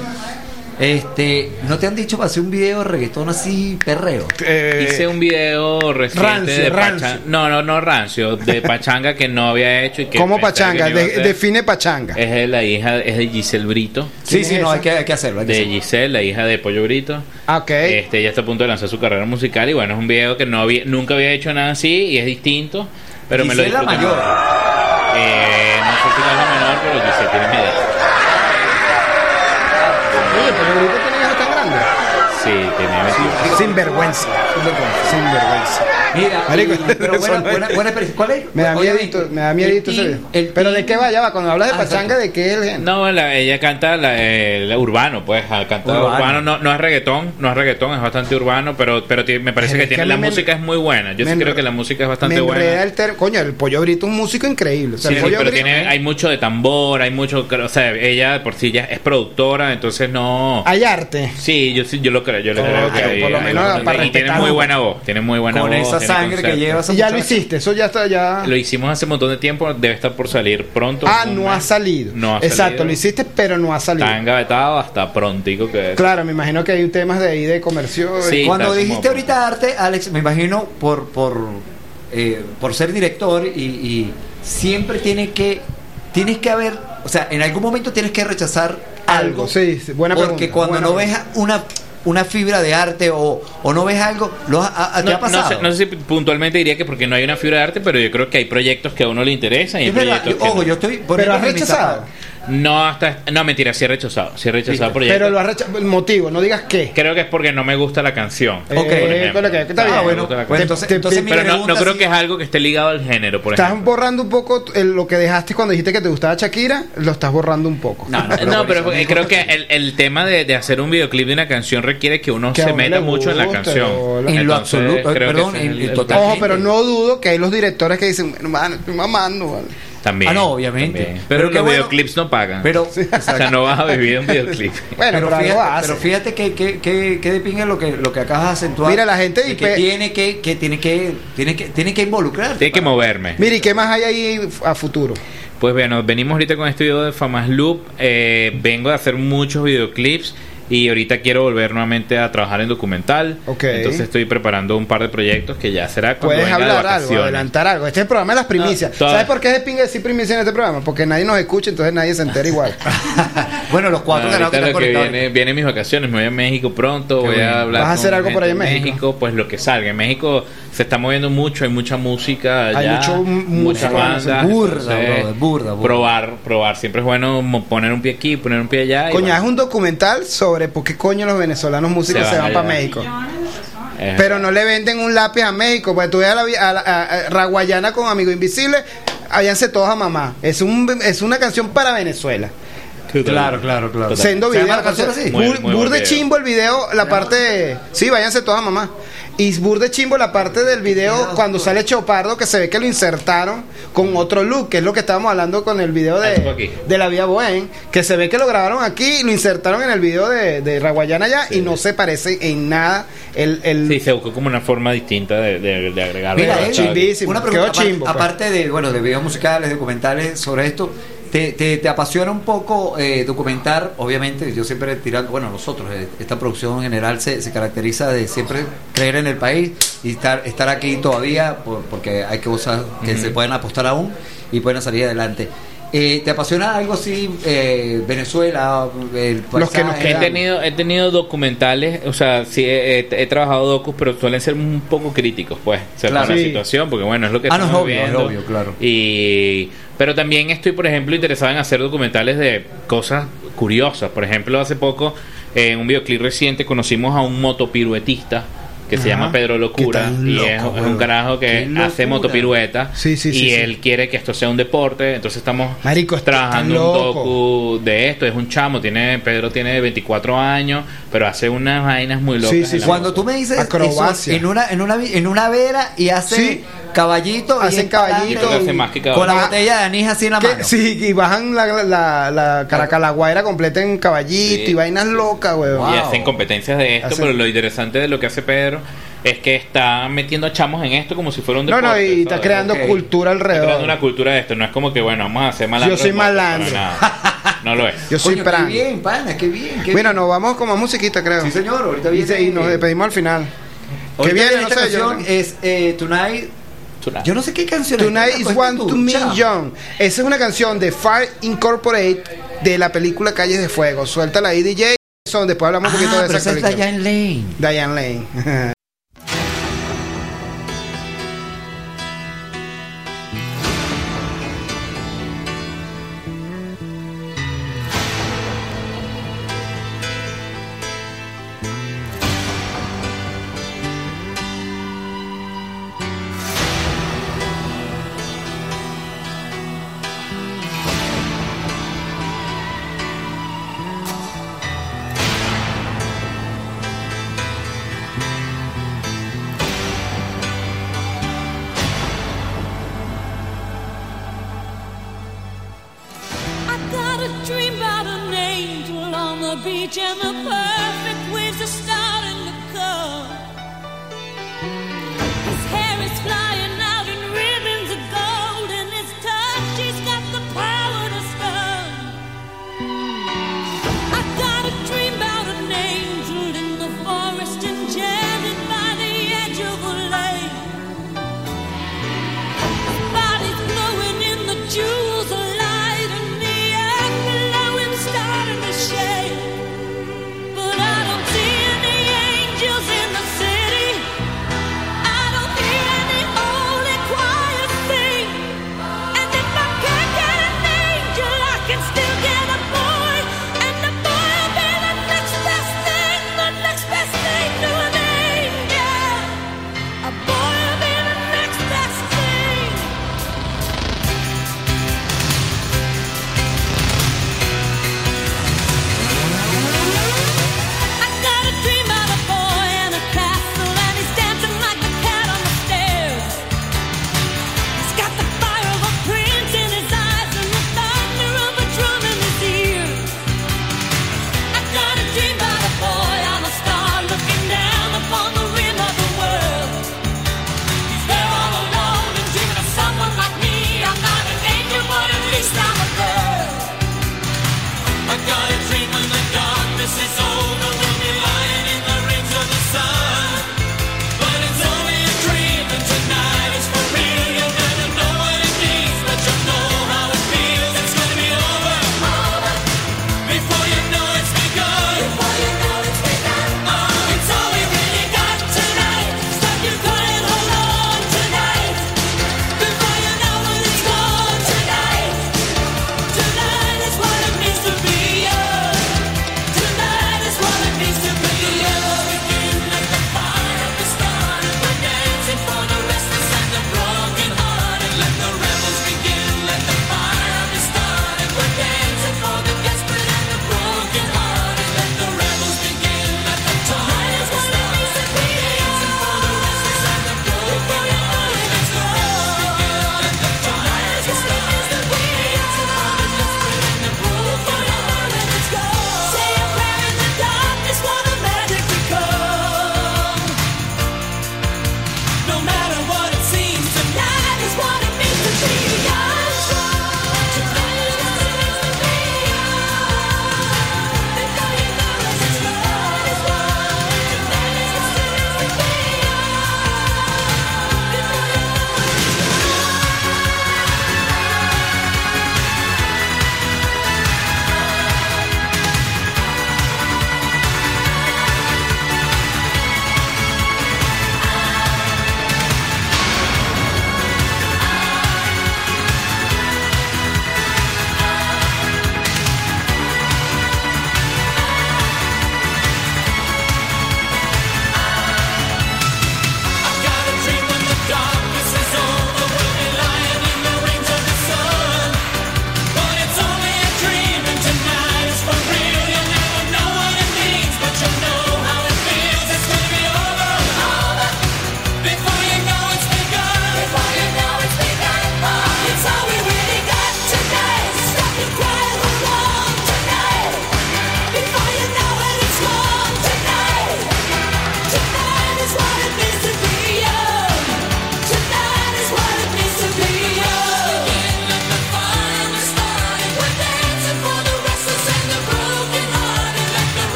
Este, ¿no te han dicho para hacer un video de reggaetón así perreo? Eh, Hice un video reciente rancio, de rancio. pachanga. No, no, no rancio, de pachanga que no había hecho y que ¿Cómo pachanga? De- define pachanga. Es de la hija, es de Giselle Brito. Sí, ¿Quién sí, es no, hay que, hay que hacerlo. hay que De hacerlo. Giselle, la hija de Pollo Brito. Ah, ok. Este, ella está a punto de lanzar su carrera musical y bueno, es un video que no había, nunca había hecho nada así y es distinto, pero me lo Giselle la mayor. Eh, no sé si no es la menor, pero Giselle tiene mi edad. Oye, pero el grupo tiene hijos tan grandes. Sí, tiene 21. Sin vergüenza. Sin vergüenza. Mira, Marico, y- pero buena, buena, buena experiencia. ¿Cuál es? Me da miedito, me da miedito ese Pero de qué va, ya va. Cuando hablas de Ah, pachanga. ¿de qué es? No, la- ella canta la, eh, la urbano, pues, canta Urbano. urbano, no, no es reggaetón, no es reggaetón, es bastante urbano, pero, pero me parece Pero que que tiene, mí la me- música es muy buena, yo me sí creo que la música es Me bastante enreda buena. el ter- Coño, el pollo brito es un músico increíble. O sea, Sí, el sí, pollo pero brito- tiene, hay mucho de tambor, hay mucho, o sea, ella por sí ya es productora, entonces no... Hay arte. Sí, yo sí, yo lo creo, yo le creo que pero por lo menos para y tiene muy buena voz, tiene muy buena Con voz. esa tiene sangre que concepto. lleva esa Y ya lo hiciste, eso ya está ya. Lo hicimos hace un montón de tiempo, debe estar por salir pronto. Ah, no mes. ha salido. No ha Exacto, salido. lo hiciste, pero no ha salido. Está engavetado hasta prontico que es. Claro, me imagino que hay temas de ahí de comercio. Sí. Cuando dijiste como- ahorita arte, Alex, me imagino por por eh, por ser director y, y siempre tiene que tienes que haber, o sea, en algún momento tienes que rechazar algo. Sí, sí, buena porque pregunta, cuando buena no pregunta. ves una una fibra de arte o, o no ves algo, ¿lo ha, ha- te ha no pasado? sé, no sé si puntualmente diría que porque no hay una fibra de arte, pero yo creo que hay proyectos que a uno le interesan y hay proyectos yo- que ojo, no. yo estoy Pero has rechazado. No, hasta. No, mentira, sí he rechazado. Sí he rechazado proyectos. Pero lo has rechazado. El motivo, no digas qué. Creo que es porque no me gusta la canción. Eh, por ejemplo. pero está Ah, bien. Bueno, canción. entonces, entonces pero no, no creo que es algo que esté ligado al género, por Estás ejemplo. borrando un poco el- lo que dejaste cuando dijiste que te gustaba Shakira, lo estás borrando un poco. No, no, No, pero por eso, eh, creo que el, el tema de, de hacer un videoclip de una canción requiere que uno Que se meta mucho en la canción. En lo absoluto, creo que perdón, en- el- Ojo, pero no dudo que hay los directores que dicen, hermano, estoy mamando. vale". También. Ah, no, obviamente. también. Pero Pero los bueno- videoclips no pagan. Pero, o sea, no vas a vivir un videoclip. Bueno, pero, pero, fíjate, pero fíjate que, que, que, que de pinga lo que, lo que acabas de acentuar. Mira, la gente de que tiene que, que tiene que, tiene que, tiene que involucrar. Tienes que moverme. Mira, ¿y qué más hay ahí a futuro? Pues bueno, venimos ahorita con este video de Famas Loop. Eh, vengo de hacer muchos videoclips y ahorita quiero volver nuevamente a trabajar en documental. Ok. Entonces estoy preparando un par de proyectos que ya será cuando Puedes venga de hablar algo, adelantar algo. Este es el programa de las primicias. No, ¿Sabes por qué es de pinga decir primicia en este programa? Porque nadie nos escucha, entonces nadie se entera igual. bueno, los cuatro Ah, que lo que viene, vienen mis vacaciones, me voy a México pronto, voy bueno. a hablar ¿Vas a hacer algo por allá en México? Pues lo que salga. En México se está moviendo mucho, hay mucha música Hay mucho muchas música, bandas. burda, burda, burda. Probar, probar. Siempre es bueno mo- poner un pie aquí, poner un pie allá. bueno, es un documental sobre por qué coño los venezolanos músicos Se se, van van para. México. Eh, Pero no le venden un lápiz a México. Pues tú ves a la, a la- a- a Raguayana con Amigo Invisible, váyanse todos a mamá. Es, un, es una canción para Venezuela. Claro, claro, claro. Sendo ¿Se llama video. la canción así? Muy- Bur, muy bur buen de video. chimbo el video, la parte de- Sí, váyanse todas a mamá. Y bur de chimbo la parte del video cuando sale Chopardo, que se ve que lo insertaron con otro look, que es lo que estábamos hablando con el video Ah, de, aquí. de la Vía Bohem, que se ve que lo grabaron aquí y lo insertaron en el video de, de Raguayana allá y no se parece en nada el... el Sí, se buscó como una forma distinta de, de, de agregarlo. Mira, Eddie, chimbísimo, una quedó pregunta, aparte, chimbo, pues. aparte de, bueno, de videos musicales, documentales sobre esto, ¿te, te, te apasiona un poco eh, documentar? Obviamente, yo siempre tirando, bueno, nosotros, eh, esta producción en general se, se caracteriza de siempre creer en el país y estar, estar aquí todavía, por- porque hay cosas que se pueden apostar aún y pueden salir adelante. Eh, ¿Te apasiona algo así, eh, Venezuela, el Los que nos paisaje, He tenido, he tenido documentales, o sea, sí he, he- he trabajado docus, pero suelen ser un poco críticos, pues, según Claro. la Sí. situación, porque bueno, es lo que Ah, no, es estamos obvio, es viendo. obvio, claro. Y, pero también estoy, por ejemplo, interesado en hacer documentales de cosas curiosas. Por ejemplo, hace poco, en un videoclip reciente, conocimos a un motopiruetista que se llama Pedro Locura y es, es un carajo que hace motopirueta Sí, sí, y sí, él quiere que esto sea un deporte entonces estamos Marico, trabajando un docu de esto es un chamo tiene Pedro tiene 24 años pero hace unas vainas muy locas. Cuando tú me dices Acrobacia. eso, en una en una en una vera y hace Sí. caballito, Hacen caballito hace más que con la caballito. botella de anís así en la mano. sí, y bajan la, la, la caracalaguaira completa en caballito Sí. y vainas locas, weón. y Wow. hacen competencias de esto Hacen- pero lo interesante de lo que hace Pedro es que está metiendo a chamos en esto como si fuera un No, deporte no, y está ¿sabes? creando Ok. cultura Está creando alrededor. una cultura de esto no es como que bueno vamos a hacer malandro Yo soy malandro. nada. no lo es Yo soy Coño, qué bien, pana, qué bien. qué Bueno, bien. nos vamos con más musiquita, creo. Sí, señor, ahorita Y, viene- se- y nos despedimos al final. Viene, viene no esta sé, yo- canción es eh, Tonight. Yo no sé qué canción Tonight es. is Cuenta One to Me. Young. Esa es una canción de Fire Incorporate de la película Calles de Fuego. Suéltala ahí, DJ. Son, después hablamos un poquito Ah, de pero esa esa es película. Diane Lane. Diane Lane.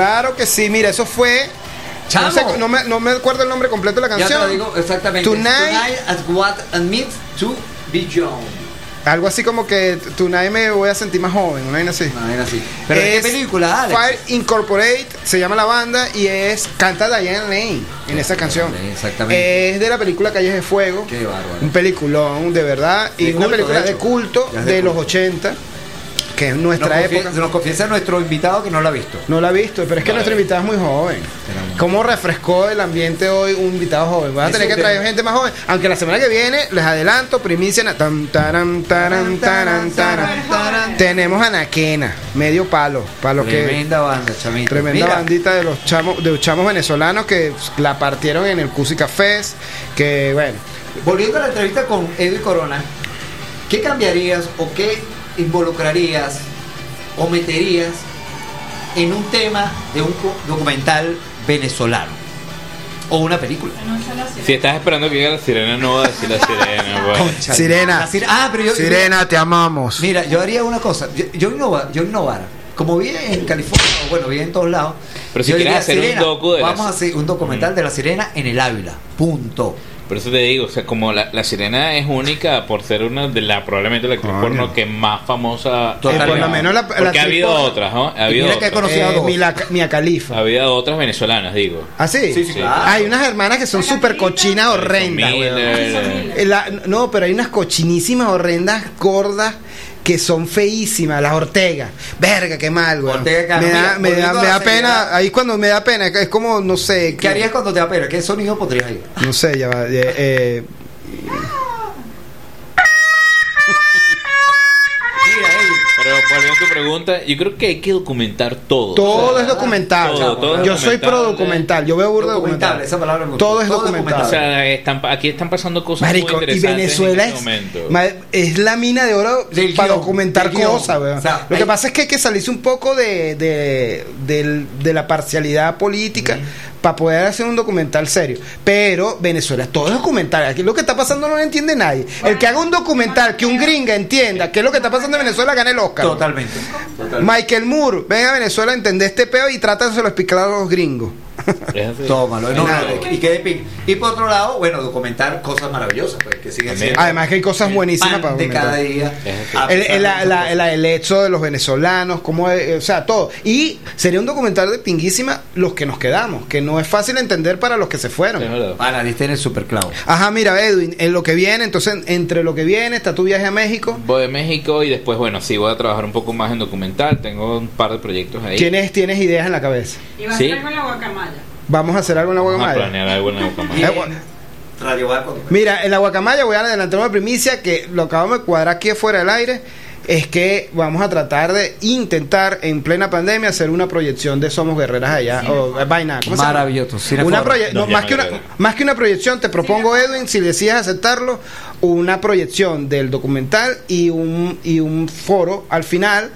Claro que sí, mira, eso fue. No, Chamo. sé, no me, no me acuerdo el nombre completo de la Ya te canción. lo digo exactamente. Tonight- at what admits to be young. Algo así como que Tonight me voy a sentir más joven, una vaina así. Una vaina así. Pero ¿de Es qué película, Alex? Fire Incorporate se llama la banda y es canta Diane Lane en esa canción. Exactamente. Es de la película Calles de Fuego. Qué bárbaro. Un peliculón, de verdad. Y una película de culto de, los culto. 80, que es Nos, nuestra confie- época. nos confiesa nuestro invitado que no la ha visto. No la ha visto, pero es que nuestro invitado es muy joven. ¿Cómo refrescó el ambiente hoy un invitado joven? Vas a tener que traer gente más joven. Aunque la semana que viene, les adelanto, primicia. na- tan, taran, taran, taran, taran. Tenemos a Naquena, medio palo. Para lo que. Tremenda banda, chamito. Tremenda Mira, bandita de los chamos, de los chamos venezolanos que la partieron en el Cusi Cafés. Que bueno. Volviendo a la entrevista con Edwin Corona, ¿qué cambiarías o qué involucrarías o meterías en un tema de un documental venezolano? O una película. Si estás esperando que llegue la sirena, no va a decir la sirena. pues. Concha, Sirena. la sir- ah, pero yo, Sirena, te amamos. Mira, yo haría una cosa. Yo, yo, innova- yo innovara. Como vive en California, o bueno, vive en todos lados. Pero si quieres hacer un docu de Vamos a hacer un documental de la sirena en el Ávila. Punto. Por eso te digo, o sea, como la, la sirena es única por ser una de la probablemente la actriz Coño. porno que más famosa. Total. por lo menos la- la Porque ha habido porno- otras, ¿no? Ha habido mira que he otras. conocido a Eh, dos. Mila, Mia Khalifa. Ha habido otras venezolanas, digo. ¿Ah, sí? Sí, sí, claro. Hay unas hermanas que son súper cochinas horrendas. Miller, weón. Eh, la- no, pero hay unas cochinísimas horrendas gordas que son feísimas, las Ortega. Verga, qué mal, güey. Ortega, me da, me da, me da pena, ahí cuando me da pena, es como, no sé. ¿Qué harías cuando te da pena? ¿Qué sonido podrías ir? No sé, ya va. eh, eh, Pero volviendo a tu pregunta, yo creo que hay que documentar todo. todo O sea, es documental. todo, todo es yo soy pro documental, yo veo Documentable, documental. esa palabra me. Todo es Todo documental. O sea, están, aquí están pasando cosas Marico, muy y interesantes. Venezuela en es, este ma- es la mina de oro Del para guion, documentar cosas. O sea, Lo que hay- pasa es que hay que salirse un poco de, de, del- de la parcialidad política para poder hacer un documental serio. Pero Venezuela, todo es documental. Aquí lo que está pasando no lo entiende nadie. El que haga un documental que un gringa entienda qué es lo que está pasando en Venezuela gana el Oscar. Totalmente. Michael Moore, venga a Venezuela a entender este peo y trata de explicar a los gringos. Tómalo. No, no, y. Y por otro lado, bueno, documentar cosas maravillosas, pues, que siguen siendo. Además que hay cosas buenísimas pan para de cada día. A El, pesar el- de la- muchas la- cosas. la- el hecho de los venezolanos, como, eh, o sea, todo. Y sería un documental de pinguísima los que nos quedamos, que no es fácil entender para los que se fueron. Para, diste en el superclavo. Ajá, mira, Edwin, en lo que viene, entonces, entre lo que viene está tu viaje a México. Voy de México y después, bueno, sí, voy a trabajar un poco más en documental. Tengo un par de proyectos ahí. ¿Tienes, tienes ideas en la cabeza? Y va a Sí. estar con la guacamaya. Vamos a hacer algo en la Vamos a guacamaya. planear algo en la. Y Eh, gua- Radio Barco. Mira, en la guacamaya voy a adelantar una primicia que lo acabamos de cuadrar aquí fuera del aire. Es que vamos a tratar de intentar en plena pandemia hacer una proyección de Somos Guerreras allá. O eh, vaina. ¿cómo se llama? Maravilloso. Una no, más, que una, más que una proyección, te propongo, Edwin, si decides aceptarlo, una proyección del documental y un, y un foro al final,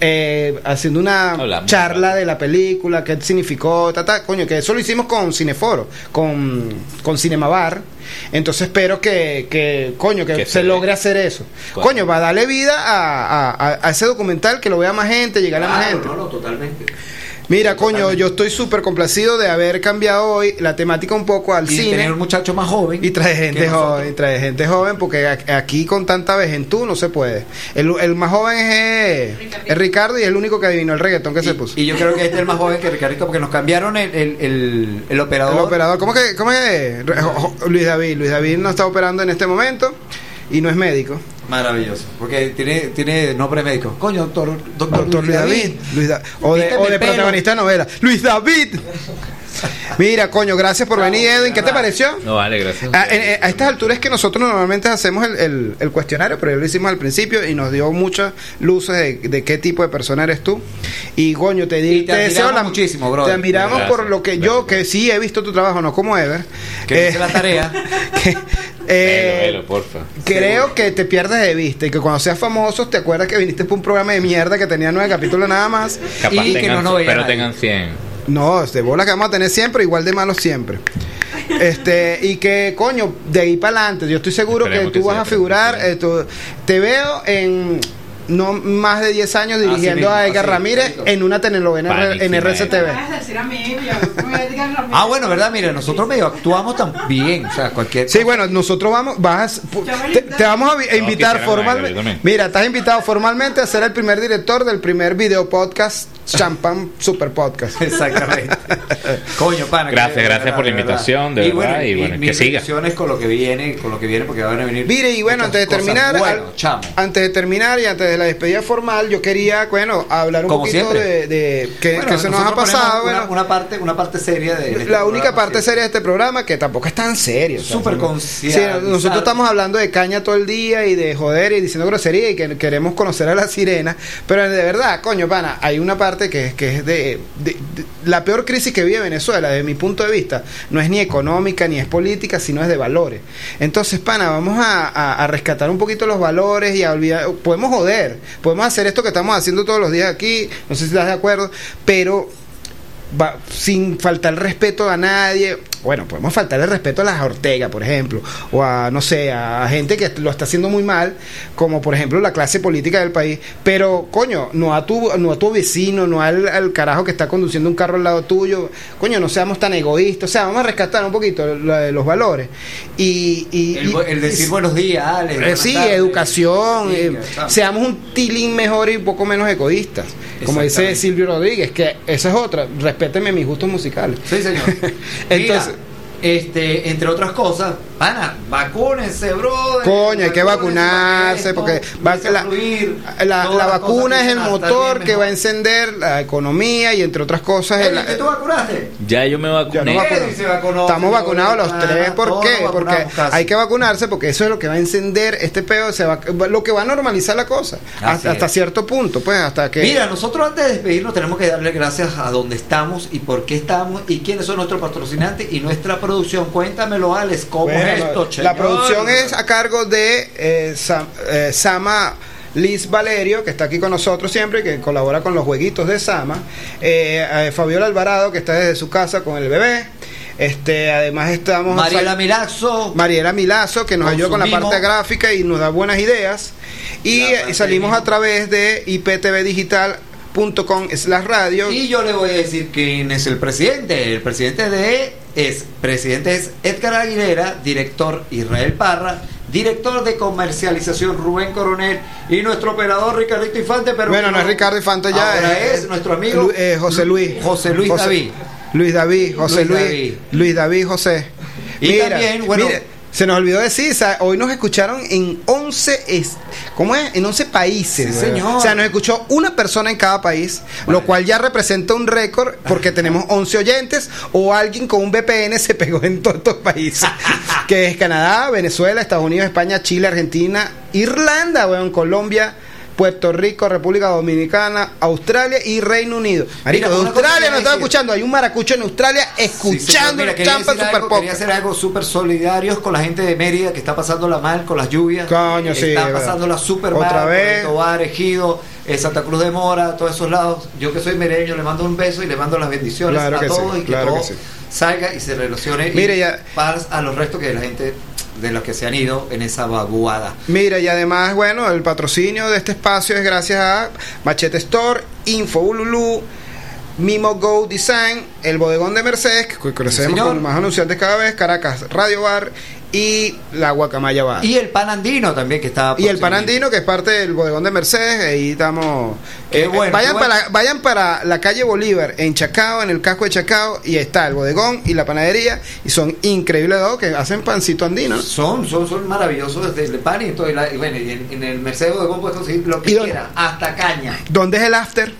eh, haciendo una charla de la película, qué significó, ta, ta, coño, que eso lo hicimos con Cineforo, con, con Cinemabar. Entonces espero que, que coño, que, Que se logre hacer eso. Claro. Coño, va a darle vida a, a- a- a ese documental, que lo vea más gente, llegar a más gente. no, no, totalmente. Mira, coño, yo estoy súper complacido de haber cambiado hoy la temática un poco al Y cine. tener un muchacho más joven. Y trae gente joven, y trae gente joven, porque aquí con tanta vejentud no se puede. El, el más joven es, es Ricardo y es el único que adivinó el reggaetón que se puso. Y yo creo que este es el más joven que Ricardito porque nos cambiaron el, el, el, el operador. el operador, ¿cómo que, cómo que Luis David? Luis David no está operando en este momento y no es médico. Maravilloso. Porque tiene, tiene nombre médico. Coño, doctor, doctor, Doctor Luis David. Luis Da- o de, o de protagonista de novela. Luis David. Mira, coño, gracias por venir, Edwin. ¿Qué te pareció? No, vale, gracias. A, en- en- a estas alturas es que nosotros normalmente hacemos el, el- el cuestionario, pero ya lo hicimos al principio y nos dio muchas luces de, de qué tipo de persona eres tú. Y coño, te, di- Y te admiramos muchísimo, brother. Te admiramos Gracias, por lo que yo, que sí he visto tu trabajo, no como Ever. Que eh, hice la tarea. que, eh, Velo, velo, porfa. Creo que te pierdes de vista y que cuando seas famoso te acuerdas que viniste por un programa de mierda que tenía nueve capítulos nada más. Capaz Y que no veía pero nadie. tengan 100. No, de bola que vamos a tener siempre, igual de malos siempre. Este, y que, coño, de ahí para adelante, yo estoy seguro Esperemos que tú que vas a figurar. eh, tú- te veo en. no más de 10 años Así dirigiendo mismo, a Edgar así, Ramírez en una telenovela en RCTV. Ah, bueno, ¿verdad? Mira, nosotros medio actuamos también. O sea, cualquier. Sí, bueno, nosotros vamos, vas te, te vamos a vi- a invitar formalmente. Mira, estás invitado formalmente a ser el primer director del primer video podcast Champán Super Podcast. Exactamente. Coño, pana. Gracias, que- gracias por la verdad. invitación, de verdad, y bueno, que siga. con lo que viene, con lo que viene, porque van a venir. Mire, y bueno, antes de terminar, Bueno, al- chamo. antes de terminar y antes de la despedida formal, yo quería, bueno, hablar un Como poquito siempre. de, de- que, Bueno, que se nos ha pasado. Una, bueno, una parte, una parte seria de. este la única programa, parte sí. seria de este programa que tampoco es tan serio. o sea, Súper concientizar. Sí, nosotros estamos hablando de caña todo el día y de joder y diciendo grosería y que queremos conocer a la sirena. Pero de verdad, coño, pana, hay una parte que, es- que es de, La peor crisis que vive Venezuela, desde mi punto de vista, no es ni económica ni es política, sino es de valores. Entonces, pana, vamos a, rescatar un poquito los valores y a olvidar. Podemos joder, podemos hacer esto que estamos haciendo todos los días aquí, no sé si estás de acuerdo, pero sin faltar respeto a nadie. Bueno, podemos faltar el respeto a las Ortega, por ejemplo, o a, no sé, a gente que lo está haciendo muy mal, como por ejemplo la clase política del país. Pero, coño, no a tu, no a tu vecino, no al, al carajo que está conduciendo un carro al lado tuyo. Coño, no seamos tan egoístas. O sea, vamos a rescatar un poquito lo de los valores. Y, y- El, decir buenos días, Alex. eh, sí, tardes. educación. Sí, eh, seamos un tilín mejor y un poco menos egoístas. Como dice. Silvio Rodríguez, que esa es otra. Respéteme mis gustos musicales. Sí, señor. Entonces- este, entre otras cosas, pana, vacúnense, brother. Coño, hay que vacunarse porque va- la, fluir, la- la vacuna es el motor que va a encender la economía y entre otras cosas. el- Ey, ¿que tú vacunaste? Ya yo me Ya vacuné. no vacunó, Estamos vacunados los tres. ¿Por qué? Porque hay que vacunarse porque eso es lo que va a encender este pedo. Se va, lo que va a normalizar la cosa. Hasta, hasta cierto punto, pues, hasta que. Mira, nosotros antes de despedirnos tenemos que darle gracias a dónde estamos y por qué estamos y quiénes son nuestros patrocinantes y nuestra producción. Cuéntamelo, Alex, ¿cómo Bueno, es la producción es a cargo de eh, Sam- eh, Sama Liz Valerio, que está aquí con nosotros siempre, que colabora con los jueguitos de Sama. Eh, eh, Fabiola Alvarado, que está desde su casa con el bebé. Este, además estamos Mariela Milazo. Mariela Milazo, que nos ayuda con la parte gráfica y nos da buenas ideas. Y, y salimos a través de slash radio. Y yo le voy a decir quién es el presidente. El presidente de es presidente es Edgar Aguilera, director Israel Parra, director de comercialización Rubén Coronel y nuestro operador Ricardito Infante. Pero Bueno, no es Ricardo Infante ya, Ahora es- es, nuestro amigo Lu- eh, José Luis. José Luis David. Luis David, José Luis Luis. David. Luis David José. Y también, bueno- se nos olvidó decir, o sea, hoy nos escucharon en 11, es- ¿cómo es? En 11 países. Sí, señor. O sea, nos escuchó una persona en cada país, lo cual ya representa un récord porque tenemos 11 oyentes o alguien con un VPN se pegó en todos estos países, que es Canadá, Venezuela, Estados Unidos, España, Chile, Argentina, Irlanda, weón, Colombia, Puerto Rico, República Dominicana, Australia y Reino Unido. Marico, Mira, de Australia nos está escuchando. Hay un maracucho en Australia Sí, escuchando. Mira, el Champa Super algo, quería hacer algo súper solidarios con la gente de Mérida que está pasándola mal con las lluvias. Coño, sí, Está pasándola súper Otra mal. vez. Tobar, Ejido, eh, Santa Cruz de Mora, todos esos lados. Yo que soy mereño le mando un beso y le mando las bendiciones Claro a todos sí, y que claro todo que sí. salga y se relacione Mire, y ya- a los restos que la gente de los que se han ido en esa vaguada. Mira, y además, bueno, el patrocinio de este espacio es gracias a Machete Store, Info Ululu, Mimo Go Design, el bodegón de Mercedes, que crecemos señor. con más anunciantes cada vez, Caracas Radio Bar y la Guacamaya Bar. Y el panandino también que está Y el. Panandino, que es parte del bodegón de Mercedes, ahí estamos. Qué eh, bueno, vayan, bueno. Para, vayan para la calle Bolívar, en Chacao, en el casco de Chacao, y está el bodegón y la panadería, y son increíbles dos que hacen pancito andino. ¿no? Son, son, son maravillosos desde el pan y todo. Y, la- y bueno, y en, en el Mercedes Bodegón puedes conseguir lo que quieras, hasta caña. ¿Dónde es el after?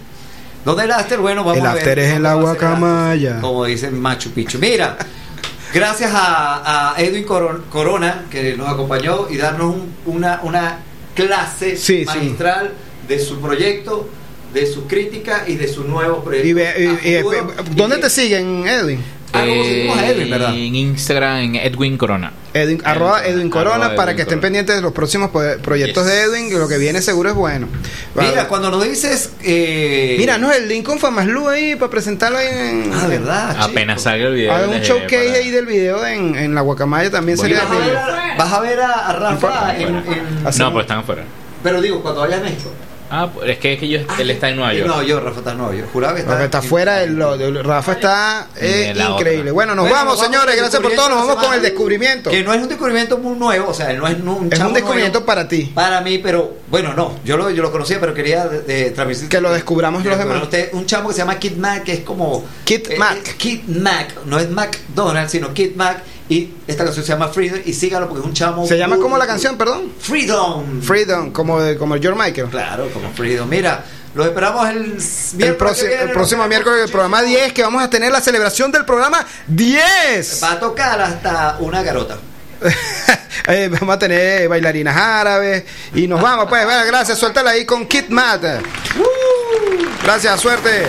¿Dónde el after? Bueno, vamos El a ver. after es en la ¿Dónde va a ser el? Guacamaya. Como dice Machu Picchu. Mira, gracias a, a Edwin Coron- Corona que nos acompañó y darnos un- una, una clase Sí, sí. magistral de su proyecto, de su crítica y de su nuevo proyecto. Y. ¿Dónde te siguen, Edwin? Ah, ¿cómo seguimos a Edwin, verdad? En Instagram, en Edwin Corona. Edwin, arroba Edwin Corona Arroba para Edwin que estén Corona. pendientes de los próximos proyectos Yes. de Edwin, lo que viene seguro es bueno. Mira, cuando nos dices. Eh, Mira, no, el Lincoln Famaslu ahí para presentarlo ahí en. Ah, ¿verdad? chico? Apenas salga el video. Haga un showcase para- ahí del video en, en la Guacamaya también Bueno. sería Vas a ver a, vas a, ver a- a Rafa Fuera, en, en- Así- No, pues están afuera. Pero digo, cuando vayas a México. Ah, es que, es que yo, él está en Nueva York. No, yo, Rafa está en Nueva York. Juraba que está, Porque está fuera, de lo- de- Rafa está eh, increíble. Bueno, nos Bueno, vamos, señores. Gracias por todo. Nos vamos con el descubrimiento. Que no es un descubrimiento muy nuevo, o sea, no es un Es un descubrimiento nuevo para ti. para mí, pero bueno, no, yo lo, yo lo conocía, pero quería de, de transmitir. Que lo descubramos los demás. Usted, un chamo que se llama Kid Mac, que es como. Kid eh, Mac. eh, Kid Mac, no es McDonald's, sino Kid Mac. Y esta canción se llama Freedom. Y sígalo porque es un chamo. ¿Se llama como la canción, perdón? Freedom. Freedom, como, de- como George Michael. Claro, como Freedom. Mira, los esperamos el miércoles. El, viene, el próximo miércoles del programa 10, que vamos a tener la celebración del programa 10. Va a tocar hasta una garota. Eh, vamos a tener bailarinas árabes y nos vamos, pues. Bueno, gracias, suéltala ahí con Kit Matt. Gracias, suerte.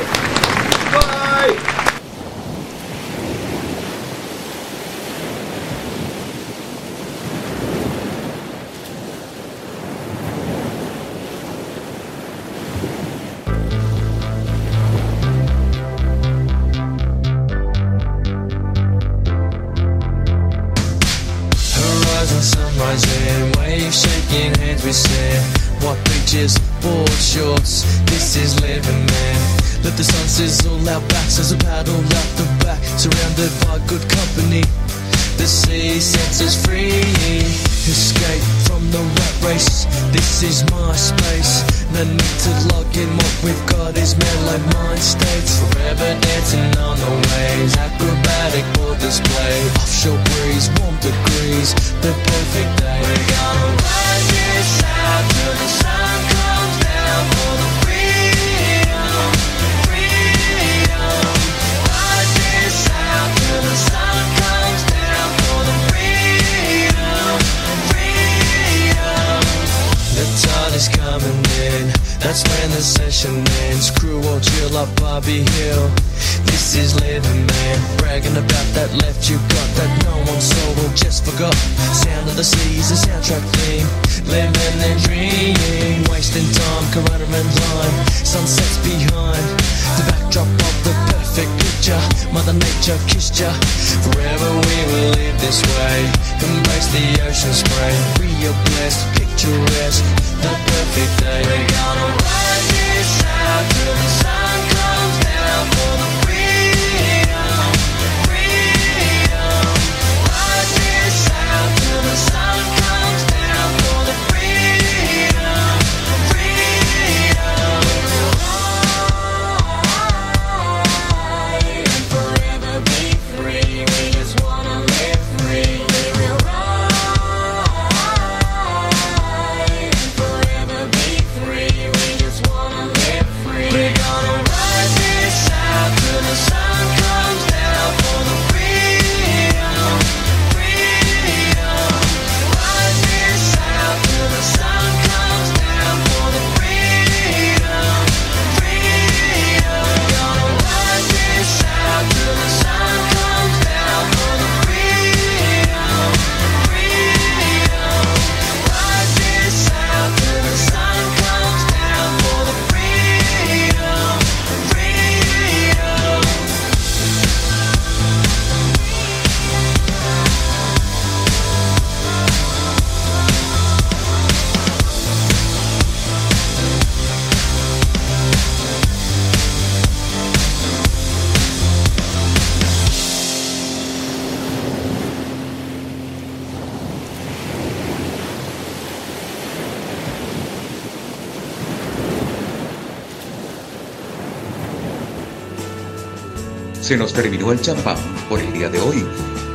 Se nos terminó el champán por el día de hoy.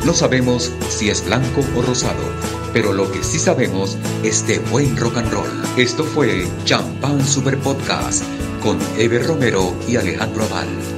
No sabemos si es blanco o rosado, pero lo que sí sabemos es de buen rock and roll. Esto fue Champán Super Podcast con Ever Romero y Alejandro Aval.